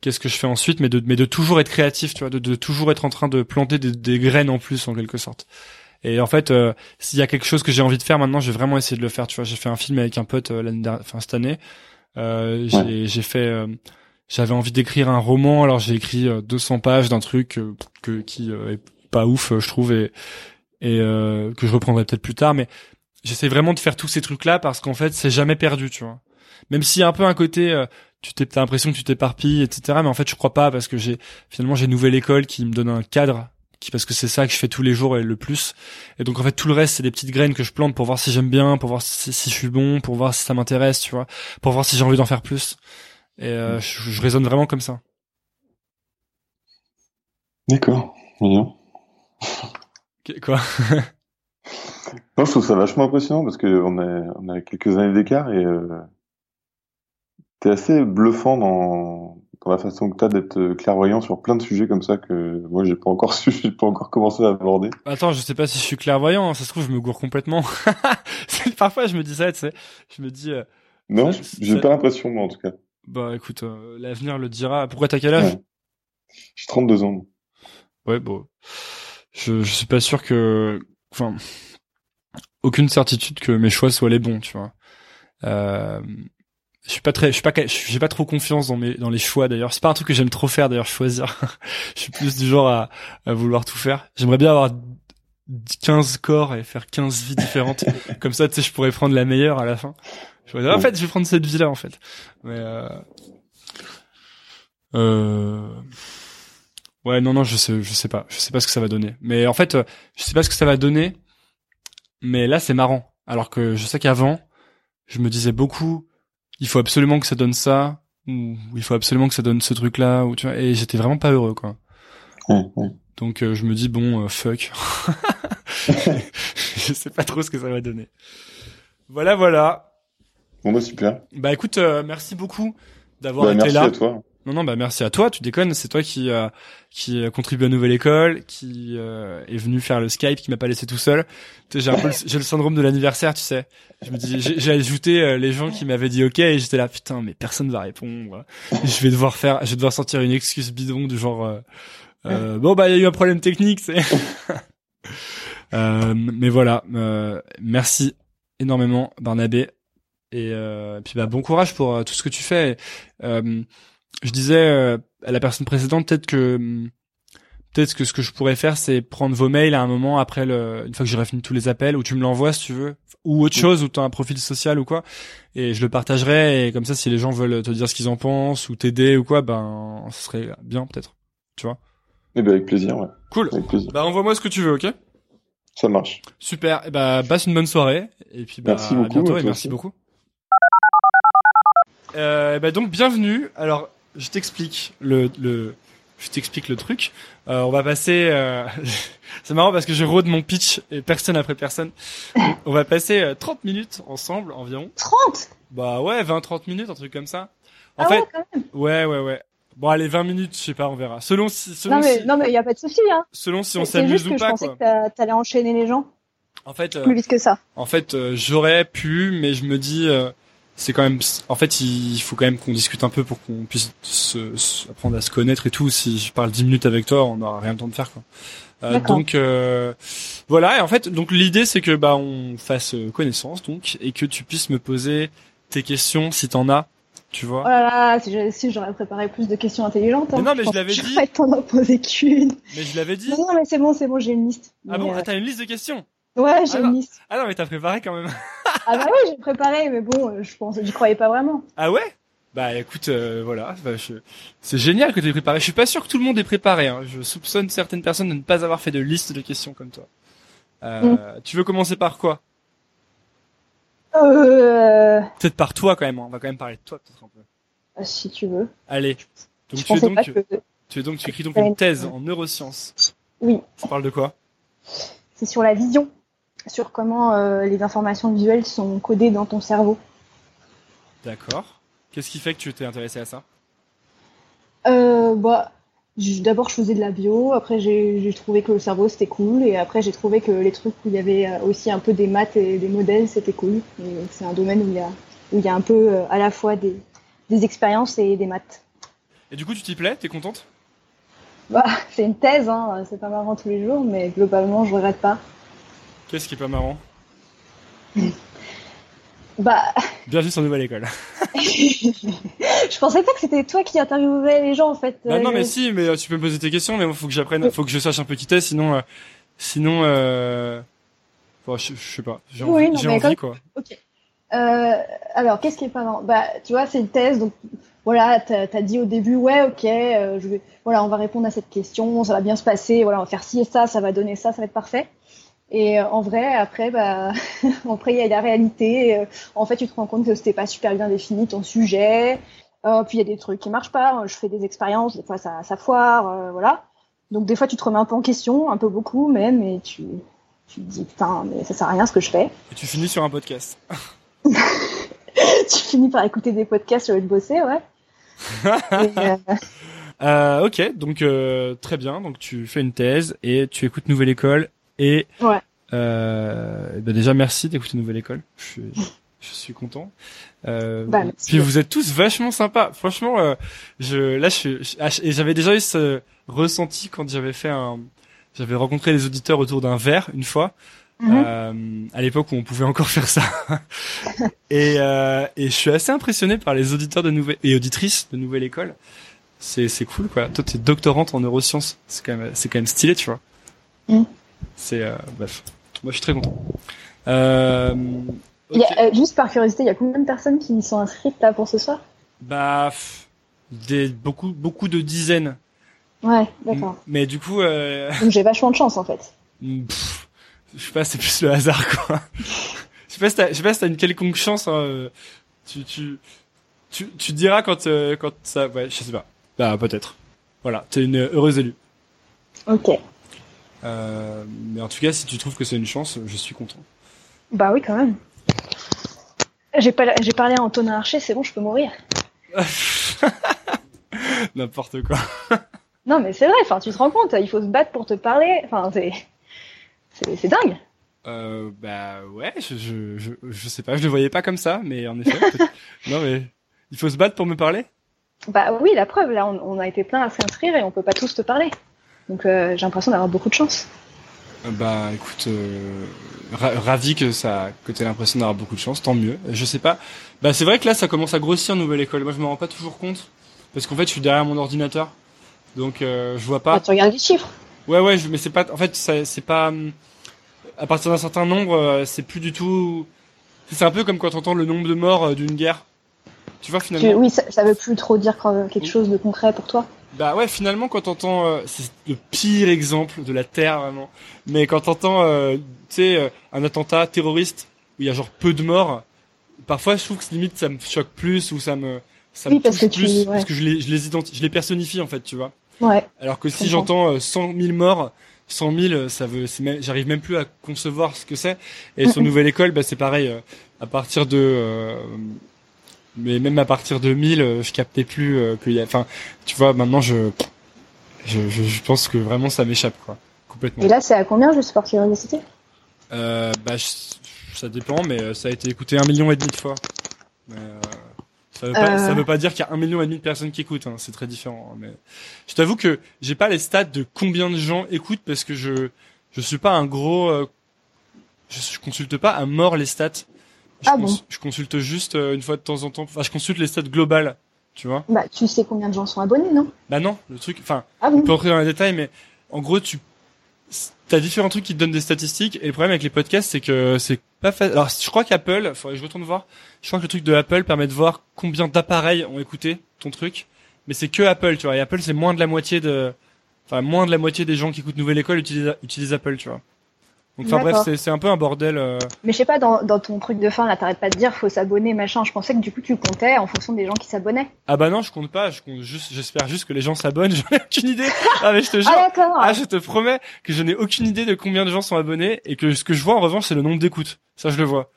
qu'est-ce que je fais ensuite, mais de, mais de toujours être créatif, tu vois, de, de toujours être en train de planter des, des graines en plus, en quelque sorte. Et en fait, euh, s'il y a quelque chose que j'ai envie de faire maintenant, je vais vraiment essayer de le faire. Tu vois, j'ai fait un film avec un pote l'année dernière, enfin cette année. Euh, j'ai, j'ai fait, euh, j'avais envie d'écrire un roman, alors j'ai écrit euh, 200 pages d'un truc euh, que qui euh, est pas ouf, euh, je trouve, et et euh, que je reprendrai peut-être plus tard. Mais j'essaie vraiment de faire tous ces trucs-là parce qu'en fait, c'est jamais perdu, tu vois. Même a un peu un côté, euh, tu t'es, t'as l'impression que tu t'éparpilles, etc. Mais en fait, je crois pas parce que j'ai finalement j'ai une nouvelle école qui me donne un cadre, qui parce que c'est ça que je fais tous les jours et le plus. Et donc en fait, tout le reste, c'est des petites graines que je plante pour voir si j'aime bien, pour voir si, si je suis bon, pour voir si ça m'intéresse, tu vois, pour voir si j'ai envie d'en faire plus. Et euh, je, je raisonne vraiment comme ça. D'accord. Mignon. Quoi? Non, je trouve ça vachement impressionnant parce que on a, on a quelques années d'écart et euh, t'es assez bluffant dans, dans la façon que t'as d'être euh, clairvoyant sur plein de sujets comme ça que moi j'ai pas encore su, j'ai pas encore commencé à aborder. Attends, je sais pas si je suis clairvoyant. hein, Ça se trouve, je me gourre complètement. Parfois, je me dis ça, tu sais. Je me dis, euh, Non, j'ai pas l'impression moi en tout cas. Bah écoute, euh, l'avenir le dira. Pourquoi t'as quel âge? Ouais. J'ai 32 ans. Ouais, bon, je je suis pas sûr que, enfin, aucune certitude que mes choix soient les bons, tu vois. Euh, je suis pas très, je suis pas, j'ai pas trop confiance dans mes, dans les choix d'ailleurs. C'est pas un truc que j'aime trop faire d'ailleurs, choisir. je suis plus du genre à, à vouloir tout faire. J'aimerais bien avoir 15 corps et faire 15 vies différentes. Comme ça, tu sais, je pourrais prendre la meilleure à la fin. Je en fait, je vais prendre cette vie-là, en fait. Mais, euh... Euh... Ouais, non, non, je sais, je sais pas. Je sais pas ce que ça va donner. Mais en fait, euh, je sais pas ce que ça va donner. Mais là, c'est marrant. Alors que je sais qu'avant, je me disais beaucoup, il faut absolument que ça donne ça, ou il faut absolument que ça donne ce truc-là, ou tu vois, et j'étais vraiment pas heureux, quoi. Ouais, ouais. Donc euh, je me dis bon, euh, fuck. je sais pas trop ce que ça va donner. Voilà, voilà. Bon bah super. Bah écoute, euh, merci beaucoup d'avoir Bah, été merci là. à toi. Non, non, bah merci à toi. Tu déconnes, c'est toi qui euh, qui a contribué à Nouvelle École, qui euh, est venu faire le Skype, qui m'a pas laissé tout seul. J'ai un peu, le, j'ai le syndrome de l'anniversaire, tu sais. Je me dis, j'ai, j'ai ajouté euh, les gens qui m'avaient dit OK et j'étais là, putain, mais personne va répondre. je vais devoir faire, je vais devoir sortir une excuse bidon du genre, euh, euh, bon bah il y a eu un problème technique, c'est. euh, mais voilà, euh, merci énormément Barnabé et euh, puis bah bon courage pour euh, tout ce que tu fais. Euh, je disais euh, à la personne précédente peut-être que hum, peut-être que ce que je pourrais faire c'est prendre vos mails à un moment après le une fois que j'aurai fini tous les appels ou tu me l'envoies si tu veux ou autre chose ou tu as un profil social ou quoi et je le partagerai et comme ça si les gens veulent te dire ce qu'ils en pensent ou t'aider ou quoi ben ce serait bien peut-être tu vois? Eh ben avec plaisir, ouais. cool Avec plaisir. bah envoie-moi ce que tu veux ok? Ça marche. super et bah passe une bonne soirée et puis bah Merci à beaucoup, bientôt à et toi merci aussi. beaucoup euh, bah donc bienvenue. Alors je t'explique le le je t'explique le truc. Euh, on va passer euh, c'est marrant parce que je rôde mon pitch et personne après personne. On va passer euh, 30 minutes ensemble environ. 30 bah ouais 20 30 minutes un truc comme ça. En Ah fait ouais, quand même. ouais ouais ouais. Bon allez 20 minutes je sais pas on verra. Selon si selon Non mais si, non mais y a pas de souci hein. selon si on s'amuse ou je pas pensais quoi. que t'a- t'allais enchaîner les gens en fait euh, plus vite que ça. En fait, euh, j'aurais pu, mais je me dis, euh, c'est quand même. En fait, il faut quand même qu'on discute un peu pour qu'on puisse se, se- apprendre à se connaître et tout. Si je parle 10 minutes avec toi, on n'aura rien le temps de faire, quoi. Euh, donc euh, voilà. Et en fait, donc l'idée, c'est que bah on fasse euh, connaissance, donc, et que tu puisses me poser tes questions si t'en as. Tu vois. Oh là là, si j'aurais préparé plus de questions intelligentes. hein. Mais non, mais je l'avais dit. J'aurais t'en en poser qu'une. Mais je l'avais dit. Non, non, mais c'est bon, c'est bon, j'ai une liste. Ah bon, ah, t'as une liste de questions. Ouais, j'ai Ah non. une liste. Ah non, mais t'as préparé quand même. Ah bah oui, j'ai préparé, mais bon, je pense, j'y croyais pas vraiment. Ah ouais? Bah écoute, euh, voilà, bah, je- c'est génial que tu aies préparé. Je suis pas sûr que tout le monde est préparé. Hein. Je soupçonne certaines personnes de ne pas avoir fait de liste de questions comme toi. Euh, Tu veux commencer par quoi? Euh, Peut-être par toi quand même. hein. On va quand même parler de toi peut-être un peu. si tu veux. Allez. Donc je tu es donc, que tu es donc tu écris donc une thèse en neurosciences. Oui. Ça parle de quoi? C'est sur la vision, sur comment euh, les informations visuelles sont codées dans ton cerveau. D'accord. Qu'est-ce qui fait que tu t'es intéressé à ça? Euh, bah, d'abord je faisais de la bio, après j'ai trouvé que le cerveau c'était cool, et après j'ai trouvé que les trucs où il y avait euh, aussi un peu des maths et des modèles c'était cool. C'est un domaine où il y a, où il y a un peu euh, à la fois des, des expériences et des maths. Et du coup, tu t'y plais? T'es contente? Bah, c'est une thèse, hein, c'est pas marrant tous les jours, mais globalement je regrette pas. Qu'est-ce qui est pas marrant Bah, Bienvenue sur Nouvelle École. je pensais pas que c'était toi qui interviewais les gens en fait. Bah non, Euh, mais si, mais euh, tu peux me poser tes questions, mais moi, faut que j'apprenne, faut que je sache un peu qui t'es, sinon, euh, sinon, euh... bon, je, je sais pas, j'ai Oui, envie, non, envie comme- quoi. Euh, alors, qu'est-ce qui est pas marrant? Bah, tu vois, c'est une thèse, donc voilà, t'as as dit au début, ouais, ok, euh, je vais, voilà, on va répondre à cette question, ça va bien se passer, voilà, on va faire ci et ça, ça va donner ça, ça va être parfait. Et euh, en vrai, après, bah, après il y a la réalité. euh, en fait, tu te rends compte que c'était pas super bien défini ton sujet. Euh, puis il y a des trucs qui marchent pas. Je fais des expériences, des fois ça, ça foire, euh, voilà. Donc des fois, tu te remets un peu en question, un peu beaucoup même, et tu, tu te dis putain, mais ça sert à rien ce que je fais. Et tu finis sur un podcast. tu finis par écouter des podcasts au lieu de bosser, ouais. Et, euh, ok, donc très bien. Donc tu fais une thèse et tu écoutes Nouvelle École et Ouais. euh, bah déjà merci d'écouter Nouvelle École. Je suis, je suis content. Euh, Bah, puis vous êtes tous vachement sympas. Franchement, euh, je là je suis ah, et j'avais déjà eu ce ressenti quand j'avais fait un j'avais rencontré les auditeurs autour d'un verre une fois. Mhm. Euh, à l'époque où on pouvait encore faire ça. et, euh, et je suis assez impressionné par les auditeurs de nouvelle et auditrices de Nouvelle École. C'est c'est cool quoi. Toi t'es doctorante en neurosciences. C'est quand même c'est quand même stylé tu vois. Mm. C'est euh, bref. Moi je suis très content. Euh, y a, euh, juste par curiosité, il y a combien de personnes qui sont inscrites là pour ce soir? Bah des beaucoup beaucoup de dizaines. Ouais, d'accord. Mais du coup euh, Donc j'ai vachement de chance en fait. Pff, je sais pas, c'est plus le hasard, quoi. je sais pas si t'as, je sais pas si t'as une quelconque chance, hein, tu, tu, tu, tu diras quand, euh, quand ça, ouais, je sais pas. Bah, peut-être. Voilà, t'es une heureuse élue. Ok. Euh, mais en tout cas, si tu trouves que c'est une chance, je suis content. Bah oui, quand même. J'ai pas, j'ai parlé à Antonin Archer, c'est bon, je peux mourir. N'importe quoi. Non, mais c'est vrai. Enfin, tu te rends compte, il faut se battre pour te parler. Enfin, c'est, c'est, c'est dingue. Euh, bah, ouais, je, je, je, je sais pas, je le voyais pas comme ça, mais en effet. non, mais, il faut se battre pour me parler? Bah oui, la preuve. Là, on, on a été plein à s'inscrire et on peut pas tous te parler. Donc euh, j'ai l'impression d'avoir beaucoup de chance. Euh, Bah écoute, euh, ra- ravi que ça, que t'aies l'impression d'avoir beaucoup de chance, tant mieux. Je sais pas. Bah c'est vrai que là ça commence à grossir nouvelle école. Moi je me rends pas toujours compte parce qu'en fait je suis derrière mon ordinateur, donc euh, je vois pas. Bah, tu regardes les chiffres. Ouais ouais, je- mais c'est pas. En fait c'est pas. hum, À partir d'un certain nombre, c'est plus du tout. C'est un peu comme quand t'entends le nombre de morts d'une guerre. Tu vois Tu- finalement. oui, ça, ça veut plus trop dire quelque chose de concret pour toi. Bah ouais, finalement, quand t'entends, euh, c'est le pire exemple de la Terre, vraiment. Mais quand t'entends, euh, tu sais, euh, un attentat terroriste où il y a genre peu de morts, parfois je trouve que limite ça me choque plus ou ça me, ça Oui, me parce touche tu- plus ouais. parce que je les, je les identi- je les personnifie en fait, tu vois. Ouais. Alors que si j'entends euh, 100 000 morts, 100 000, euh, ça veut, c'est même- j'arrive même plus à concevoir ce que c'est. Et sur. Nouvelle École, bah c'est pareil. euh, à partir de, euh, mais même à partir de 1000, euh, je captais plus euh, qu'il y a. Enfin, tu vois, maintenant je, je, je, je pense que vraiment ça m'échappe quoi, complètement. Et là, c'est à combien juste par curiosité? Euh, bah, je- ça dépend, mais euh, ça a été écouté un million et demi de fois. Mais, euh, ça, veut pas, Euh. ça veut pas dire qu'il y a un million et demi de personnes qui écoutent. Hein, c'est très différent. hein, mais je t'avoue que j'ai pas les stats de combien de gens écoutent parce que je je suis pas un gros. euh, je, je consulte pas à mort les stats. Je, Ah bon je consulte juste euh, une fois de temps en temps. Enfin, je consulte les stats globales. Tu vois Bah, tu sais combien de gens sont abonnés, non? Bah non, le truc. Enfin, Ah on bon peut entrer dans les détails, mais en gros, tu t'as différents trucs qui te donnent des statistiques. Et le problème avec les podcasts, c'est que c'est pas fait. Alors, je crois qu'Apple, faudrait que je retourne voir. Je crois que le truc de Apple permet de voir combien d'appareils ont écouté ton truc. Mais c'est que Apple, tu vois. Et Apple, c'est moins de la moitié de, enfin, moins de la moitié des gens qui écoutent Nouvelle École utilisent, utilisent Apple, tu vois. Donc, enfin bref, c'est, un peu un bordel. euh. Mais je sais pas, dans, dans ton truc de fin, là, t'arrêtes pas de dire faut s'abonner, machin. Je pensais que du coup, tu comptais en fonction des gens qui s'abonnaient. Ah bah non, je compte pas. Je compte juste, j'espère juste que les gens s'abonnent. J'en ai aucune idée. Ah mais je te jure. Ah. Ah, je te promets que je n'ai aucune idée de combien de gens sont abonnés et que ce que je vois en revanche, c'est le nombre d'écoutes. Ça, je le vois.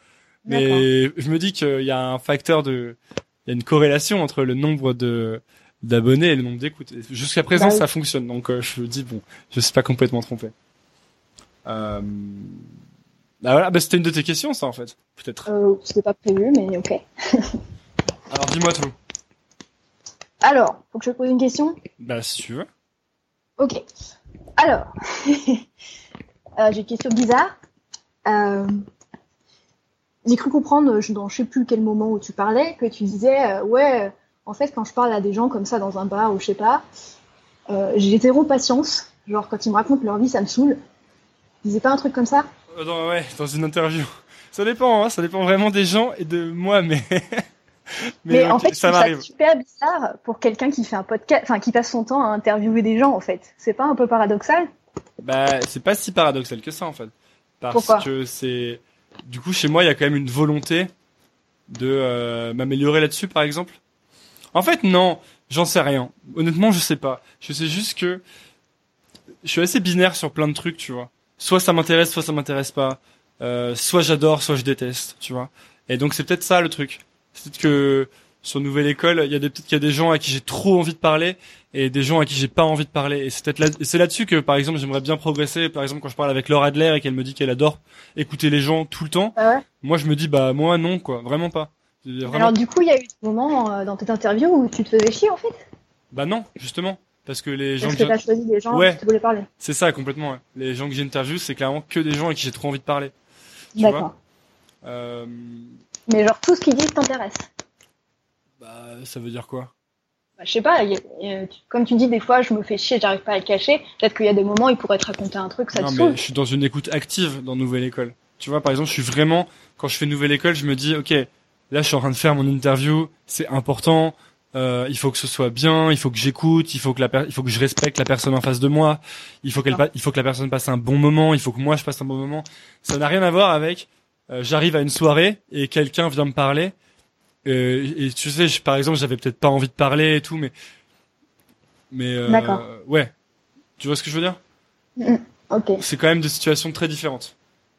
Mais je me dis qu'il y a un facteur de, il y a une corrélation entre le nombre de d'abonnés et le nombre d'écoutes. Jusqu'à présent, Bah oui. ça fonctionne. Donc, euh, je me dis bon, je suis pas complètement trompé. Euh... Bah voilà, bah c'était une de tes questions, ça en fait, peut-être. Euh, C'était pas prévu, mais ok. Alors dis-moi tout. Alors, faut que je te pose une question? Bah si tu veux. Ok. Alors, euh, j'ai une question bizarre. Euh, j'ai cru comprendre je- dans je sais plus quel moment où tu parlais que tu disais euh, ouais, en fait quand je parle à des gens comme ça dans un bar ou je sais pas, euh, j'ai zéro patience. Genre quand ils me racontent leur vie, ça me saoule. Tu disais pas un truc comme ça Euh, Dans, ouais, dans une interview. Ça dépend, hein, ça dépend vraiment des gens et de moi, mais. Mais, en fait, ça m'arrive. super bizarre pour quelqu'un qui fait un podcast, enfin qui passe son temps à interviewer des gens en fait. C'est pas un peu paradoxal Bah, c'est pas si paradoxal que ça en fait, parce Pourquoi que c'est. Du coup, chez moi, il y a quand même une volonté de euh, m'améliorer là-dessus, par exemple. En fait, non, j'en sais rien. Honnêtement, je sais pas. Je sais juste que je suis assez binaire sur plein de trucs, tu vois. Soit ça m'intéresse, soit ça m'intéresse pas. Euh, soit j'adore, soit je déteste, tu vois. Et donc c'est peut-être ça le truc. C'est peut-être que sur Nouvelle École, il y a des peut-être qu'il y a des gens à qui j'ai trop envie de parler et des gens à qui j'ai pas envie de parler. Et c'est peut-être là, c'est là-dessus que par exemple j'aimerais bien progresser. Par exemple quand je parle avec Laura Adler et qu'elle me dit qu'elle adore écouter les gens tout le temps, Ah ouais? moi je me dis bah moi non quoi, vraiment pas. Vraiment- Alors du coup, il y a eu des moments euh, dans cette interview où tu te faisais chier en fait? Bah non, justement, parce que les gens Parce que que t'as choisi des gens Ouais. qui voulaient parler. c'est ça complètement. ouais. Les gens que j'interviewe, c'est clairement que des gens à qui j'ai trop envie de parler. D'accord. Euh, Mais genre tout ce qu'ils disent t'intéresse. bah ça veut dire quoi? Bah, je sais pas, il y a- il y a- tu- comme tu dis, des fois je me fais chier, j'arrive pas à le cacher. Peut-être qu'il y a des moments où il pourrait te raconter un truc, ça Non te mais je suis dans une écoute active dans Nouvelle École. Tu vois, par exemple, je suis vraiment quand je fais Nouvelle École, je me dis ok, là je suis en train de faire mon interview, c'est important. Euh, il faut que ce soit bien, il faut que j'écoute, il faut que la per- il faut que je respecte la personne en face de moi, il faut qu'elle pa- il faut que la personne passe un bon moment, il faut que moi je passe un bon moment. Ça n'a rien à voir avec euh, j'arrive à une soirée et quelqu'un vient me parler euh, et tu sais, je- par exemple, j'avais peut-être pas envie de parler et tout, mais mais euh, D'accord. ouais, tu vois ce que je veux dire? Ok. c'est quand même des situations très différentes.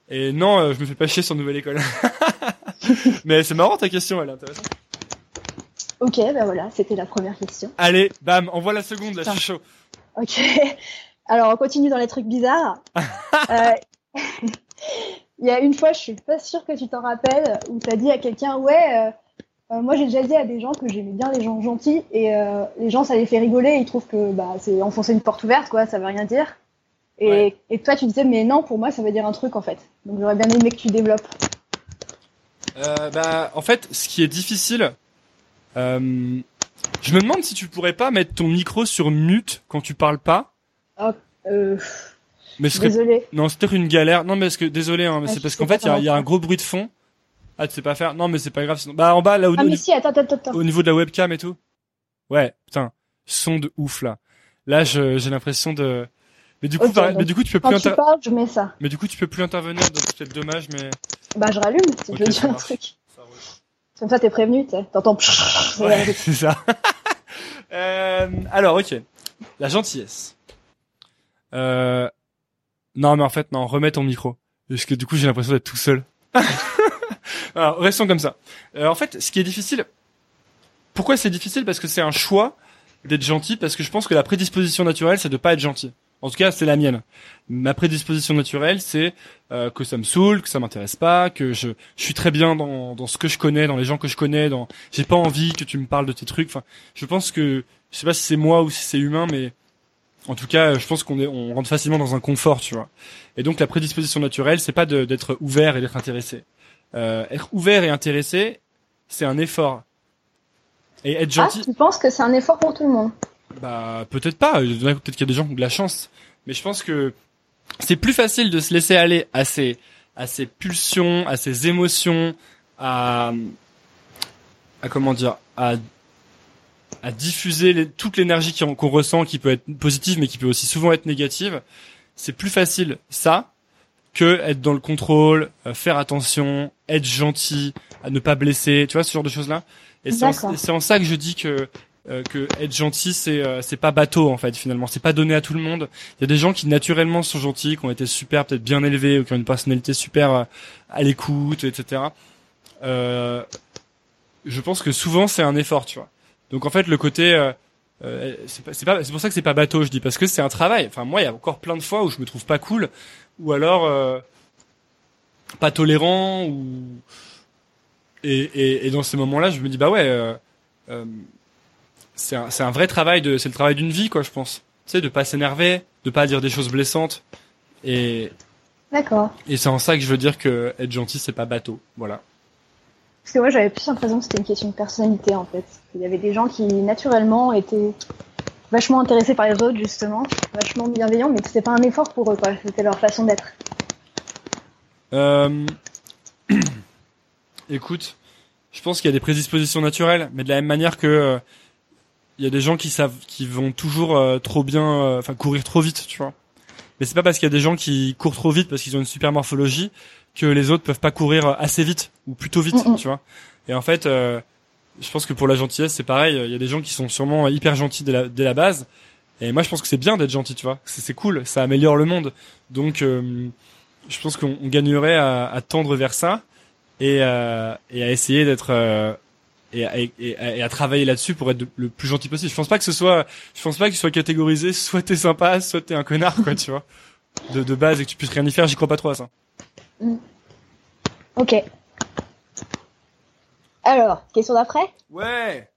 Et non, euh, je me fais pas chier sur Nouvelle École. Mais c'est marrant ta question, elle est intéressante. Ok, bah voilà, c'était la première question. Allez, bam, envoie la seconde, là, je suis chaud. Ok. Alors on continue dans les trucs bizarres. Euh, Il y a une fois, je suis pas sûre que tu t'en rappelles, où t'as dit à quelqu'un, ouais, euh, euh, moi j'ai déjà dit à des gens que j'aimais bien les gens gentils, et euh, les gens ça les fait rigoler, ils trouvent que bah, c'est enfoncer une porte ouverte, quoi, ça veut rien dire. Et, Ouais. et toi tu disais, mais non, pour moi ça veut dire un truc en fait. Donc j'aurais bien aimé que tu développes. Bah, en fait, ce qui est difficile, euh, je me demande si tu pourrais pas mettre ton micro sur mute quand tu parles pas. Euh, Mais serait, désolée. non, c'est peut-être une galère. Non, mais parce que, désolé, hein, mais Ah, c'est parce qu'en fait, il y a, y un gros bruit de fond. Ah, tu sais pas faire? Non, mais c'est pas grave. Sinon... Bah, en bas, là, au, Ah mais si, attends, attends, attends. au niveau de la webcam et tout. Ouais, putain, son de ouf là. Là, j'ai l'impression de. Mais du coup, mais du coup, tu peux Quand plus tu inter- parles, je mets ça. Mais du coup, tu peux plus intervenir, donc c'est peut-être dommage, mais. Bah je rallume, si je veux dire un marche. truc. Comme ça t'es prévenu. T'entends. Ouais, c'est ça. euh, alors, ok. La gentillesse. Euh... Non, mais en fait, non, remets ton micro. Parce que du coup, j'ai l'impression d'être tout seul. alors, restons comme ça. Euh, en fait, ce qui est difficile. Pourquoi c'est difficile? Parce que c'est un choix d'être gentil, parce que je pense que la prédisposition naturelle, c'est de pas être gentil. En tout cas, c'est la mienne. Ma prédisposition naturelle, c'est euh, que ça me saoule, que ça m'intéresse pas, que je, je suis très bien dans, dans ce que je connais, dans les gens que je connais, dans j'ai pas envie que tu me parles de tes trucs. Enfin, je pense que je sais pas si c'est moi ou si c'est humain, mais en tout cas, je pense qu'on est on rentre facilement dans un confort, tu vois. Et donc la prédisposition naturelle, c'est pas de- d'être ouvert et d'être intéressé. Euh, être ouvert et intéressé, c'est un effort. Et être Ah, gentil, tu penses que c'est un effort pour tout le monde? Bah peut-être pas. A- Peut-être qu'il y a des gens qui ont de la chance, mais je pense que c'est plus facile de se laisser aller à ses à ses pulsions, à ses émotions, à, à comment dire, à, à diffuser les- toute l'énergie qu'on ressent, qui peut être positive, mais qui peut aussi souvent être négative. C'est plus facile ça que être dans le contrôle, euh, faire attention, être gentil, à ne pas blesser, tu vois ce genre de choses là. Et c'est D'accord. en, c'est en ça que je dis que euh, que être gentil c'est euh, c'est pas bateau en fait finalement, c'est pas donné à tout le monde. Il y a des gens qui naturellement sont gentils, qui ont été super peut-être bien élevés ou qui ont une personnalité super euh, à l'écoute, etc. Euh, je pense que souvent c'est un effort, tu vois. Donc en fait le côté euh, euh, c'est pas, c'est pour ça que c'est pas bateau, je dis parce que c'est un travail. Enfin moi il y a encore plein de fois où je me trouve pas cool ou alors euh, pas tolérant ou et, et, et dans ces moments-là je me dis bah ouais euh, c'est un, vrai travail de c'est le travail d'une vie quoi je pense. Tu sais de pas s'énerver, de pas dire des choses blessantes et D'accord. et c'est en ça que je veux dire que être gentil c'est pas bateau. Voilà. Parce que moi, j'avais plus l'impression que c'était une question de personnalité, en fait. Il y avait des gens qui, naturellement, étaient vachement intéressés par les autres, justement, vachement bienveillants, mais que c'était pas un effort pour eux, quoi. C'était leur façon d'être. Euh... Écoute, je pense qu'il y a des prédispositions naturelles, mais de la même manière que euh, il y a des gens qui savent, qui vont toujours euh, trop bien, euh, enfin courir trop vite, tu vois. Mais c'est pas parce qu'il y a des gens qui courent trop vite parce qu'ils ont une super morphologie que les autres peuvent pas courir assez vite ou plutôt vite, Mm, mm. tu vois. Et en fait, euh, je pense que pour la gentillesse, c'est pareil. Il y a des gens qui sont sûrement hyper gentils dès la, dès la base. Et moi, je pense que c'est bien d'être gentil, tu vois. C'est c'est cool, ça améliore le monde. Donc, euh, je pense qu'on on gagnerait à, à tendre vers ça et, euh, et à essayer d'être euh, et, à- et, et à- et à travailler là-dessus pour être de- le plus gentil possible. Je pense pas que ce soit, je pense pas qu'il soit catégorisé, soit t'es sympa, soit t'es un connard, quoi, tu vois. De, de base et que tu puisses rien y faire, j'y crois pas trop à ça. Ok. Alors, question d'après? Ouais.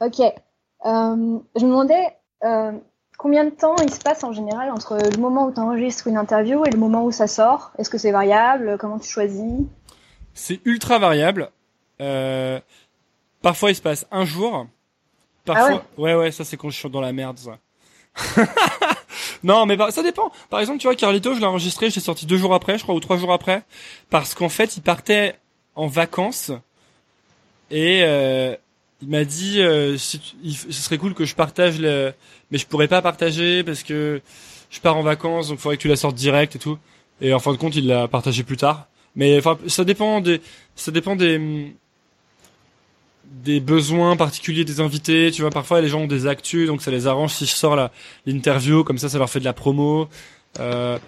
Ok. Euh, je me demandais euh, combien de temps il se passe en général entre le moment où tu enregistres une interview et le moment où ça sort? Est-ce que c'est variable? Comment tu choisis? C'est ultra variable. Euh, parfois il se passe un jour. Parfois, ouais. ouais, ça c'est quand je suis dans la merde, ça. non, mais ça dépend. Par exemple, tu vois, Carlito, je l'ai enregistré, j'ai sorti deux jours après, je crois, ou trois jours après, parce qu'en fait, il partait en vacances et euh, il m'a dit, euh, si tu- il f- ce serait cool que je partage le, mais je pourrais pas partager parce que je pars en vacances, donc il faudrait que tu la sortes direct et tout. Et en fin de compte, il l'a partagé plus tard. Mais enfin, ça dépend des, ça dépend des des besoins particuliers des invités. Tu vois, parfois les gens ont des actus, donc ça les arrange si je sors la l'interview, comme ça, ça leur fait de la promo. Euh,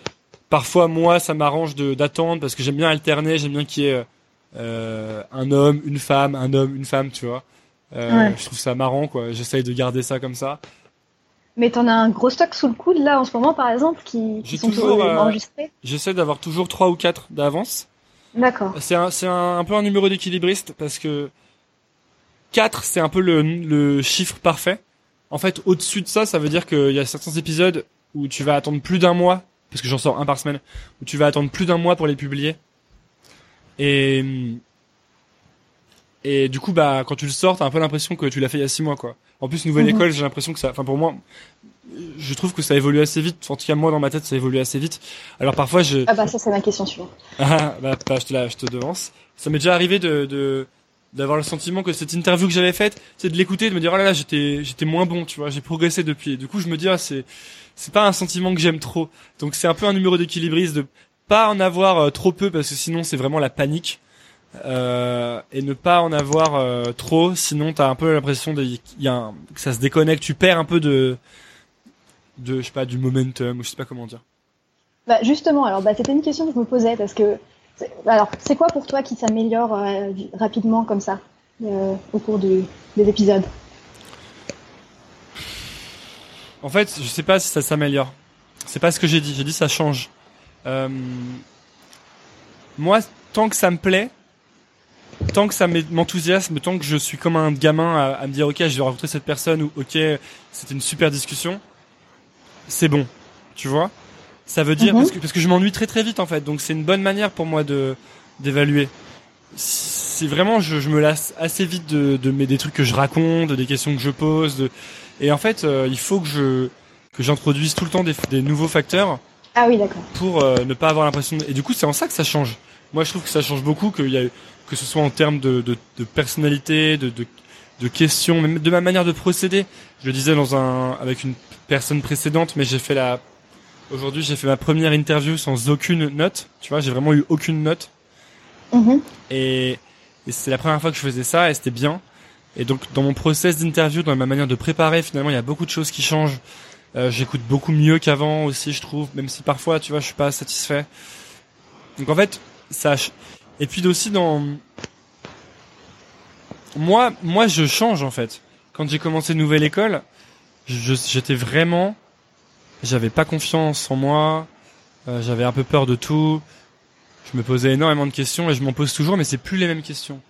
parfois, moi, ça m'arrange de d'attendre parce que j'aime bien alterner, j'aime bien qu'il y ait euh, un homme, une femme, un homme, une femme, tu vois. Euh, Ouais. Je trouve ça marrant, quoi. J'essaye de garder ça comme ça. Mais t'en as un gros stock sous le coude là en ce moment par exemple qui, qui sont toujours, enregistrés? J'essaie d'avoir toujours trois ou quatre d'avance. D'accord. C'est un, c'est un, un peu un numéro d'équilibriste parce que 4 c'est un peu le, le chiffre parfait. En fait, au-dessus de ça, ça veut dire qu'il y a certains épisodes où tu vas attendre plus d'un mois, parce que j'en sors un par semaine, où tu vas attendre plus d'un mois pour les publier. Et et du coup, bah, quand tu le sors, t'as un peu l'impression que tu l'as fait il y a six mois, quoi. En plus, nouvelle Mhm. école, j'ai l'impression que ça, enfin pour moi, je trouve que ça évolue assez vite. En tout cas, moi dans ma tête, ça évolue assez vite. Alors parfois, je, Ah bah ça c'est ma question suivante. ah, bah, bah, je te la, je te devance. Ça m'est déjà arrivé de, de, d'avoir le sentiment que cette interview que j'avais faite, c'est de l'écouter, de me dire, oh là là, j'étais, j'étais moins bon, tu vois, j'ai progressé depuis. Et du coup, je me dis, ah, c'est, c'est pas un sentiment que j'aime trop. Donc, c'est un peu un numéro d'équilibriste de pas en avoir euh, trop peu, parce que sinon, c'est vraiment la panique. Euh, et ne pas en avoir euh, trop, sinon t'as un peu l'impression de, y a un- que ça se déconnecte, tu perds un peu de, de, je sais pas, du momentum, ou je sais pas comment dire. Bah justement alors bah c'était une question que je me posais parce que alors c'est quoi pour toi qui s'améliore euh, rapidement comme ça euh, au cours des épisodes? En fait, je sais pas si ça s'améliore. C'est pas ce que j'ai dit. J'ai dit ça change. Euh, moi, tant que ça me plaît, tant que ça m'enthousiasme, tant que je suis comme un gamin à, à me dire ok, je vais rencontrer cette personne ou ok, c'était une super discussion, c'est bon. Tu vois? Ça veut dire Mhm. parce que parce que je m'ennuie très très vite en fait. Donc c'est une bonne manière pour moi de d'évaluer. Si vraiment je, je me lasse assez vite de, de mes des trucs que je raconte, des questions que je pose, de, et en fait, euh, il faut que je que j'introduise tout le temps des, des nouveaux facteurs Ah oui, d'accord. Pour euh, ne pas avoir l'impression. De... Et du coup, c'est en ça que ça change. Moi, je trouve que ça change beaucoup, qu'il y a que ce soit en termes de, de, de personnalité, de, de, de questions, même de ma manière de procéder. Je le disais dans un avec une personne précédente, mais j'ai fait la aujourd'hui j'ai fait ma première interview sans aucune note. Tu vois, j'ai vraiment eu aucune note. Mhm. Et, et c'est la première fois que je faisais ça et c'était bien. Et donc dans mon process d'interview, dans ma manière de préparer, finalement il y a beaucoup de choses qui changent. Euh, J'écoute beaucoup mieux qu'avant aussi, je trouve, même si parfois, tu vois, je suis pas satisfait. Donc en fait, ça. Et puis aussi dans moi, moi je change en fait. Quand j'ai commencé nouvelle école, j'étais vraiment, j'avais pas confiance en moi, euh, j'avais un peu peur de tout. Je me posais énormément de questions et je m'en pose toujours, mais c'est plus les mêmes questions.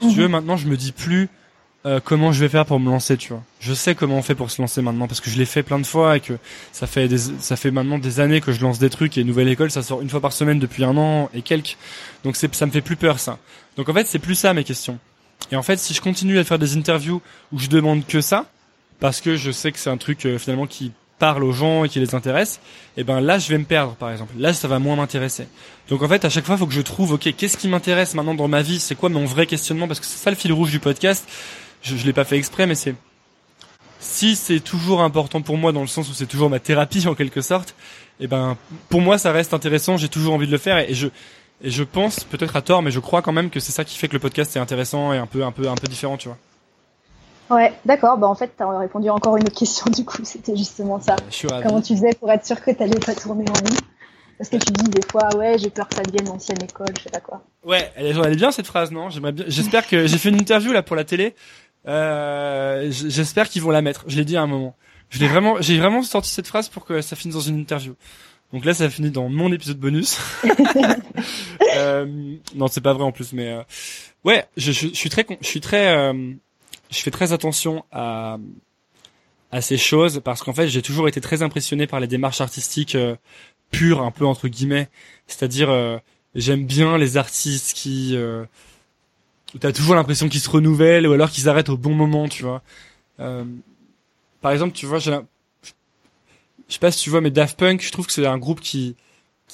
Si tu Mhm. veux, maintenant je me dis plus euh, comment je vais faire pour me lancer, tu vois. Je sais comment on fait pour se lancer maintenant parce que je l'ai fait plein de fois et que ça fait des, ça fait maintenant des années que je lance des trucs et nouvelle école, ça sort une fois par semaine depuis un an et quelques. Donc c'est, ça me fait plus peur ça. Donc en fait c'est plus ça mes questions. Et en fait si je continue à faire des interviews où je demande que ça parce que je sais que c'est un truc euh, finalement qui parle aux gens et qui les intéresse, et ben là je vais me perdre par exemple. Là ça va moins m'intéresser. Donc en fait à chaque fois il faut que je trouve ok qu'est-ce qui m'intéresse maintenant dans ma vie, c'est quoi mon vrai questionnement? Parce que c'est ça le fil rouge du podcast. Je, je l'ai pas fait exprès mais c'est si c'est toujours important pour moi dans le sens où c'est toujours ma thérapie en quelque sorte, et ben pour moi ça reste intéressant, j'ai toujours envie de le faire et, et je et je pense peut-être à tort mais je crois quand même que c'est ça qui fait que le podcast est intéressant et un peu un peu un peu différent, tu vois. Ouais, d'accord. Bah en fait, t'as répondu à encore une autre question du coup. C'était justement ça. Je suis ravi. Comment tu faisais pour être sûr que t'allais pas tourner en rond Parce que tu dis des fois, ouais, j'ai peur que ça devienne l'ancienne école, je sais pas quoi. Ouais, elle est, elle est bien cette phrase, non? J'aimerais bien. J'espère que j'ai fait une interview là pour la télé. Euh, j'espère qu'ils vont la mettre. Je l'ai dit à un moment. Je l'ai vraiment, j'ai vraiment sorti cette phrase pour que ça finisse dans une interview. Donc là, ça finit dans mon épisode bonus. euh, non, c'est pas vrai en plus, mais euh, ouais, je, je, je suis très, con- je suis très, euh, je fais très attention à à ces choses parce qu'en fait, j'ai toujours été très impressionné par les démarches artistiques euh, pures, un peu entre guillemets. C'est-à-dire, euh, j'aime bien les artistes qui euh, t'as toujours l'impression qu'ils se renouvellent ou alors qu'ils arrêtent au bon moment, tu vois. Euh, par exemple, tu vois, je sais pas si tu vois, mais Daft Punk, je trouve que c'est un groupe qui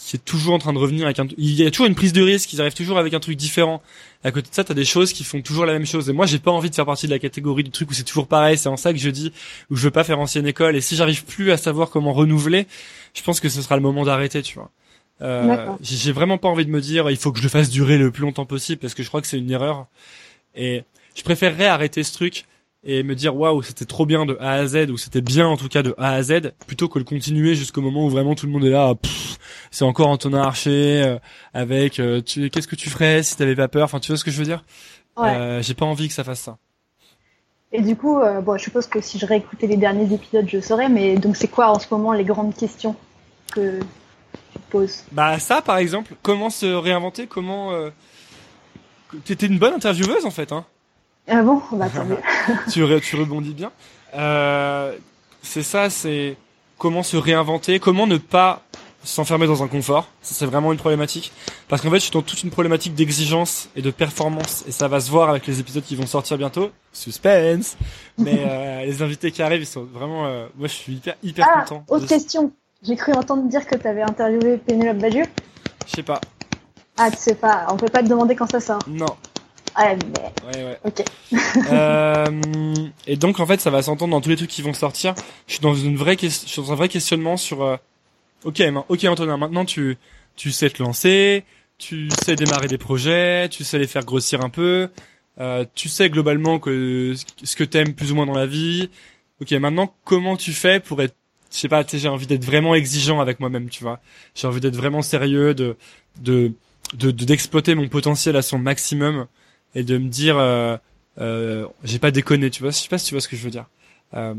qui est toujours en train de revenir avec un, il y a toujours une prise de risque, ils arrivent toujours avec un truc différent. À côté de ça, t'as des choses qui font toujours la même chose. Et moi, j'ai pas envie de faire partie de la catégorie du truc où c'est toujours pareil. C'est en ça que je dis où je veux pas faire ancienne école. Et si j'arrive plus à savoir comment renouveler, je pense que ce sera le moment d'arrêter, tu vois. Euh, j'ai vraiment pas envie de me dire il faut que je le fasse durer le plus longtemps possible parce que je crois que c'est une erreur. Et je préférerais arrêter ce truc et me dire waouh c'était trop bien de A à Z ou c'était bien en tout cas de A à Z plutôt que le continuer jusqu'au moment où vraiment tout le monde est là pff, c'est encore Antonin Archer euh, avec euh, tu qu'est-ce que tu ferais si t'avais pas peur? Enfin tu vois ce que je veux dire? Ouais. euh, j'ai pas envie que ça fasse ça Et du coup, bon, je suppose que si je réécoutais les derniers épisodes, je saurais. Mais donc, c'est quoi en ce moment les grandes questions que tu poses? Bah ça par exemple comment se réinventer comment t'étais une bonne intervieweuse en fait hein Ah bon? Bah tant mieux. tu, re- tu rebondis bien. Euh, c'est ça, c'est comment se réinventer, comment ne pas s'enfermer dans un confort. C'est vraiment une problématique. Parce qu'en fait, je suis dans toute une problématique d'exigence et de performance. Et ça va se voir avec les épisodes qui vont sortir bientôt. Suspense. Mais euh, les invités qui arrivent, ils sont vraiment... euh, moi, je suis hyper, hyper Ah, content. autre de- question. J'ai cru entendre dire que t'avais interviewé Pénélope Bagieux. Je sais pas. Ah, tu sais pas. On peut pas te demander quand ça sort. Non. Ah, mais Ouais, ouais. ok. Euh, et donc en fait ça va s'entendre dans tous les trucs qui vont sortir. Je suis dans une vraie je suis dans un vrai questionnement sur euh, OK, OK Antonin, maintenant tu tu sais te lancer, tu sais démarrer des projets, tu sais les faire grossir un peu, euh, tu sais globalement que ce que t'aimes plus ou moins dans la vie. OK, maintenant comment tu fais pour être je sais pas, tu sais, j'ai envie d'être vraiment exigeant avec moi-même, tu vois. J'ai envie d'être vraiment sérieux de de de de- d'exploiter mon potentiel à son maximum et de me dire euh, euh, j'ai pas déconné, tu vois. Je sais pas si tu vois ce que je veux dire. Euh,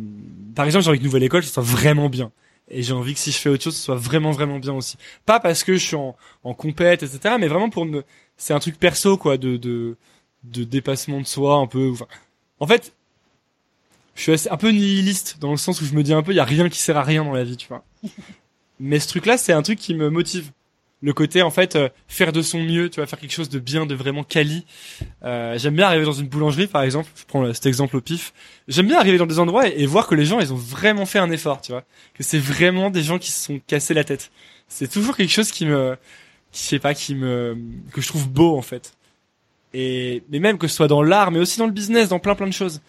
par exemple, j'ai envie que Nouvelle École, ce soit vraiment bien. Et j'ai envie que si je fais autre chose, ce soit vraiment, vraiment bien aussi. Pas parce que je suis en, en compète, etc., mais vraiment pour me... C'est un truc perso, quoi, de, de, de dépassement de soi, un peu... Enfin, en fait, je suis assez, un peu nihiliste, dans le sens où je me dis un peu, il y a rien qui sert à rien dans la vie, tu vois. Mais ce truc-là, c'est un truc qui me motive. Le côté, en fait, euh, faire de son mieux, tu vois, faire quelque chose de bien, de vraiment quali. Euh, j'aime bien arriver dans une boulangerie, par exemple. Je prends euh, cet exemple au pif. J'aime bien arriver dans des endroits et, voir que les gens, ils ont vraiment fait un effort, tu vois. Que c'est vraiment des gens qui se sont cassés la tête. c'est toujours quelque chose qui me, je sais pas, qui me, que je trouve beau en fait. Et mais même que ce soit dans l'art, mais aussi dans le business, dans plein plein de choses.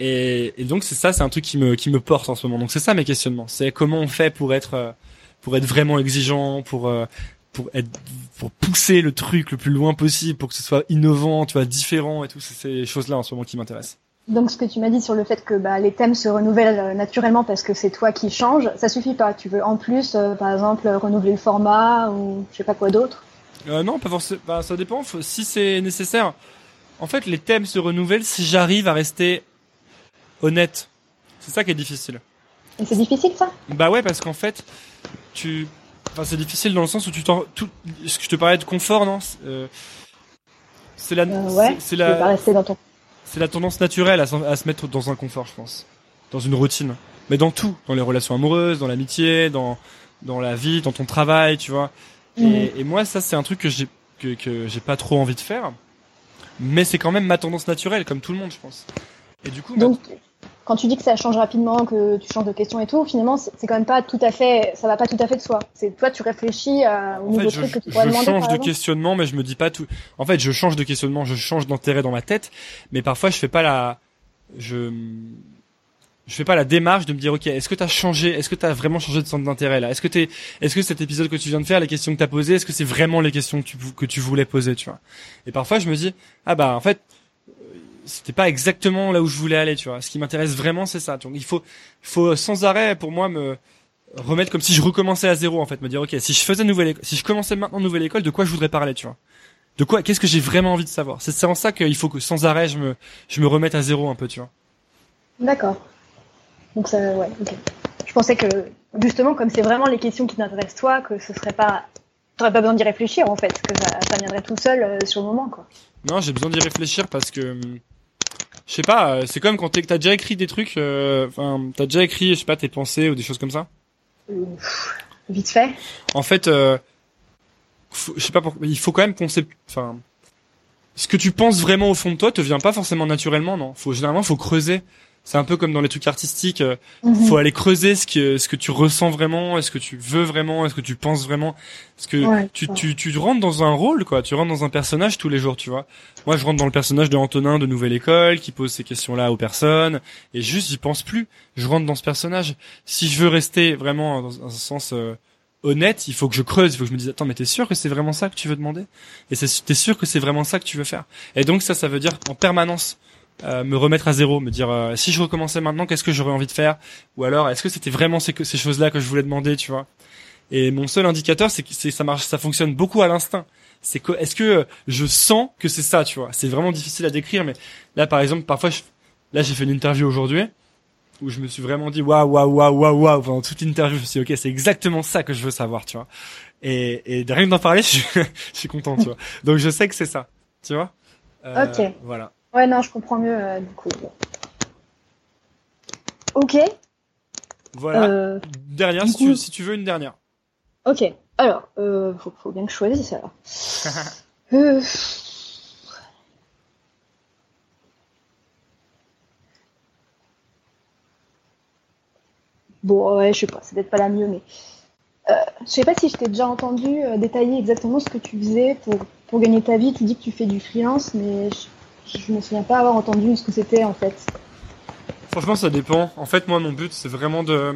Et, et donc c'est ça, c'est un truc qui me qui me porte en ce moment. Donc c'est ça mes questionnements. C'est comment on fait pour être euh, pour être vraiment exigeant, pour euh, pour être pour pousser le truc le plus loin possible, pour que ce soit innovant, tu vois, différent et tout. C'est ces choses-là en ce moment qui m'intéressent. Donc ce que tu m'as dit sur le fait que bah, les thèmes se renouvellent euh, naturellement parce que c'est toi qui changes, ça suffit pas. Tu veux en plus, euh, par exemple, renouveler le format ou je sais pas quoi d'autre? Euh, non, pas forcément. Bah, ça dépend. si c'est nécessaire. En fait, les thèmes se renouvellent si j'arrive à rester honnête. C'est ça qui est difficile. Et c'est difficile ça? Bah ouais, parce qu'en fait, tu, enfin c'est difficile dans le sens où tu t'en, tout, ce que je te parlais de confort, non? Euh, C'est la, euh, ouais, c'est la, ton c'est la tendance naturelle à, se mettre dans un confort, je pense, dans une routine. Mais dans tout, dans les relations amoureuses, dans l'amitié, dans dans la vie, dans ton travail, tu vois. Et, mhm. et, moi, ça, c'est un truc que j'ai que, que j'ai pas trop envie de faire. Mais c'est quand même ma tendance naturelle, comme tout le monde, je pense. Et du coup, donc, quand tu dis que ça change rapidement, que tu changes de question et tout, finalement, c'est quand même pas tout à fait, ça va pas tout à fait de soi. C'est toi, tu réfléchis à, au nouveau truc que tu pourrais je demander. Je change de questionnement, mais je me dis pas tout. En fait, je change de questionnement, je change d'intérêt dans ma tête, mais parfois, je fais pas la, je, je fais pas la démarche de me dire ok est-ce que tu as changé est-ce que tu as vraiment changé de centre d'intérêt là? Est-ce que t'es est-ce que cet épisode que tu viens de faire les questions que tu as posées est-ce que c'est vraiment les questions que tu que tu voulais poser tu vois? Et parfois je me dis ah bah en fait c'était pas exactement là où je voulais aller, tu vois. Ce qui m'intéresse vraiment, c'est ça. Donc il faut, faut sans arrêt pour moi me remettre comme si je recommençais à zéro en fait, me dire ok, si je faisais nouvelle, si je commençais maintenant nouvelle école, de quoi je voudrais parler, tu vois? De quoi, qu'est-ce que j'ai vraiment envie de savoir? C'est en ça qu'il faut que sans arrêt je me, je me remette à zéro un peu, tu vois. D'accord. Donc ça, ouais, ok. Je pensais que justement, comme c'est vraiment les questions qui t'intéressent toi, que ce serait pas, t'aurais pas besoin d'y réfléchir en fait, que ça, ça viendrait tout seul euh, sur le moment, quoi. Non, j'ai besoin d'y réfléchir parce que hum, je sais pas, euh, c'est comme quand t'as déjà écrit des trucs, euh, enfin, t'as déjà écrit, je sais pas, tes pensées ou des choses comme ça. Vite fait. En fait, euh, je sais pas, pourquoi, il faut quand même penser, enfin, ce que tu penses vraiment au fond de toi te vient pas forcément naturellement, non. Faut généralement, faut creuser c'est un peu comme dans les trucs artistiques. Euh, mhm. Faut aller creuser ce que ce que tu ressens vraiment, est-ce que tu veux vraiment, est-ce que tu penses vraiment, parce que tu, tu tu rentres dans un rôle quoi, tu rentres dans un personnage tous les jours, tu vois. Moi, je rentre dans le personnage de Antonin de Nouvelle École qui pose ces questions-là aux personnes et juste j'y pense plus. Je rentre dans ce personnage. Si je veux rester vraiment dans un sens euh, honnête, il faut que je creuse, il faut que je me dise attends mais t'es sûr que c'est vraiment ça que tu veux demander? Et t'es sûr que c'est vraiment ça que tu veux faire? Et donc ça, ça veut dire en permanence euh, me remettre à zéro, me dire euh, si je recommençais maintenant, qu'est-ce que j'aurais envie de faire? Ou alors est-ce que c'était vraiment ces, ces choses-là que je voulais demander, tu vois? Et mon seul indicateur, c'est que ça marche, ça fonctionne beaucoup à l'instinct. C'est que est-ce que je sens que c'est ça, tu vois? C'est vraiment difficile à décrire, mais là par exemple, parfois, je, là j'ai fait une interview aujourd'hui où je me suis vraiment dit waouh waouh waouh waouh waouh pendant toute l'interview, je me suis dit ok c'est exactement ça que je veux savoir, tu vois? Et, et de rien d'en parler, je, je suis content, tu vois? Donc je sais que c'est ça, tu vois? Euh, ok. Voilà. Ouais, non, je comprends mieux euh, du coup. Ok. Voilà. Euh, dernière, si, tu, si, tu, veux une dernière. Ok. Alors, euh, faut, faut bien que je choisisse alors. euh... Bon, ouais, je sais pas, c'est peut-être pas la mieux, mais euh, je sais pas si je t'ai déjà entendu euh, détailler exactement ce que tu faisais pour, pour gagner ta vie. Tu dis que tu fais du freelance, mais je je me souviens pas avoir entendu ce que c'était en fait. Franchement, ça dépend. En fait, moi, mon but, c'est vraiment de.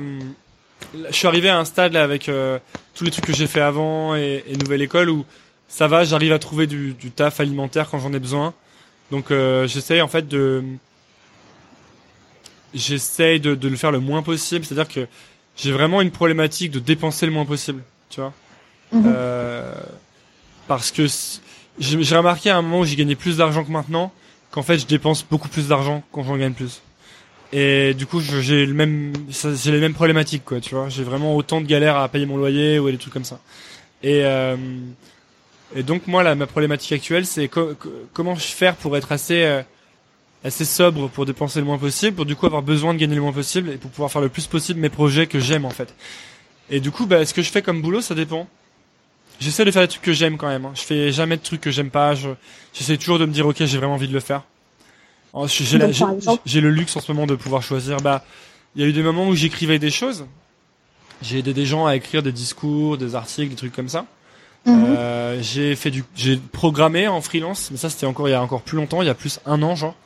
Je suis arrivé à un stade là avec euh, tous les trucs que j'ai fait avant et, nouvelle école où ça va, j'arrive à trouver du, taf alimentaire quand j'en ai besoin. Donc, euh, j'essaye en fait de. J'essaye de, le faire le moins possible. C'est-à-dire que j'ai vraiment une problématique de dépenser le moins possible. Tu vois. Mhm. Euh, parce que j'ai remarqué à un moment où j'ai gagné plus d'argent que maintenant qu'en fait je dépense beaucoup plus d'argent quand j'en gagne plus. Et du coup, j'ai le même, j'ai les mêmes problématiques, quoi, tu vois. J'ai vraiment autant de galères à payer mon loyer ou des trucs comme ça. Et euh, et donc moi, là, ma problématique actuelle, c'est comment je faire pour être assez euh, assez sobre pour dépenser le moins possible, pour du coup avoir besoin de gagner le moins possible et pour pouvoir faire le plus possible mes projets que j'aime en fait. Et du coup, bah, ce que je fais comme boulot, ça dépend. J'essaie de faire des trucs que j'aime quand même. Hein. Je fais jamais de trucs que j'aime pas. J'essaie toujours de me dire ok, j'ai vraiment envie de le faire. J'ai le luxe en ce moment de pouvoir choisir. Bah, il y a eu des moments où j'écrivais des choses J'ai aidé des gens à écrire des discours, des articles, des trucs comme ça. Mhm. Euh, j'ai fait du, j'ai programmé en freelance, mais ça c'était encore il y a encore plus longtemps, il y a plus un an genre.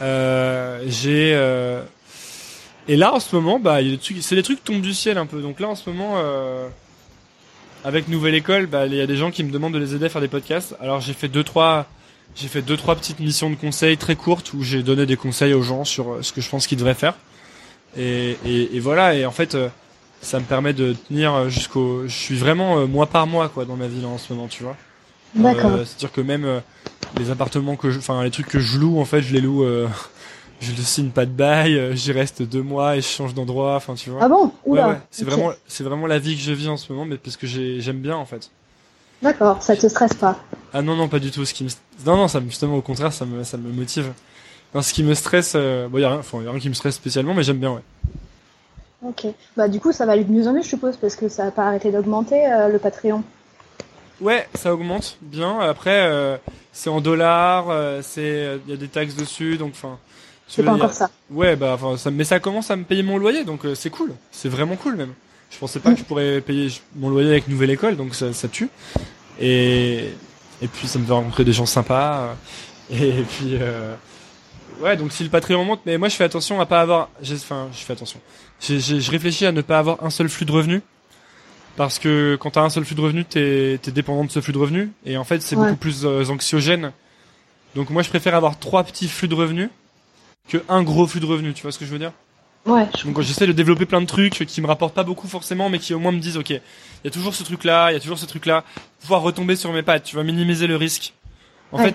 Euh, j'ai euh, et là en ce moment, bah c'est des trucs qui tombent du ciel un peu. Donc là en ce moment, avec Nouvelle École, bah il y a des gens qui me demandent de les aider à faire des podcasts. Alors j'ai fait deux trois, j'ai fait deux trois petites missions de conseil très courtes où j'ai donné des conseils aux gens sur euh, ce que je pense qu'ils devraient faire. Et, et, et voilà. Et en fait. euh, ça me permet de tenir jusqu'au je suis vraiment euh, mois par mois quoi dans ma vie là en ce moment tu vois D'accord. euh, c'est à dire que même euh, les appartements que je enfin les trucs que je loue en fait je les loue euh, je ne signe pas de bail euh, j'y reste deux mois et je change d'endroit enfin tu vois Ah bon ouais, Oula. ouais. c'est vraiment c'est vraiment la vie que je vis en ce moment mais parce que j'ai j'aime bien en fait D'accord, ça te stresse pas. ah non non pas du tout ce qui me non non ça me justement au contraire ça me ça me motive non, ce qui me stresse euh, bon y a rien enfin y a rien qui me stresse spécialement mais j'aime bien ouais Ok. Bah du coup, ça va aller de mieux en mieux, je suppose, parce que ça a pas arrêté d'augmenter euh, le Patreon. Ouais, ça augmente bien. Après, euh, c'est en dollars, c'est il y a des taxes dessus, donc enfin. C'est pas a- encore ça. Ouais, bah enfin, ça, mais ça commence à me payer mon loyer, donc euh, c'est cool. C'est vraiment cool même. Je pensais pas que je pourrais payer mon loyer avec nouvelle école, donc ça, ça tue. Et et puis ça me fait rencontrer des gens sympas. Et, puis euh, ouais, donc si le Patreon monte, mais moi je fais attention à pas avoir. Enfin, je fais attention. Je réfléchis à ne pas avoir un seul flux de revenus. Parce que quand t'as un seul flux de revenus, t'es es dépendant de ce flux de revenus. Et en fait, c'est Ouais. beaucoup plus euh, anxiogène. Donc moi, je préfère avoir trois petits flux de revenus que un gros flux de revenus. Tu vois ce que je veux dire Ouais. je- Donc j'essaie de développer plein de trucs qui me rapportent pas beaucoup forcément, mais qui au moins me disent, ok, il y a toujours ce truc-là, il y a toujours ce truc-là, pouvoir retomber sur mes pattes. Tu vas minimiser le risque. En Ouais. fait,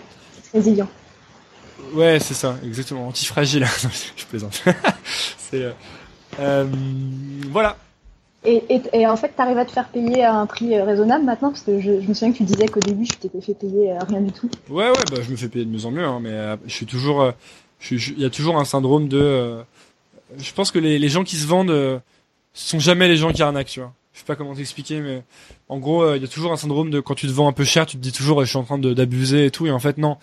Résilient. Ouais, c'est ça, exactement. Antifragile. Je plaisante. c'est euh, euh, voilà. Et, et, et en fait, t'arrives à te faire payer à un prix euh, raisonnable maintenant? Parce que je, je me souviens que tu disais qu'au début, tu t'étais fait payer rien du tout. Ouais, ouais, bah je me fais payer de mieux en mieux, hein, mais euh, je suis toujours, il y a toujours un syndrome de. euh, je pense que les, les gens qui se vendent euh, sont jamais les gens qui arnaquent, tu vois. Je sais pas comment t'expliquer, mais en gros, euh, il y a toujours un syndrome de quand tu te vends un peu cher, tu te dis toujours, je suis en train d'abuser et tout, et en fait non.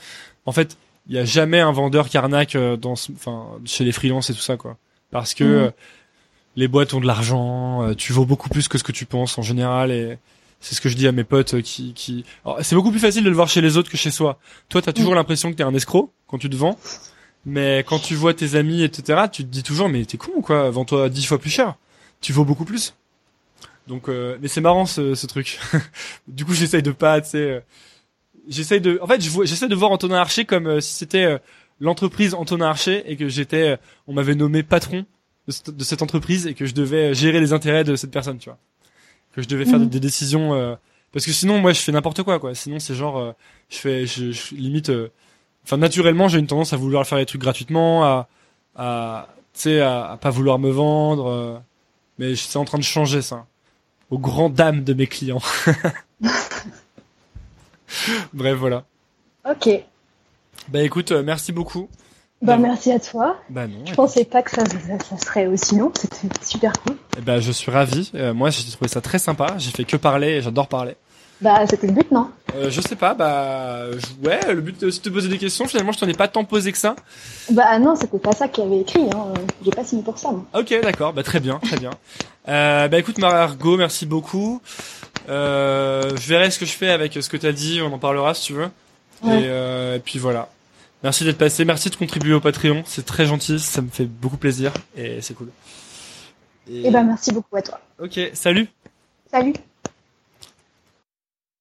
En fait, il y a jamais un vendeur qui arnaque euh, dans, enfin, chez les freelances et tout ça, quoi. Parce que euh, les boîtes ont de l'argent, tu vaux beaucoup plus que ce que tu penses en général, et c'est ce que je dis à mes potes qui, qui... C'est beaucoup plus facile de le voir chez les autres que chez soi. Toi, t'as toujours l'impression que t'es un escroc quand tu te vends, mais quand tu vois tes amis, etc., tu te dis toujours, mais t'es con ou quoi? Vends-toi dix fois plus cher. Tu vaux beaucoup plus. Donc, euh, mais c'est marrant ce, ce truc. du coup, j'essaye de pas, tu sais, euh, j'essaye de, en fait, j'essaie de voir Antonin Archer comme euh, si c'était euh, l'entreprise Antonin Archer et que j'étais, euh, on m'avait nommé patron de cette, de cette entreprise et que je devais gérer les intérêts de cette personne, tu vois. Que je devais faire Mhm. des, des décisions, euh, parce que sinon, moi, je fais n'importe quoi, quoi. Sinon, c'est genre, euh, je fais, je, je- limite, euh, enfin, naturellement, j'ai une tendance à vouloir faire les trucs gratuitement, à, à, tu sais, à, à pas vouloir me vendre, euh, mais c'est en train de changer ça, aux grand dames de mes clients. Bref, voilà. Ok. Bah écoute, euh, merci beaucoup. Bah, D'avoir- merci à toi. Bah non. Je pensais pas que ça, ça, ça serait aussi long. C'était super cool. Eh ben, je suis ravi. Euh, moi, j'ai trouvé ça très sympa. J'ai fait que parler. et J'adore parler. Bah, c'était le but, non Euh, je sais pas. Bah, ouais. Le but c'est aussi de te poser des questions. Finalement, je t'en ai pas tant posé que ça. Bah, non, c'était pas ça qu'il avait écrit. Hein. J'ai pas signé pour ça, moi. Ok, d'accord. Bah très bien, très bien. Euh, bah écoute, Margot, merci beaucoup. Euh, je verrai ce que je fais avec ce que t'as dit. On en parlera si tu veux. Ouais. Et, euh, et puis voilà. Merci d'être passé. Merci de contribuer au Patreon. C'est très gentil. Ça me fait beaucoup plaisir et c'est cool. Et bah, merci beaucoup à toi. Ok. Salut. Salut